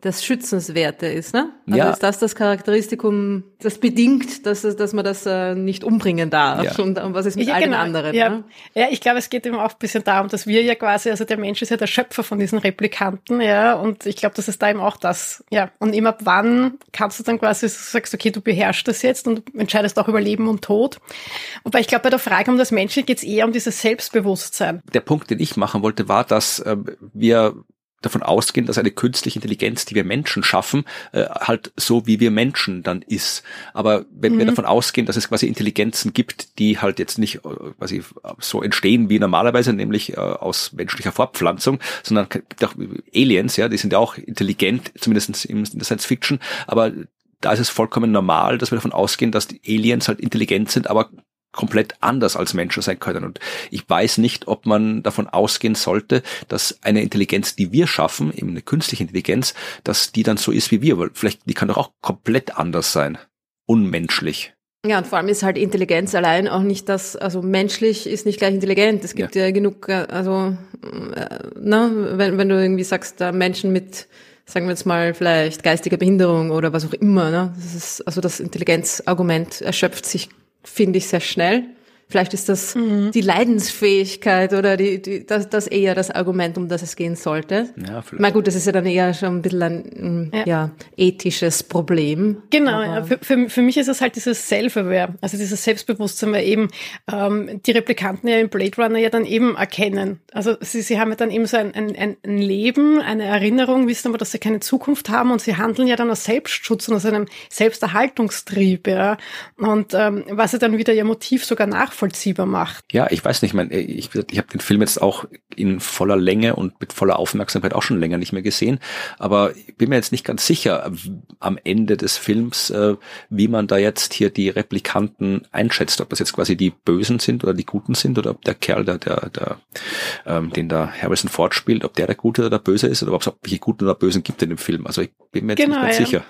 das Schützenswerte ist, ne? Also ja. ist das das Charakteristikum, das bedingt, dass, dass man das äh, nicht umbringen darf ja. und, und was ist mit ja, allen genau. anderen. Ja. Ne? ja, ich glaube, es geht eben auch ein bisschen darum, dass wir ja quasi, also der Mensch ist ja der Schöpfer von diesen Replikanten, ja, und ich glaube, das ist da eben auch das, ja. Und immer ab wann kannst du dann quasi, sagst, okay, du beherrschst das jetzt und entscheidest auch über Leben und Tod. Wobei ich glaube, bei der Frage um das Menschen geht es eher um dieses Selbstbewusstsein. Der Punkt, den ich machen wollte, war, dass äh, wir davon ausgehen, dass eine künstliche Intelligenz, die wir Menschen schaffen, äh, halt so wie wir Menschen dann ist. Aber wenn mhm. wir davon ausgehen, dass es quasi Intelligenzen gibt, die halt jetzt nicht äh, quasi so entstehen wie normalerweise, nämlich äh, aus menschlicher Fortpflanzung, sondern gibt auch Aliens, ja, die sind ja auch intelligent, zumindest in der Science Fiction, aber da ist es vollkommen normal, dass wir davon ausgehen, dass die Aliens halt intelligent sind, aber komplett anders als Menschen sein können. Und ich weiß nicht, ob man davon ausgehen sollte, dass eine Intelligenz, die wir schaffen, eben eine künstliche Intelligenz, dass die dann so ist wie wir. Weil vielleicht, die kann doch auch komplett anders sein. Unmenschlich. Ja, und vor allem ist halt Intelligenz allein auch nicht das, also menschlich ist nicht gleich intelligent. Es gibt ja, ja genug, äh, also, äh, ne, wenn, wenn du irgendwie sagst, da Menschen mit, sagen wir jetzt mal, vielleicht geistiger Behinderung oder was auch immer, ne, das ist, also das Intelligenzargument erschöpft sich finde ich sehr schnell. Vielleicht ist das mhm. die Leidensfähigkeit oder die, die, das, das eher das Argument, um das es gehen sollte. Ja, vielleicht. Na gut, das ist ja dann eher schon ein bisschen ein ja. ja ethisches Problem. Genau, ja. für, für, für mich ist es halt dieses Self-Aware, also dieses Selbstbewusstsein, weil eben ähm, die Replikanten ja im Blade Runner ja dann eben erkennen. Also sie, sie haben ja dann eben so ein, ein, ein Leben, eine Erinnerung, wissen aber, dass sie keine Zukunft haben und sie handeln ja dann aus Selbstschutz und aus einem Selbsterhaltungstrieb. Ja. Und ähm, was ja dann wieder ihr Motiv sogar nach nachvollziehbar macht. Ja, ich weiß nicht, ich, meine, ich, ich habe den Film jetzt auch in voller Länge und mit voller Aufmerksamkeit auch schon länger nicht mehr gesehen, aber ich bin mir jetzt nicht ganz sicher am Ende des Films, äh, wie man da jetzt hier die Replikanten einschätzt, ob das jetzt quasi die Bösen sind oder die Guten sind oder ob der Kerl, der, der, der ähm, den da Harrison Ford spielt, ob der der Gute oder der Böse ist oder ob es welche Guten oder Bösen gibt in dem Film. Also ich bin mir jetzt genau, nicht ganz ja. sicher.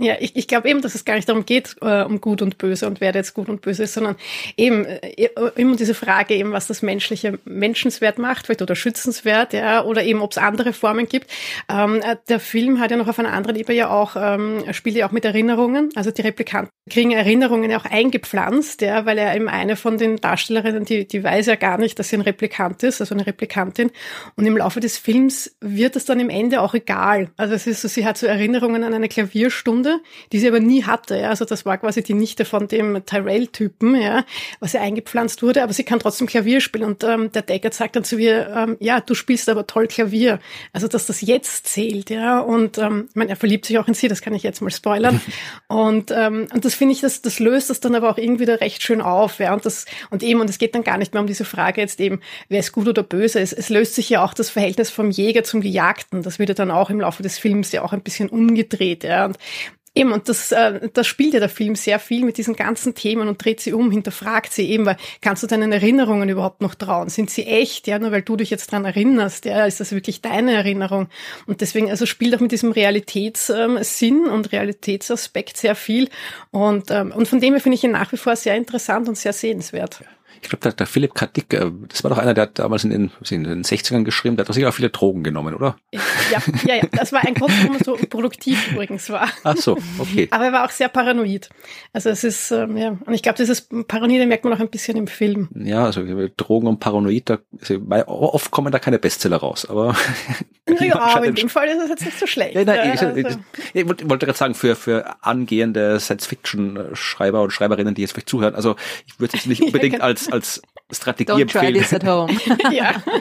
Ja, ich, ich glaube eben, dass es gar nicht darum geht, äh, um gut und böse und wer jetzt gut und böse ist, sondern eben äh, immer diese Frage eben, was das menschliche menschenswert macht, vielleicht oder schützenswert, ja, oder eben, ob es andere Formen gibt. Ähm, äh, der Film hat ja noch auf einer anderen Ebene ja auch, ähm, spielt ja auch mit Erinnerungen. Also die Replikanten kriegen Erinnerungen ja auch eingepflanzt, ja, weil er eben eine von den Darstellerinnen, die, die weiß ja gar nicht, dass sie ein Replikant ist, also eine Replikantin. Und im Laufe des Films wird es dann im Ende auch egal. Also es ist so, sie hat so Erinnerungen an eine Klavierstunde Freunde, die sie aber nie hatte. Ja. Also das war quasi die Nichte von dem Tyrell-Typen, ja, was ihr eingepflanzt wurde, aber sie kann trotzdem Klavier spielen. Und ähm, der Deckard sagt dann zu ihr, ähm, ja, du spielst aber toll Klavier. Also dass das jetzt zählt, ja. Und ähm, ich meine, er verliebt sich auch in sie, das kann ich jetzt mal spoilern. und, ähm, und das finde ich, das, das löst das dann aber auch irgendwie da recht schön auf. Ja. Und das, und eben, und es geht dann gar nicht mehr um diese Frage jetzt eben, wer ist gut oder böse. Es, es löst sich ja auch das Verhältnis vom Jäger zum Gejagten. Das wird ja dann auch im Laufe des Films ja auch ein bisschen umgedreht. Ja. Und Eben, und das, äh, das spielt ja der Film sehr viel mit diesen ganzen Themen und dreht sie um, hinterfragt sie eben, weil kannst du deinen Erinnerungen überhaupt noch trauen? Sind sie echt? Ja, nur weil du dich jetzt dran erinnerst, ja, ist das wirklich deine Erinnerung? Und deswegen, also spielt auch mit diesem Realitätssinn und Realitätsaspekt sehr viel. Und, ähm, und von dem her finde ich ihn nach wie vor sehr interessant und sehr sehenswert ich glaube, der, der Philipp K. Dick, äh, das war doch einer, der hat damals in den, in den 60ern geschrieben, der hat doch sicher auch viele Drogen genommen, oder? Ja, ja, ja. Das war ein Grund, warum er so produktiv übrigens war. Ach so, okay. Aber er war auch sehr paranoid. Also es ist, ähm, ja, und ich glaube, dieses Paranoide merkt man auch ein bisschen im Film. Ja, also Drogen und Paranoid, da, also, oft kommen da keine Bestseller raus, aber. ja, aber in dem Fall ist es jetzt nicht so schlecht. Ja, nein, ich, also. ich, wollte gerade sagen, für, für angehende Science-Fiction-Schreiber und Schreiberinnen, die jetzt vielleicht zuhören, also ich würde es nicht unbedingt genau. Als als Strategie Don't empfehlen. Try this at home. ja.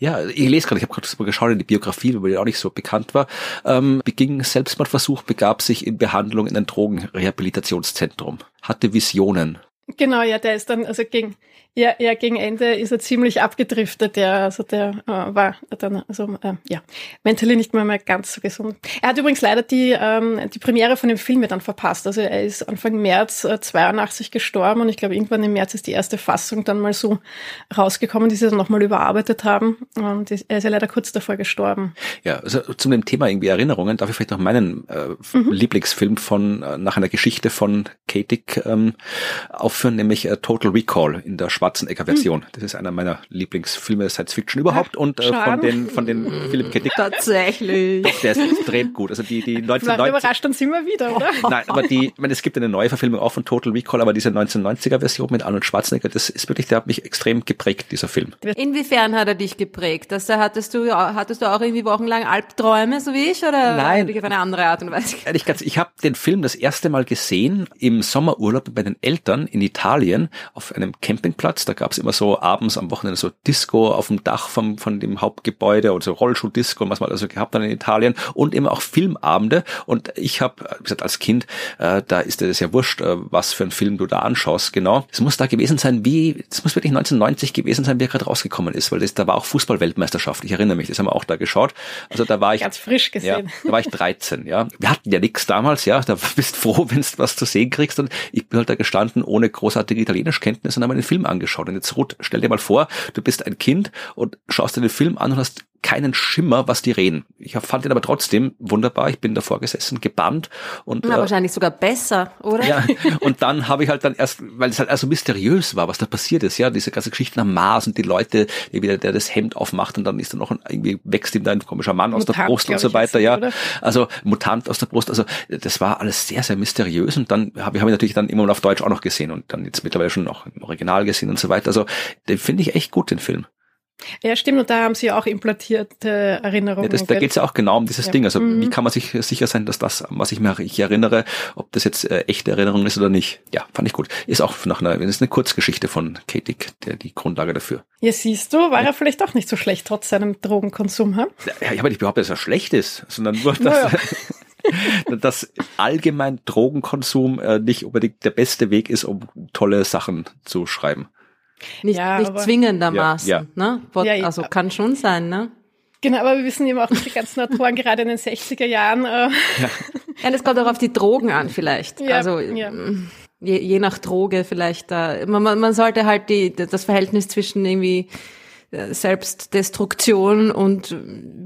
Ja, ich lese gerade, ich habe gerade mal geschaut in die Biografie, weil die auch nicht so bekannt war. Ähm, beging Selbstmordversuch, begab sich in Behandlung in ein Drogenrehabilitationszentrum, hatte Visionen. Genau, ja, der ist dann, also gegen, ja, ja, gegen Ende ist er ziemlich abgedriftet, ja, also der äh, war dann, also äh, ja, mentally nicht mehr, mehr ganz so gesund. Er hat übrigens leider die, ähm, die Premiere von dem Film dann verpasst. Also er ist Anfang März äh, 82 gestorben und ich glaube irgendwann im März ist die erste Fassung dann mal so rausgekommen, die sie dann nochmal überarbeitet haben. Und er ist ja leider kurz davor gestorben. Ja, also zu dem Thema irgendwie Erinnerungen darf ich vielleicht noch meinen äh, mhm. Lieblingsfilm von äh, nach einer Geschichte von Katic ähm, aufführen, nämlich äh, Total Recall in der Schwarzenegger-Version. Hm. Das ist einer meiner Lieblingsfilme Science Fiction überhaupt Ach, und äh, von den von den Philipp K. Dick. Tatsächlich. Doch, der ist extrem gut. Also die die 1990 überrascht uns immer wieder, oder? Nein, aber die, ich meine, es gibt eine neue Verfilmung auch von Total Recall, aber diese 1990er-Version mit Arnold Schwarzenegger, das ist wirklich, der hat mich extrem geprägt, dieser Film. Inwiefern hat er dich geprägt? Dass da hattest du hattest du auch irgendwie wochenlang Albträume, so wie ich, oder Nein, auf eine andere Art und Weise? Ehrlich gesagt, ich habe den Film das erste Mal gesehen im Sommerurlaub bei den Eltern in Italien auf einem Campingplatz Platz, da gab's immer so abends am Wochenende so Disco auf dem Dach vom, von dem Hauptgebäude oder so Rollschuh-Disco, was man also gehabt hat in Italien und immer auch Filmabende. Und ich habe, wie gesagt, als Kind, äh, da ist es ja wurscht, äh, was für ein Film du da anschaust, genau. Es muss da gewesen sein, wie, es muss wirklich 1990 gewesen sein, wie er gerade rausgekommen ist, weil das, da war auch Fußball-Weltmeisterschaft. Ich erinnere mich, das haben wir auch da geschaut. Also da war ich. Ganz frisch gesehen. Ja, da war ich 13, ja. Wir hatten ja nichts damals, ja. Da bist froh, wenn du was zu sehen kriegst. Und ich bin halt da gestanden ohne großartige Italienischkenntnisse und habe mir den Film angeschaut. Und jetzt Ruth, stell dir mal vor, du bist ein Kind und schaust dir den Film an und hast keinen Schimmer, was die reden. Ich fand ihn aber trotzdem wunderbar. Ich bin davor gesessen, gebannt und Na, äh, wahrscheinlich sogar besser, oder? ja, und dann habe ich halt dann erst, weil es halt also mysteriös war, was da passiert ist, ja, diese ganze Geschichten am Mars und die Leute, die wieder der das Hemd aufmacht und dann ist da noch ein, irgendwie wächst ihm da ein komischer Mann aus der Mutant, Brust und so weiter, ja. oder? Also Mutant aus der Brust, also das war alles sehr, sehr mysteriös und dann habe ich, hab ich natürlich dann immer auf Deutsch auch noch gesehen und dann jetzt mittlerweile schon noch im Original gesehen und so weiter. Also den finde ich echt gut, den Film. Ja, stimmt. Und da haben sie auch implantierte Erinnerungen. Ja, das, da gell? geht's ja auch genau um dieses Ja. Ding. Also Mhm. wie kann man sich sicher sein, dass das, was ich mir ich erinnere, ob das jetzt äh, echte Erinnerung ist oder nicht. Ja, fand ich gut. Ist auch nach einer, das ist eine Kurzgeschichte von Katik, der die Grundlage dafür. Ja, siehst du, war er vielleicht auch nicht so schlecht, trotz seinem Drogenkonsum, ha? Ja, ich habe nicht behauptet, dass er schlecht ist, sondern nur, dass, dass allgemein Drogenkonsum äh, nicht unbedingt der beste Weg ist, um tolle Sachen zu schreiben. Nicht, Ja, nicht aber- zwingendermaßen, Ja, ne? Ja, ja. Also kann schon sein, ne? Genau, aber wir wissen eben auch, dass die ganzen Autoren gerade in den 60er Jahren, äh, Ja, das kommt auch auf die Drogen an vielleicht. Ja, also ja. je, je nach Droge vielleicht da. Man, man sollte halt die, das Verhältnis zwischen irgendwie äh, Selbstdestruktion und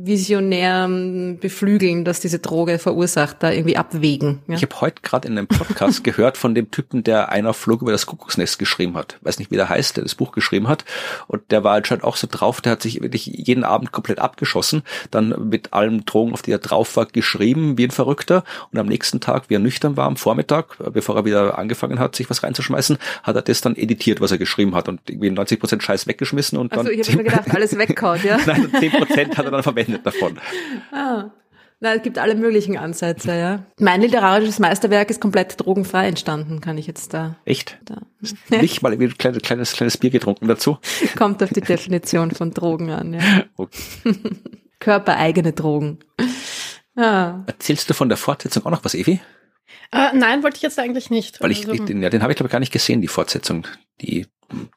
visionärem Beflügeln, das diese Droge verursacht, da irgendwie abwägen. Ja? Ich habe heute gerade in einem Podcast gehört von dem Typen, der einer Flug über das Kuckucksnest geschrieben hat. Weiß nicht, wie der heißt, der das Buch geschrieben hat. Und der war anscheinend auch so drauf, der hat sich wirklich jeden Abend komplett abgeschossen, dann mit allen Drogen, auf die er drauf war, geschrieben, wie ein Verrückter. Und am nächsten Tag, wie er nüchtern war, am Vormittag, äh, bevor er wieder angefangen hat, sich was reinzuschmeißen, hat er das dann editiert, was er geschrieben hat und irgendwie 90 Prozent Scheiß weggeschmissen und Also dann ich habe mir gedacht, alles wegkaut, ja. Nein, 10 Prozent hat er dann verwendet davon. Ah. Na, es gibt alle möglichen Ansätze, ja. Mein literarisches Meisterwerk ist komplett drogenfrei entstanden, kann ich jetzt da. Echt? da. Nicht mal irgendwie ein kleines, kleines, kleines Bier getrunken dazu. Kommt auf die Definition von Drogen an, ja. Okay. Körpereigene Drogen. Ja. Erzählst du von der Fortsetzung auch noch was, Evi? äh, nein, wollte ich jetzt eigentlich nicht. Weil ich, Also, ich den, ja, den habe ich glaube ich gar nicht gesehen, die Fortsetzung. Die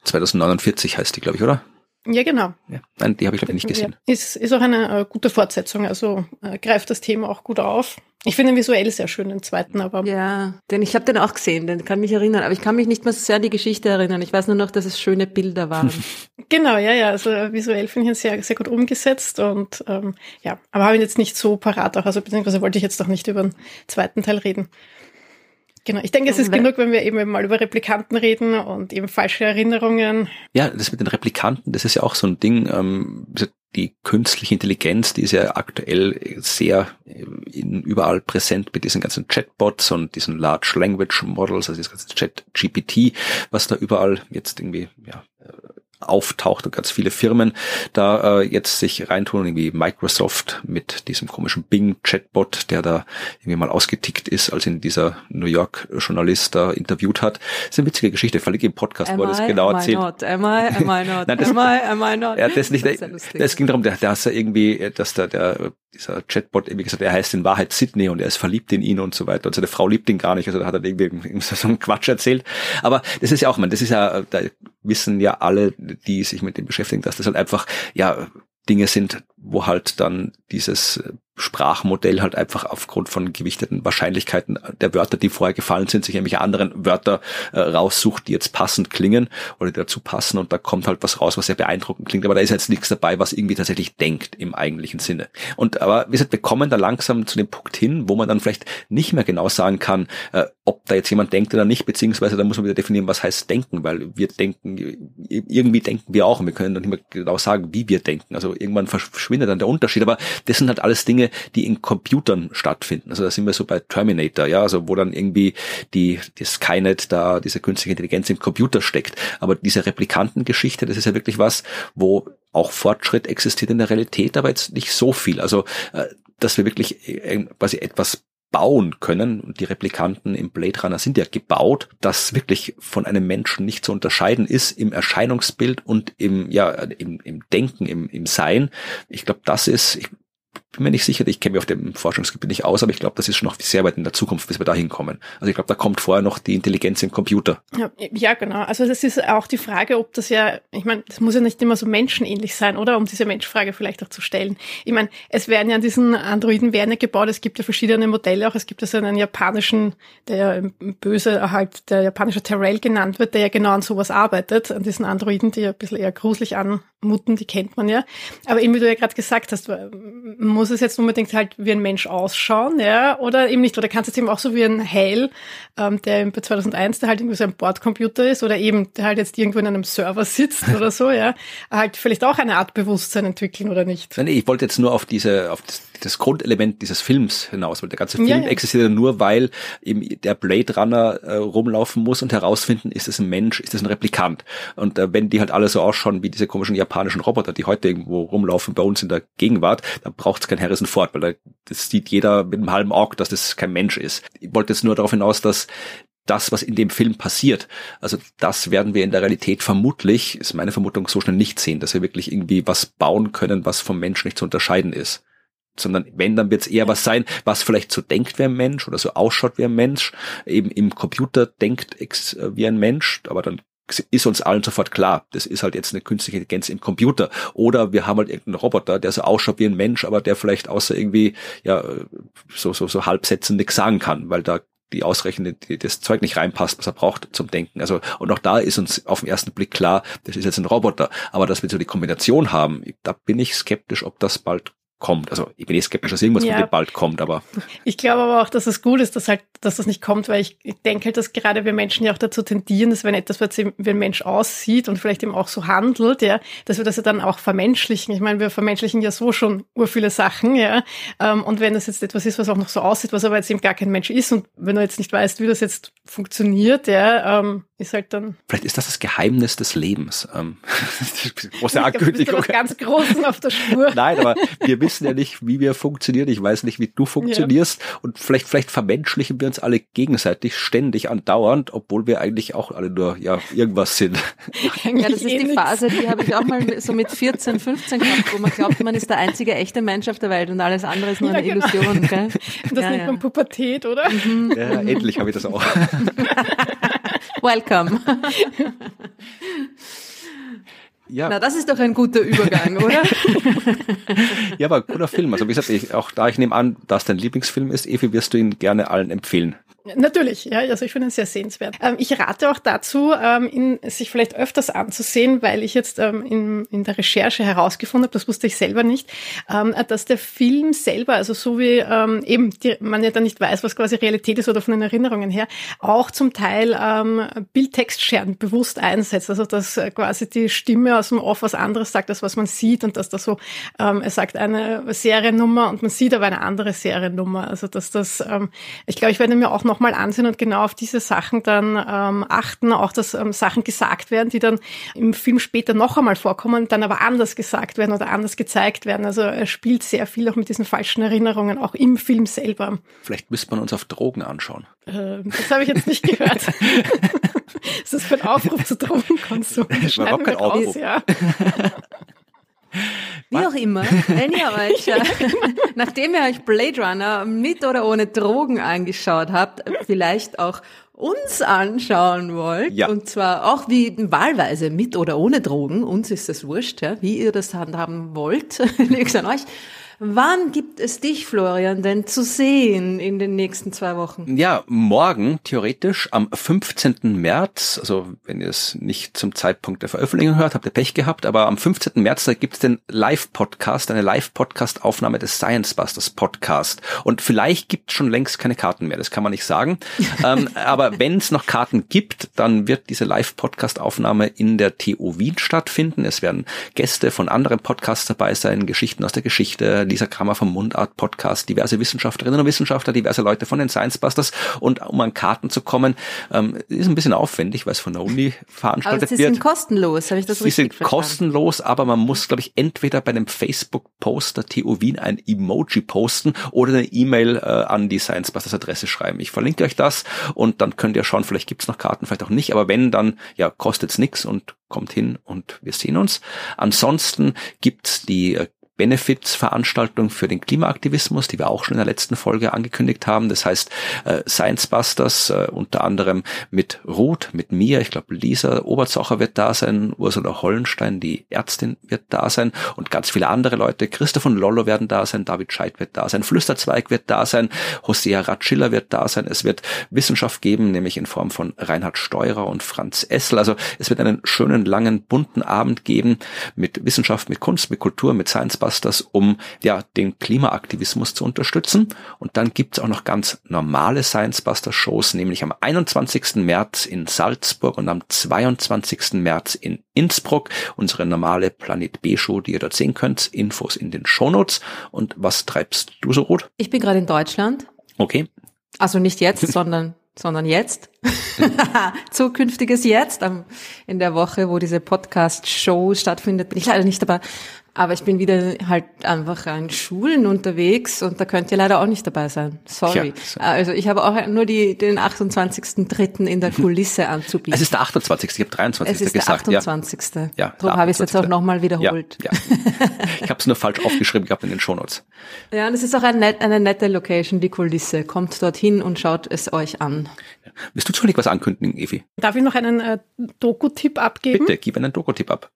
2049 heißt die, glaube ich, oder? Ja, genau. Ja. Nein, die habe ich glaube ich nicht gesehen. Ja, ist, ist auch eine äh, gute Fortsetzung, also äh, greift das Thema auch gut auf. Ich finde ihn visuell sehr schön, den zweiten, aber Ja, denn ich habe den auch gesehen, den kann mich erinnern, aber ich kann mich nicht mehr so sehr an die Geschichte erinnern. Ich weiß nur noch, dass es schöne Bilder waren. genau, ja, ja, also äh, visuell finde ich ihn sehr, sehr gut umgesetzt und ähm, ja, aber habe ihn jetzt nicht so parat auch, also beziehungsweise wollte ich jetzt noch nicht über den zweiten Teil reden. Genau, ich denke, es ist genug, wenn wir eben mal über Replikanten reden und eben falsche Erinnerungen. Ja, das mit den Replikanten, das ist ja auch so ein Ding. Ähm, die künstliche Intelligenz, die ist ja aktuell sehr äh, in, überall präsent mit diesen ganzen Chatbots und diesen Large Language Models, also das ganze Chat-GPT, was da überall jetzt irgendwie ja, auftaucht und ganz viele Firmen da äh, jetzt sich reintun, irgendwie Microsoft mit diesem komischen Bing-Chatbot, der da irgendwie mal ausgetickt ist, als ihn dieser New York-Journalist da interviewt hat. Das ist eine witzige Geschichte, verlinke im Podcast, am wo er das I, genau am I erzählt. not, am I, am I not, Nein, das- am I, am I not. Ja, das nicht. ist sehr lustig. Es ging darum, ist ja irgendwie, dass der, der, dieser Chatbot irgendwie gesagt, er heißt in Wahrheit Sydney und er ist verliebt in ihn und so weiter. Und seine Frau liebt ihn gar nicht. Also da hat er irgendwie irgendwie so einen Quatsch erzählt. Aber das ist ja auch, man, das ist ja, da wissen ja alle, die sich mit dem beschäftigen, dass das halt einfach, ja, Dinge sind, wo halt dann dieses Sprachmodell halt einfach aufgrund von gewichteten Wahrscheinlichkeiten der Wörter, die vorher gefallen sind, sich irgendwelche anderen Wörter äh, raussucht, die jetzt passend klingen oder dazu passen und da kommt halt was raus, was sehr beeindruckend klingt, aber da ist jetzt nichts dabei, was irgendwie tatsächlich denkt im eigentlichen Sinne. Und aber wie gesagt, wir kommen da langsam zu dem Punkt hin, wo man dann vielleicht nicht mehr genau sagen kann, äh, ob da jetzt jemand denkt oder nicht, beziehungsweise da muss man wieder definieren, was heißt denken, weil wir denken, irgendwie denken wir auch und wir können dann nicht mehr genau sagen, wie wir denken. Also irgendwann verschwindet dann der Unterschied, aber das sind halt alles Dinge, die in Computern stattfinden. Also da sind wir so bei Terminator, ja, also wo dann irgendwie die, die Skynet da, diese künstliche Intelligenz im Computer steckt. Aber diese Replikantengeschichte, das ist ja wirklich was, wo auch Fortschritt existiert in der Realität, aber jetzt nicht so viel. Also, äh, dass wir wirklich äh, quasi etwas bauen können, und die Replikanten im Blade Runner sind ja gebaut, das wirklich von einem Menschen nicht zu unterscheiden ist im Erscheinungsbild und im, ja, im, im Denken, im, im Sein. Ich glaube, das ist, ich bin mir nicht sicher, ich kenne mich auf dem Forschungsgebiet nicht aus, aber ich glaube, das ist schon noch sehr weit in der Zukunft, bis wir da hinkommen. Also ich glaube, da kommt vorher noch die Intelligenz im Computer. Ja, ja, genau. Also das ist auch die Frage, ob das ja, ich meine, das muss ja nicht immer so menschenähnlich sein, oder? Um diese Menschfrage vielleicht auch zu stellen. Ich meine, es werden ja an diesen Androiden werden ja gebaut, es gibt ja verschiedene Modelle auch. Es gibt also einen japanischen, der ja böse halt der japanische Terrell genannt wird, der ja genau an sowas arbeitet, an diesen Androiden, die ja ein bisschen eher gruselig anmuten, die kennt man ja. Aber eben wie du ja gerade gesagt hast, muss muss es jetzt unbedingt halt wie ein Mensch ausschauen, ja, oder eben nicht, oder kannst du es eben auch so wie ein Hale, ähm, der bei 2001, der halt irgendwie so ein Bordcomputer ist, oder eben, der halt jetzt irgendwo in einem Server sitzt oder so, ja, halt vielleicht auch eine Art Bewusstsein entwickeln oder nicht. Nee, ich wollte jetzt nur auf diese, auf das, das Grundelement dieses Films hinaus, weil der ganze Film ja, ja. existiert nur, weil eben der Blade Runner äh, rumlaufen muss und herausfinden, ist es ein Mensch, ist es ein Replikant. Und äh, wenn die halt alle so ausschauen wie diese komischen japanischen Roboter, die heute irgendwo rumlaufen bei uns in der Gegenwart, dann braucht es kein Harrison Ford, weil da, das sieht jeder mit einem halben Auge, dass das kein Mensch ist. Ich wollte jetzt nur darauf hinaus, dass das, was in dem Film passiert, also das werden wir in der Realität vermutlich, ist meine Vermutung, so schnell nicht sehen, dass wir wirklich irgendwie was bauen können, was vom Menschen nicht zu unterscheiden ist. Sondern wenn, dann wird es eher was sein, was vielleicht so denkt wie ein Mensch oder so ausschaut wie ein Mensch, eben im Computer denkt wie ein Mensch, aber dann ist uns allen sofort klar, das ist halt jetzt eine künstliche Intelligenz im Computer. Oder wir haben halt irgendeinen Roboter, der so ausschaut wie ein Mensch, aber der vielleicht außer irgendwie, ja, so, so, so Halbsätzen nichts sagen kann, weil da die ausreichende, das Zeug nicht reinpasst, was er braucht zum Denken. Also, und auch da ist uns auf den ersten Blick klar, das ist jetzt ein Roboter. Aber dass wir so die Kombination haben, da bin ich skeptisch, ob das bald kommt. Also ich bin eh skeptisch, dass irgendwas ja. von dem bald kommt, aber. Ich glaube aber auch, dass es gut ist, dass halt, dass das nicht kommt, weil ich denke halt, dass gerade wir Menschen ja auch dazu tendieren, dass wenn etwas, wie ein Mensch aussieht und vielleicht eben auch so handelt, ja, dass wir das ja dann auch vermenschlichen. Ich meine, wir vermenschlichen ja so schon ur viele Sachen, ja. Ähm, und wenn das jetzt etwas ist, was auch noch so aussieht, was aber jetzt eben gar kein Mensch ist und wenn du jetzt nicht weißt, wie das jetzt funktioniert, ja, ähm, ist halt dann. Vielleicht ist das das Geheimnis des Lebens. Ähm, große Ankündigung. ganz Großen auf der Spur. Nein, aber wir wissen ja nicht, wie wir funktionieren. Ich weiß nicht, wie du funktionierst. Ja. Und vielleicht, vielleicht vermenschlichen wir uns alle gegenseitig ständig andauernd, obwohl wir eigentlich auch alle nur, ja, irgendwas sind. Ja, das ist die Phase, die habe ich auch mal so mit 14, 15 gehabt, wo man glaubt, man ist der einzige echte Mensch auf der Welt und alles andere ist nur eine genau. Illusion. Gell? Das ja, nennt ja. man Pubertät, oder? Mhm. Ja, endlich habe ich das auch. Welcome. Ja. Na, das ist doch ein guter Übergang, oder? ja, aber guter Film. Also wie gesagt, ich, auch da ich nehme an, dass dein Lieblingsfilm ist, Evi, wirst du ihn gerne allen empfehlen. Natürlich, ja, also ich finde ihn sehr sehenswert. Ähm, ich rate auch dazu, ähm, ihn sich vielleicht öfters anzusehen, weil ich jetzt ähm, in, in der Recherche herausgefunden habe, das wusste ich selber nicht, ähm, dass der Film selber, also so wie ähm, eben die, man ja dann nicht weiß, was quasi Realität ist oder von den Erinnerungen her, auch zum Teil ähm, Bildtextscheren bewusst einsetzt. Also dass äh, quasi die Stimme aus dem Off was anderes sagt, als was man sieht und dass da so, ähm, er sagt eine Seriennummer und man sieht aber eine andere Seriennummer. Also dass das, ähm, ich glaube, ich werde mir auch noch nochmal ansehen und genau auf diese Sachen dann ähm, achten, auch dass ähm, Sachen gesagt werden, die dann im Film später noch einmal vorkommen, dann aber anders gesagt werden oder anders gezeigt werden. Also er spielt sehr viel auch mit diesen falschen Erinnerungen, auch im Film selber. Vielleicht müsste man uns auf Drogen anschauen. Ähm, das habe ich jetzt nicht gehört. das ist für ein Aufruf zu Drogenkonsum. Das war überhaupt kein Aufruf. ja. Wie auch immer, wenn ihr euch, äh, nachdem ihr euch Blade Runner mit oder ohne Drogen angeschaut habt, vielleicht auch uns anschauen wollt, ja. und zwar auch wie wahlweise mit oder ohne Drogen, uns ist das wurscht, ja, wie ihr das handhaben wollt, liegt an euch, Wann gibt es dich, Florian, denn zu sehen in den nächsten zwei Wochen? Ja, morgen theoretisch am 15. März, also wenn ihr es nicht zum Zeitpunkt der Veröffentlichung hört, habt ihr Pech gehabt, aber am 15. März, da gibt es den Live-Podcast, eine Live-Podcast-Aufnahme des Science Busters Podcast. Und vielleicht gibt es schon längst keine Karten mehr, das kann man nicht sagen. ähm, aber wenn es noch Karten gibt, dann wird diese Live-Podcast-Aufnahme in der TU Wien stattfinden. Es werden Gäste von anderen Podcasts dabei sein, Geschichten aus der Geschichte, Lisa Kramer vom Mundart Podcast, diverse Wissenschaftlerinnen und Wissenschaftler, diverse Leute von den Science Busters und um an Karten zu kommen, ähm, ist ein bisschen aufwendig, weil es von der Uni veranstaltet aber sie wird. sind kostenlos, habe ich das Sie richtig sind verstanden? kostenlos, aber man muss, glaube ich, entweder bei einem Facebook-Post der TU Wien ein Emoji posten oder eine E-Mail äh, an die Science Busters Adresse schreiben. Ich verlinke euch das und dann könnt ihr schauen, vielleicht gibt's noch Karten, vielleicht auch nicht, aber wenn, dann ja kostet's nix und kommt hin und wir sehen uns. Ansonsten gibt's die äh, Benefits-Veranstaltung für den Klimaaktivismus, die wir auch schon in der letzten Folge angekündigt haben. Das heißt äh, Science Busters, äh, unter anderem mit Ruth, mit mir, ich glaube Lisa Oberzocher wird da sein, Ursula Hollenstein, die Ärztin wird da sein und ganz viele andere Leute. Christoph und Lollo werden da sein, David Scheidt wird da sein, Flüsterzweig wird da sein, Hosea Ratschiller wird da sein. Es wird Wissenschaft geben, nämlich in Form von Reinhard Steurer und Franz Essel. Also es wird einen schönen, langen, bunten Abend geben mit Wissenschaft, mit Kunst, mit Kultur, mit Science Busters, um ja den Klimaaktivismus zu unterstützen. Und dann gibt's auch noch ganz normale Science Buster Shows, nämlich am 21. März in Salzburg und am 22. März in Innsbruck. Unsere normale Planet B Show, die ihr dort sehen könnt. Infos in den Shownotes. Und was treibst du so, Ruth? Ich bin gerade in Deutschland. Okay. Also nicht jetzt, sondern, sondern jetzt. Zukünftiges Jetzt. Am, in der Woche, wo diese Podcast-Show stattfindet, bin ich leider nicht dabei. Aber ich bin wieder halt einfach an Schulen unterwegs und da könnt ihr leider auch nicht dabei sein. Sorry. So. Also ich habe auch nur die, den 28.3. in der Kulisse anzubieten. Es ist der 28. Ich habe 23. Es ist der gesagt. 28. Ja, ja Darum habe ich es jetzt auch 28.. nochmal Ja, wiederholt. ja. Ich habe es nur falsch aufgeschrieben gehabt in den Shownotes. Ja, und es ist auch ein net, eine nette Location, die Kulisse. Kommt dorthin und schaut es euch an. Willst du zufällig was ankündigen, Evi? Darf ich noch einen äh, Doku-Tipp abgeben? Bitte, gib einen Doku-Tipp ab.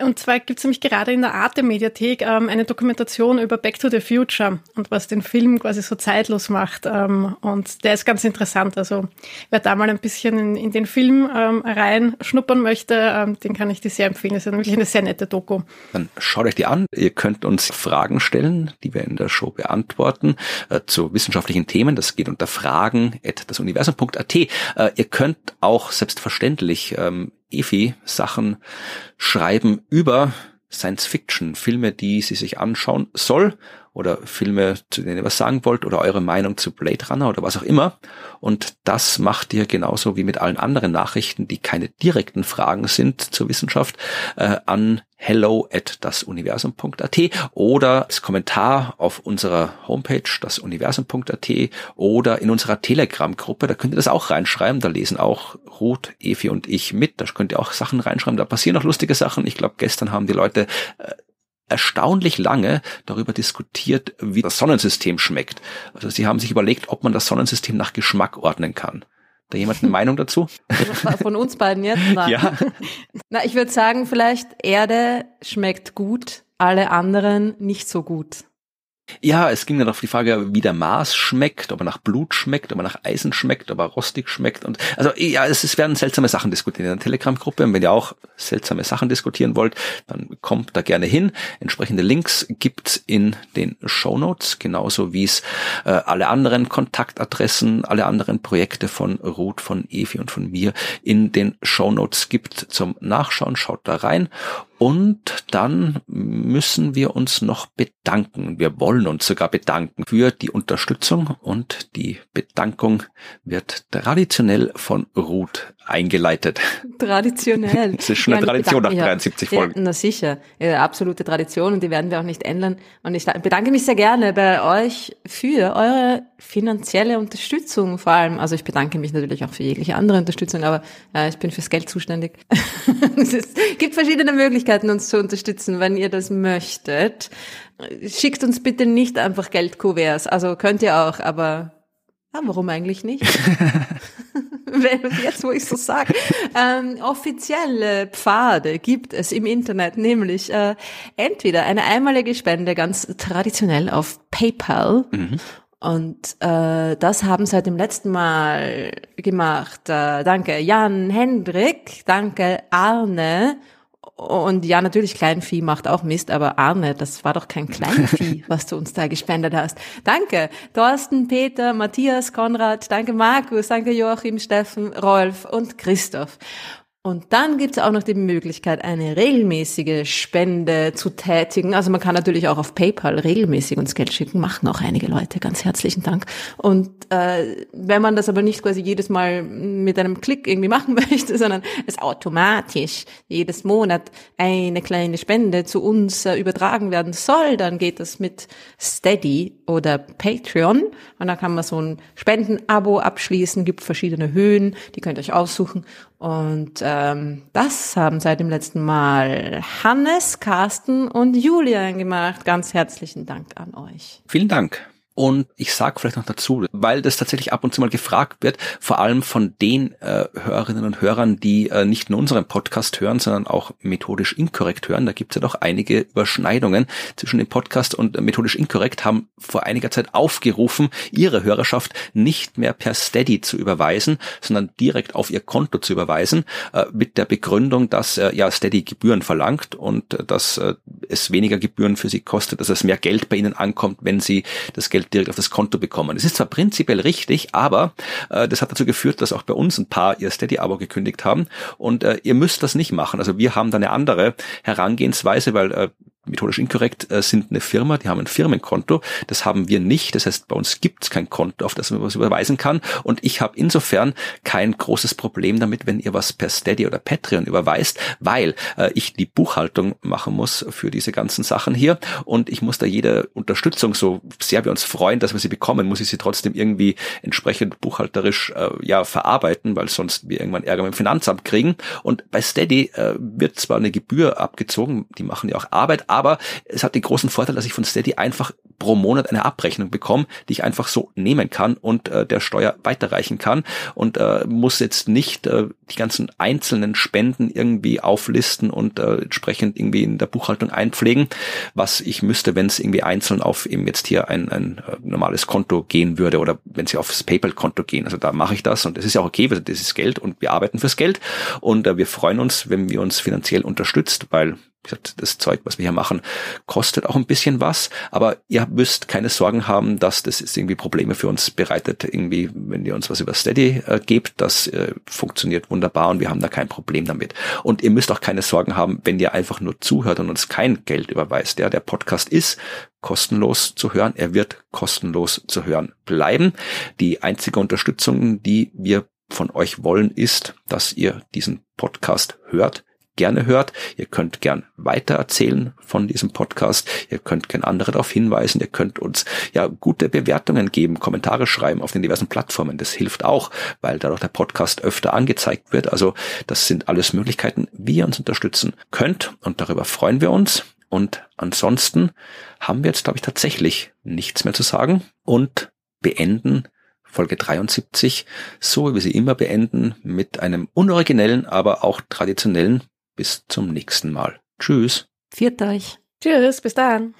Und zwar gibt es nämlich gerade in der Arte-Mediathek ähm, eine Dokumentation über Back to the Future und was den Film quasi so zeitlos macht. Ähm, und der ist ganz interessant. Also wer da mal ein bisschen in, in den Film ähm, reinschnuppern möchte, ähm, den kann ich dir sehr empfehlen. Das ist wirklich eine sehr nette Doku. Dann schaut euch die an. Ihr könnt uns Fragen stellen, die wir in der Show beantworten, äh, zu wissenschaftlichen Themen. Das geht unter fragen at dasuniversum.at. Äh, ihr könnt auch selbstverständlich ähm, Efi Sachen schreiben über Science Fiction, Filme, die sie sich anschauen soll oder Filme, zu denen ihr was sagen wollt oder eure Meinung zu Blade Runner oder was auch immer. Und das macht ihr genauso wie mit allen anderen Nachrichten, die keine direkten Fragen sind zur Wissenschaft, äh, an hello at dasuniversum.at oder als Kommentar auf unserer Homepage dasuniversum.at oder in unserer Telegram-Gruppe, da könnt ihr das auch reinschreiben, da lesen auch Ruth, Efi und ich mit, da könnt ihr auch Sachen reinschreiben, da passieren auch lustige Sachen. Ich glaube, gestern haben die Leute äh, erstaunlich lange darüber diskutiert, wie das Sonnensystem schmeckt. Also sie haben sich überlegt, ob man das Sonnensystem nach Geschmack ordnen kann. Da jemand eine Meinung dazu? Von uns beiden jetzt? Nein. Ja. Na, ich würde sagen, vielleicht Erde schmeckt gut, alle anderen nicht so gut. Ja, es ging dann auf die Frage, wie der Mars schmeckt, ob er nach Blut schmeckt, ob er nach Eisen schmeckt, ob er rostig schmeckt und also ja, es, es werden seltsame Sachen diskutiert in der Telegram-Gruppe und wenn ihr auch seltsame Sachen diskutieren wollt, dann kommt da gerne hin. Entsprechende Links gibt's in den Shownotes, genauso wie es äh, alle anderen Kontaktadressen, alle anderen Projekte von Ruth, von Evi und von mir in den Shownotes gibt zum Nachschauen. Schaut da rein und dann müssen wir uns noch bedanken. Wir wollen uns sogar bedanken für die Unterstützung und die Bedankung wird traditionell von Ruth eingeleitet. Traditionell. Das ist schon eine ich Tradition nach bedanke mich 73 ja, Folgen. Na sicher, ja, absolute Tradition und die werden wir auch nicht ändern. Und ich bedanke mich sehr gerne bei euch für eure finanzielle Unterstützung vor allem. Also ich bedanke mich natürlich auch für jegliche andere Unterstützung, aber äh, ich bin fürs Geld zuständig. es ist, gibt verschiedene Möglichkeiten, uns zu unterstützen, wenn ihr das möchtet. Schickt uns bitte nicht einfach Geldkuverts. Also könnt ihr auch, aber ja, warum eigentlich nicht? Jetzt, wo ich so sage. Ähm, offizielle Pfade gibt es im Internet, nämlich äh, entweder eine einmalige Spende, ganz traditionell auf PayPal. Mhm. Und äh, das haben seit dem letzten Mal gemacht. Äh, danke Jan Hendrik, danke Arne und ja, natürlich Kleinvieh macht auch Mist, aber Arne, das war doch kein Kleinvieh, was du uns da gespendet hast. Danke, Thorsten, Peter, Matthias, Konrad, danke Markus, danke Joachim, Steffen, Rolf und Christoph. Und dann gibt es auch noch die Möglichkeit, eine regelmäßige Spende zu tätigen. Also man kann natürlich auch auf PayPal regelmäßig uns Geld schicken, machen auch einige Leute. Ganz herzlichen Dank. Und äh, wenn man das aber nicht quasi jedes Mal mit einem Klick irgendwie machen möchte, sondern es automatisch jedes Monat eine kleine Spende zu uns äh, übertragen werden soll, dann geht das mit Steady oder Patreon. Und da kann man so ein Spendenabo abschließen, gibt verschiedene Höhen, die könnt ihr euch aussuchen. Und ähm, das haben seit dem letzten Mal Hannes, Carsten und Julian gemacht. Ganz herzlichen Dank an euch. Vielen Dank. Und ich sage vielleicht noch dazu, weil das tatsächlich ab und zu mal gefragt wird, vor allem von den äh, Hörerinnen und Hörern, die äh, nicht nur unseren Podcast hören, sondern auch methodisch inkorrekt hören. Da gibt es ja doch einige Überschneidungen zwischen dem Podcast und äh, methodisch inkorrekt, haben vor einiger Zeit aufgerufen, ihre Hörerschaft nicht mehr per Steady zu überweisen, sondern direkt auf ihr Konto zu überweisen, äh, mit der Begründung, dass äh, ja Steady Gebühren verlangt und äh, dass äh, es weniger Gebühren für sie kostet, dass es mehr Geld bei ihnen ankommt, wenn sie das Geld Geld direkt auf das Konto bekommen. Es ist zwar prinzipiell richtig, aber äh, das hat dazu geführt, dass auch bei uns ein paar ihr Steady-Abo gekündigt haben und äh, ihr müsst das nicht machen. Also wir haben da eine andere Herangehensweise, weil äh, methodisch inkorrekt äh, sind eine Firma, die haben ein Firmenkonto. Das haben wir nicht. Das heißt, bei uns gibt es kein Konto, auf das man was überweisen kann. Und ich habe insofern kein großes Problem damit, wenn ihr was per Steady oder Patreon überweist, weil äh, ich die Buchhaltung machen muss für diese ganzen Sachen hier. Und ich muss da jede Unterstützung, so sehr wir uns freuen, dass wir sie bekommen, muss ich sie trotzdem irgendwie entsprechend buchhalterisch äh, ja verarbeiten, weil sonst wir irgendwann Ärger mit dem Finanzamt kriegen. Und bei Steady wird zwar eine Gebühr abgezogen, die machen ja auch Arbeit, aber es hat den großen Vorteil, dass ich von Steady einfach pro Monat eine Abrechnung bekomme, die ich einfach so nehmen kann und äh, der Steuer weiterreichen kann und äh, muss jetzt nicht äh, die ganzen einzelnen Spenden irgendwie auflisten und äh, entsprechend irgendwie in der Buchhaltung einpflegen, was ich müsste, wenn es irgendwie einzeln auf eben jetzt hier ein, ein äh, normales Konto gehen würde oder wenn sie aufs PayPal-Konto gehen. Also da mache ich das und das ist ja auch okay, weil das ist Geld und wir arbeiten fürs Geld und äh, wir freuen uns, wenn wir uns finanziell unterstützt, weil gesagt, das Zeug, was wir hier machen, kostet auch ein bisschen was, aber ihr müsst keine Sorgen haben, dass das irgendwie Probleme für uns bereitet. Irgendwie, wenn ihr uns was über Steady äh, gebt, das äh, funktioniert wunderbar und wir haben da kein Problem damit. Und ihr müsst auch keine Sorgen haben, wenn ihr einfach nur zuhört und uns kein Geld überweist. Ja, der Podcast ist kostenlos zu hören. Er wird kostenlos zu hören bleiben. Die einzige Unterstützung, die wir von euch wollen, ist, dass ihr diesen Podcast hört gerne hört. Ihr könnt gern weitererzählen von diesem Podcast. Ihr könnt gern andere darauf hinweisen. Ihr könnt uns ja gute Bewertungen geben, Kommentare schreiben auf den diversen Plattformen. Das hilft auch, weil dadurch der Podcast öfter angezeigt wird. Also das sind alles Möglichkeiten, wie ihr uns unterstützen könnt. Und darüber freuen wir uns. Und ansonsten haben wir jetzt, glaube ich, tatsächlich nichts mehr zu sagen und beenden Folge 73, so wie wir sie immer beenden, mit einem unoriginellen, aber auch traditionellen bis zum nächsten Mal. Tschüss. Viert euch. Tschüss, bis dann.